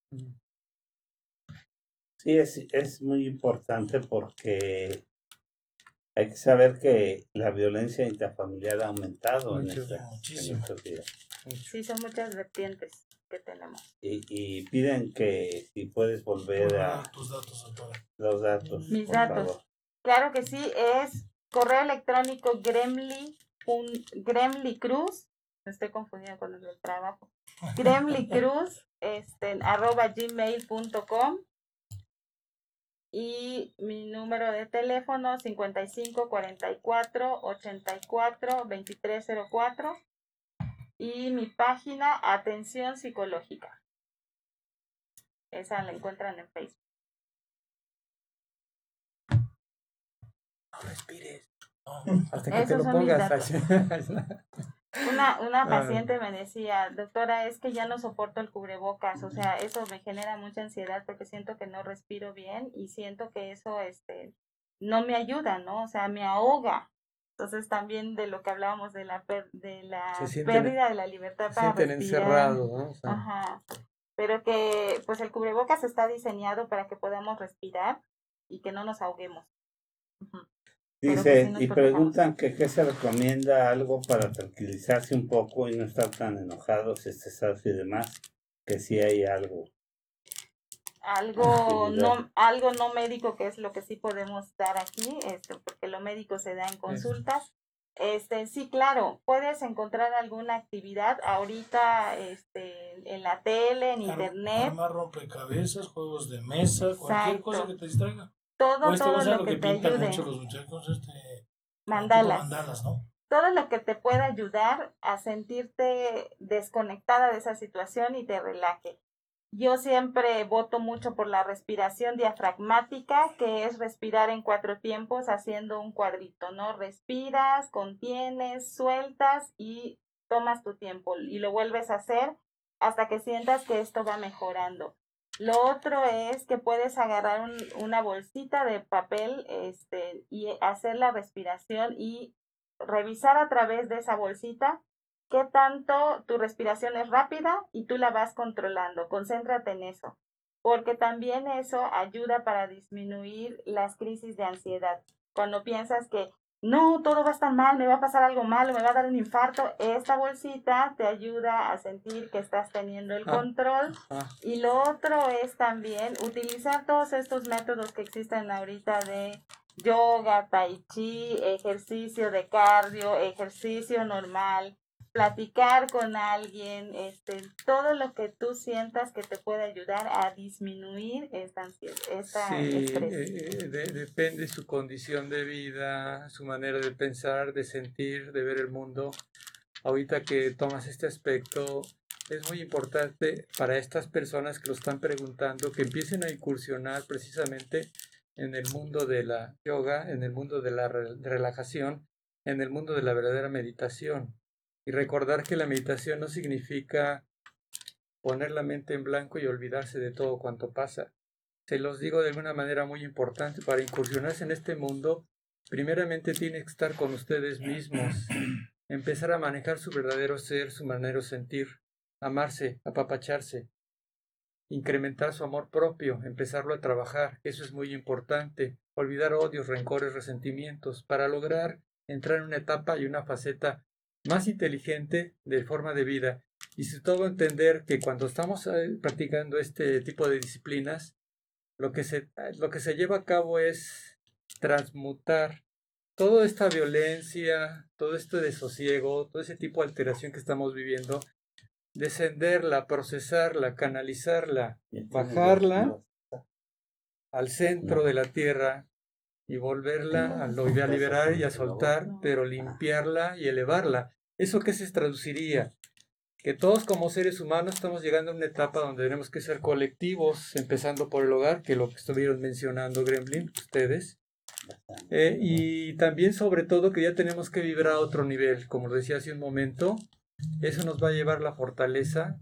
Sí, es, es muy importante porque hay que saber que la violencia intrafamiliar ha aumentado en, en estos días. Sí, son muchas vertientes tenemos. Y, piden que si puedes volver a tus datos, los datos. Mis datos. Claro que sí, es correo electrónico gremly, un, gremly cruz, me estoy confundiendo con el trabajo, [LAUGHS] gremly cruz, este, arroba gmail.com y mi número de teléfono 55 44 84 2304 y mi página Atención Psicológica. Esa la encuentran en Facebook. No respires. [LAUGHS] hasta que te lo pongas. Una, una [LAUGHS] paciente me decía, doctora, es que ya no soporto el cubrebocas, o sea, eso me genera mucha ansiedad porque siento que no respiro bien y siento que eso este, no me ayuda, ¿no? O sea, me ahoga. Entonces también de lo que hablábamos de la, de la pérdida de la libertad se para sienten encerrados, ¿no? Ajá. Pero que pues el cubrebocas está diseñado para que podamos respirar y que no nos ahoguemos. Dice, y preguntan que qué se recomienda algo para tranquilizarse un poco y no estar tan enojados, estresados y demás, que si hay algo. Algo [LAUGHS] no, algo no médico que es lo que sí podemos dar aquí, este, porque lo médico se da en consultas. Este, sí, claro, puedes encontrar alguna actividad ahorita este, en la tele, en internet. Armar rompecabezas, juegos de mesa, cualquier cosa que te distraiga. Todo, todo lo, que, te ayude. Este, mandalas. ¿no? Todo lo que te pueda ayudar a sentirte desconectada de esa situación y te relaje. Yo siempre voto mucho por la respiración diafragmática, que es respirar en cuatro tiempos haciendo un cuadrito, ¿no? Respiras, contienes, sueltas y tomas tu tiempo y lo vuelves a hacer hasta que sientas que esto va mejorando. Lo otro es que puedes agarrar una bolsita de papel este, y hacer la respiración y revisar a través de esa bolsita qué tanto tu respiración es rápida y tú la vas controlando. Concéntrate en eso, porque también eso ayuda para disminuir las crisis de ansiedad. Cuando piensas que no, todo va a estar mal, me va a pasar algo malo, me va a dar un infarto, esta bolsita te ayuda a sentir que estás teniendo el ah, control. Ah. Y lo otro es también utilizar todos estos métodos que existen ahorita de yoga, tai chi, ejercicio de cardio, ejercicio normal, platicar con alguien, este, todo lo que tú sientas que te puede ayudar a disminuir esta ansiedad, esta sí, eh, depende su condición de vida, su manera de pensar, de sentir, de ver el mundo. Ahorita que tomas este aspecto, es muy importante para estas personas que lo están preguntando que empiecen a incursionar precisamente en el mundo de la yoga, en el mundo de la relajación, en el mundo de la verdadera meditación y recordar que la meditación no significa poner la mente en blanco y olvidarse de todo cuanto pasa. Se los digo de alguna manera muy importante, para incursionarse en este mundo, primeramente tiene que estar con ustedes mismos, empezar a manejar su verdadero ser, su manera sentir, amarse, apapacharse, incrementar su amor propio, empezarlo a trabajar, eso es muy importante, olvidar odios, rencores, resentimientos, para lograr entrar en una etapa y una faceta más inteligente de forma de vida y sobre todo entender que cuando estamos eh, practicando este tipo de disciplinas, lo que se, lo que se lleva a cabo es transmutar toda esta violencia, todo este desosiego, todo ese tipo de alteración que estamos viviendo, descenderla, procesarla, canalizarla, bajarla al centro de la tierra y volverla a, a liberar y a soltar, pero limpiarla y elevarla. ¿Eso qué se traduciría? Que todos como seres humanos estamos llegando a una etapa donde tenemos que ser colectivos, empezando por el hogar, que es lo que estuvieron mencionando Gremlin, ustedes. Eh, y también sobre todo que ya tenemos que vibrar a otro nivel, como lo decía hace un momento, eso nos va a llevar la fortaleza,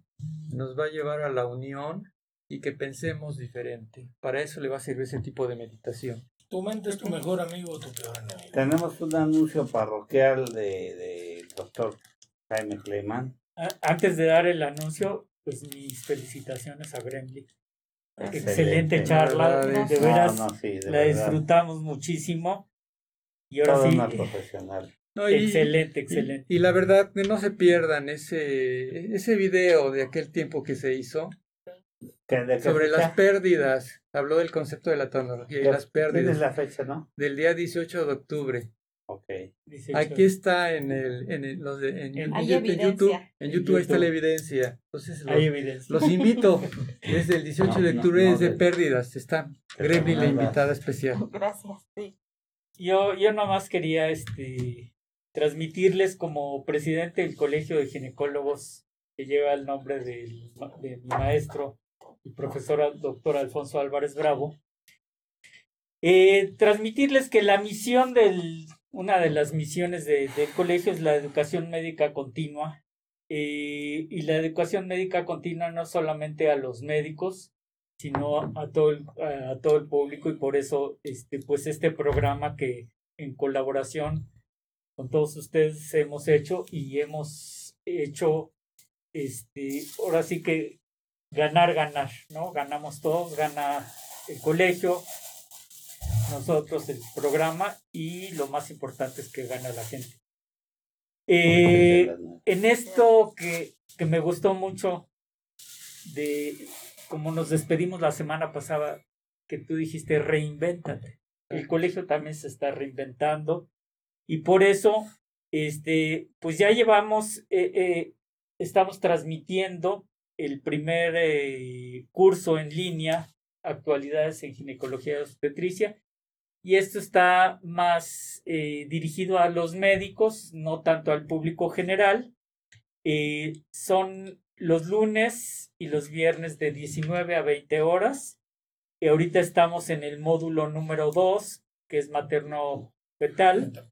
nos va a llevar a la unión y que pensemos diferente. Para eso le va a servir ese tipo de meditación. ¿Tu mente es tu mejor amigo o tu peor enemigo? Tenemos un anuncio parroquial del de, doctor Jaime Kleiman. Antes de dar el anuncio, pues mis felicitaciones a Gremlin. Excelente, charla, de, veras la disfrutamos muchísimo. Y ahora sí, profesional. excelente, excelente. Y, la verdad, que no se pierdan ese, ese video de aquel tiempo que se hizo sobre las pérdidas. Habló del concepto de la tecnología y las pérdidas. la fecha, no? Del día 18 de octubre. Ok. Aquí está en el, en, el, los en, YouTube. En YouTube está la evidencia. Entonces los, los invito. Desde el 18 de octubre es de pérdidas. Está Gremlin, la invitada especial. Gracias. Yo, yo nomás quería este, transmitirles como presidente del Colegio de Ginecólogos que lleva el nombre del, de mi maestro y profesora doctor Alfonso Álvarez Bravo, eh, transmitirles que la misión del, una de las misiones del colegio es la educación médica continua. Eh, y la educación médica continua no solamente a los médicos, sino a todo el, a todo el público y por eso este, pues este programa que en colaboración con todos ustedes hemos hecho y hemos hecho este ahora sí que ganar ganar no ganamos todos gana el colegio nosotros el programa y lo más importante es que gana la gente eh, en esto que, que me gustó mucho de como nos despedimos la semana pasada, que tú dijiste, reinvéntate. El colegio también se está reinventando y por eso, este, pues ya llevamos, eh, eh, estamos transmitiendo el primer eh, curso en línea, actualidades en ginecología y obstetricia, y esto está más dirigido a los médicos, no tanto al público general. son los lunes y los viernes de 19 a 20 horas. Y ahorita estamos en el módulo número 2, que es materno fetal.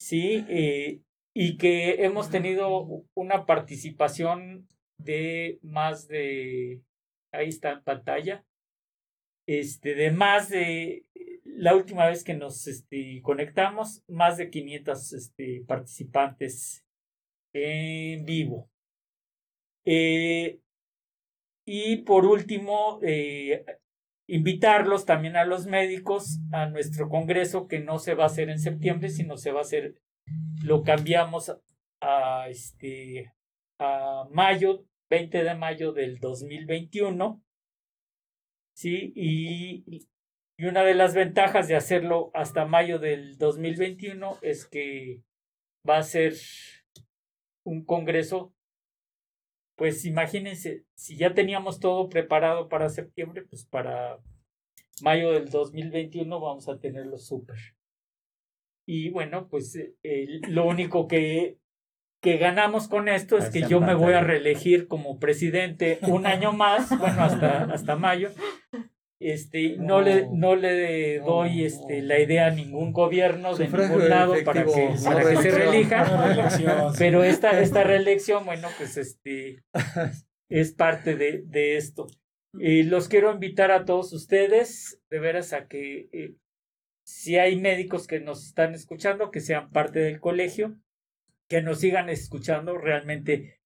Sí, eh, y que hemos tenido una participación de más de, ahí está en pantalla, este, de más de, la última vez que nos este, conectamos, más de 500 este, participantes en vivo. Eh, y por último, eh, invitarlos también a los médicos a nuestro congreso que no se va a hacer en septiembre, sino se va a hacer, lo cambiamos a, este, a mayo, 20 de mayo del 2021. Sí, y, una de las ventajas de hacerlo hasta mayo del 2021 es que va a ser un congreso pues imagínense, si ya teníamos todo preparado para septiembre, pues para mayo del 2021 vamos a tenerlo súper. Y bueno, pues eh, lo único que, que ganamos con esto es que yo me voy a reelegir como presidente un año más, [LAUGHS] bueno, hasta, hasta mayo, este, no, le, no. le doy este, la idea a ningún gobierno de ningún lado para que, para que se reelija. Pero esta, esta reelección, bueno, pues este, [LAUGHS] es parte de, de esto. Y los quiero invitar a todos ustedes, de veras, a que eh, si hay médicos que nos están escuchando, que sean parte del colegio, que nos sigan escuchando. Realmente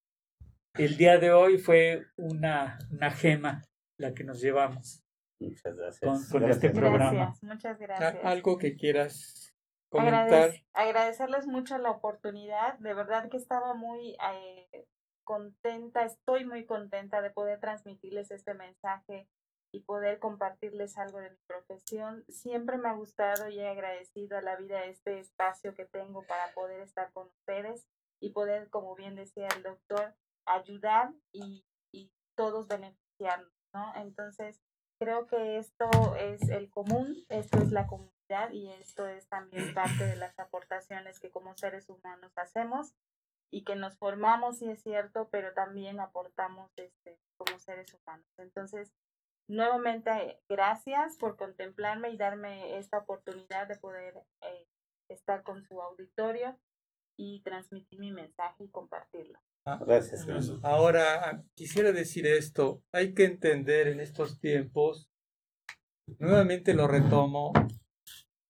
el día de hoy fue una, una gema la que nos llevamos. Muchas gracias. Con, este programa. muchas gracias. Algo que quieras comentar. agradecerles mucho la oportunidad. De verdad que estaba muy eh, contenta, estoy muy contenta de poder transmitirles este mensaje y poder compartirles algo de mi profesión. Siempre me ha gustado y he agradecido a la vida este espacio que tengo para poder estar con ustedes y poder, como bien decía el doctor, ayudar y, y todos beneficiarnos, ¿no? Entonces, Creo que esto es el común, esto es la comunidad y esto es también parte de las aportaciones que como seres humanos hacemos y que nos formamos, sí es cierto, pero también aportamos este, como seres humanos. Entonces, nuevamente, gracias por contemplarme y darme esta oportunidad de poder eh, estar con su auditorio y transmitir mi mensaje y compartirlo. Ah, gracias. Ahora, quisiera decir esto, hay que entender en estos tiempos, nuevamente lo retomo,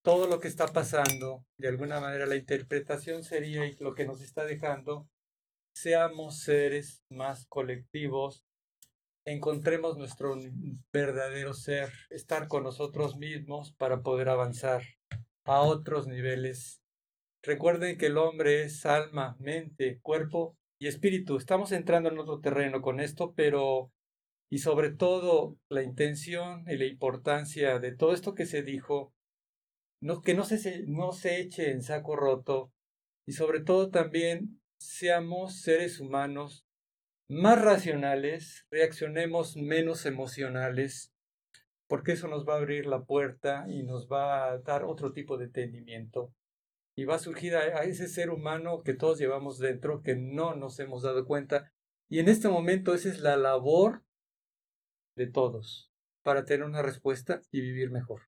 todo lo que está pasando, de alguna manera la interpretación sería y lo que nos está dejando, seamos seres más colectivos, encontremos nuestro verdadero ser, estar con nosotros mismos para poder avanzar a otros niveles. Recuerden que el hombre es alma, mente, cuerpo y espíritu. Estamos entrando en otro terreno con esto, pero y sobre todo la intención y la importancia de todo esto que se dijo, que no se, no se eche en saco roto y sobre todo también seamos seres humanos más racionales, reaccionemos menos emocionales, porque eso nos va a abrir la puerta y nos va a dar otro tipo de entendimiento y va a surgir a, ese ser humano que todos llevamos dentro, que no nos hemos dado cuenta. Y en este momento esa es la labor de todos para tener una respuesta y vivir mejor.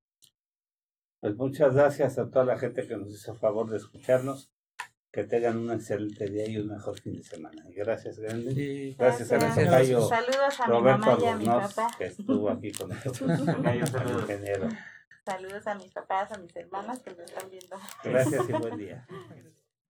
Pues muchas gracias a toda la gente que nos hizo favor de escucharnos. Que tengan un excelente día y un mejor fin de semana. Y gracias, Grande. Sí. Gracias, Gracias. a Cayo Saludos a mi Roberto mamá y a mi Albornoz, papá. que estuvo aquí con nosotros. [LAUGHS] Saludos, ingeniero. Saludos a mis papás, a mis hermanas que me están viendo. Gracias y buen día. [LAUGHS]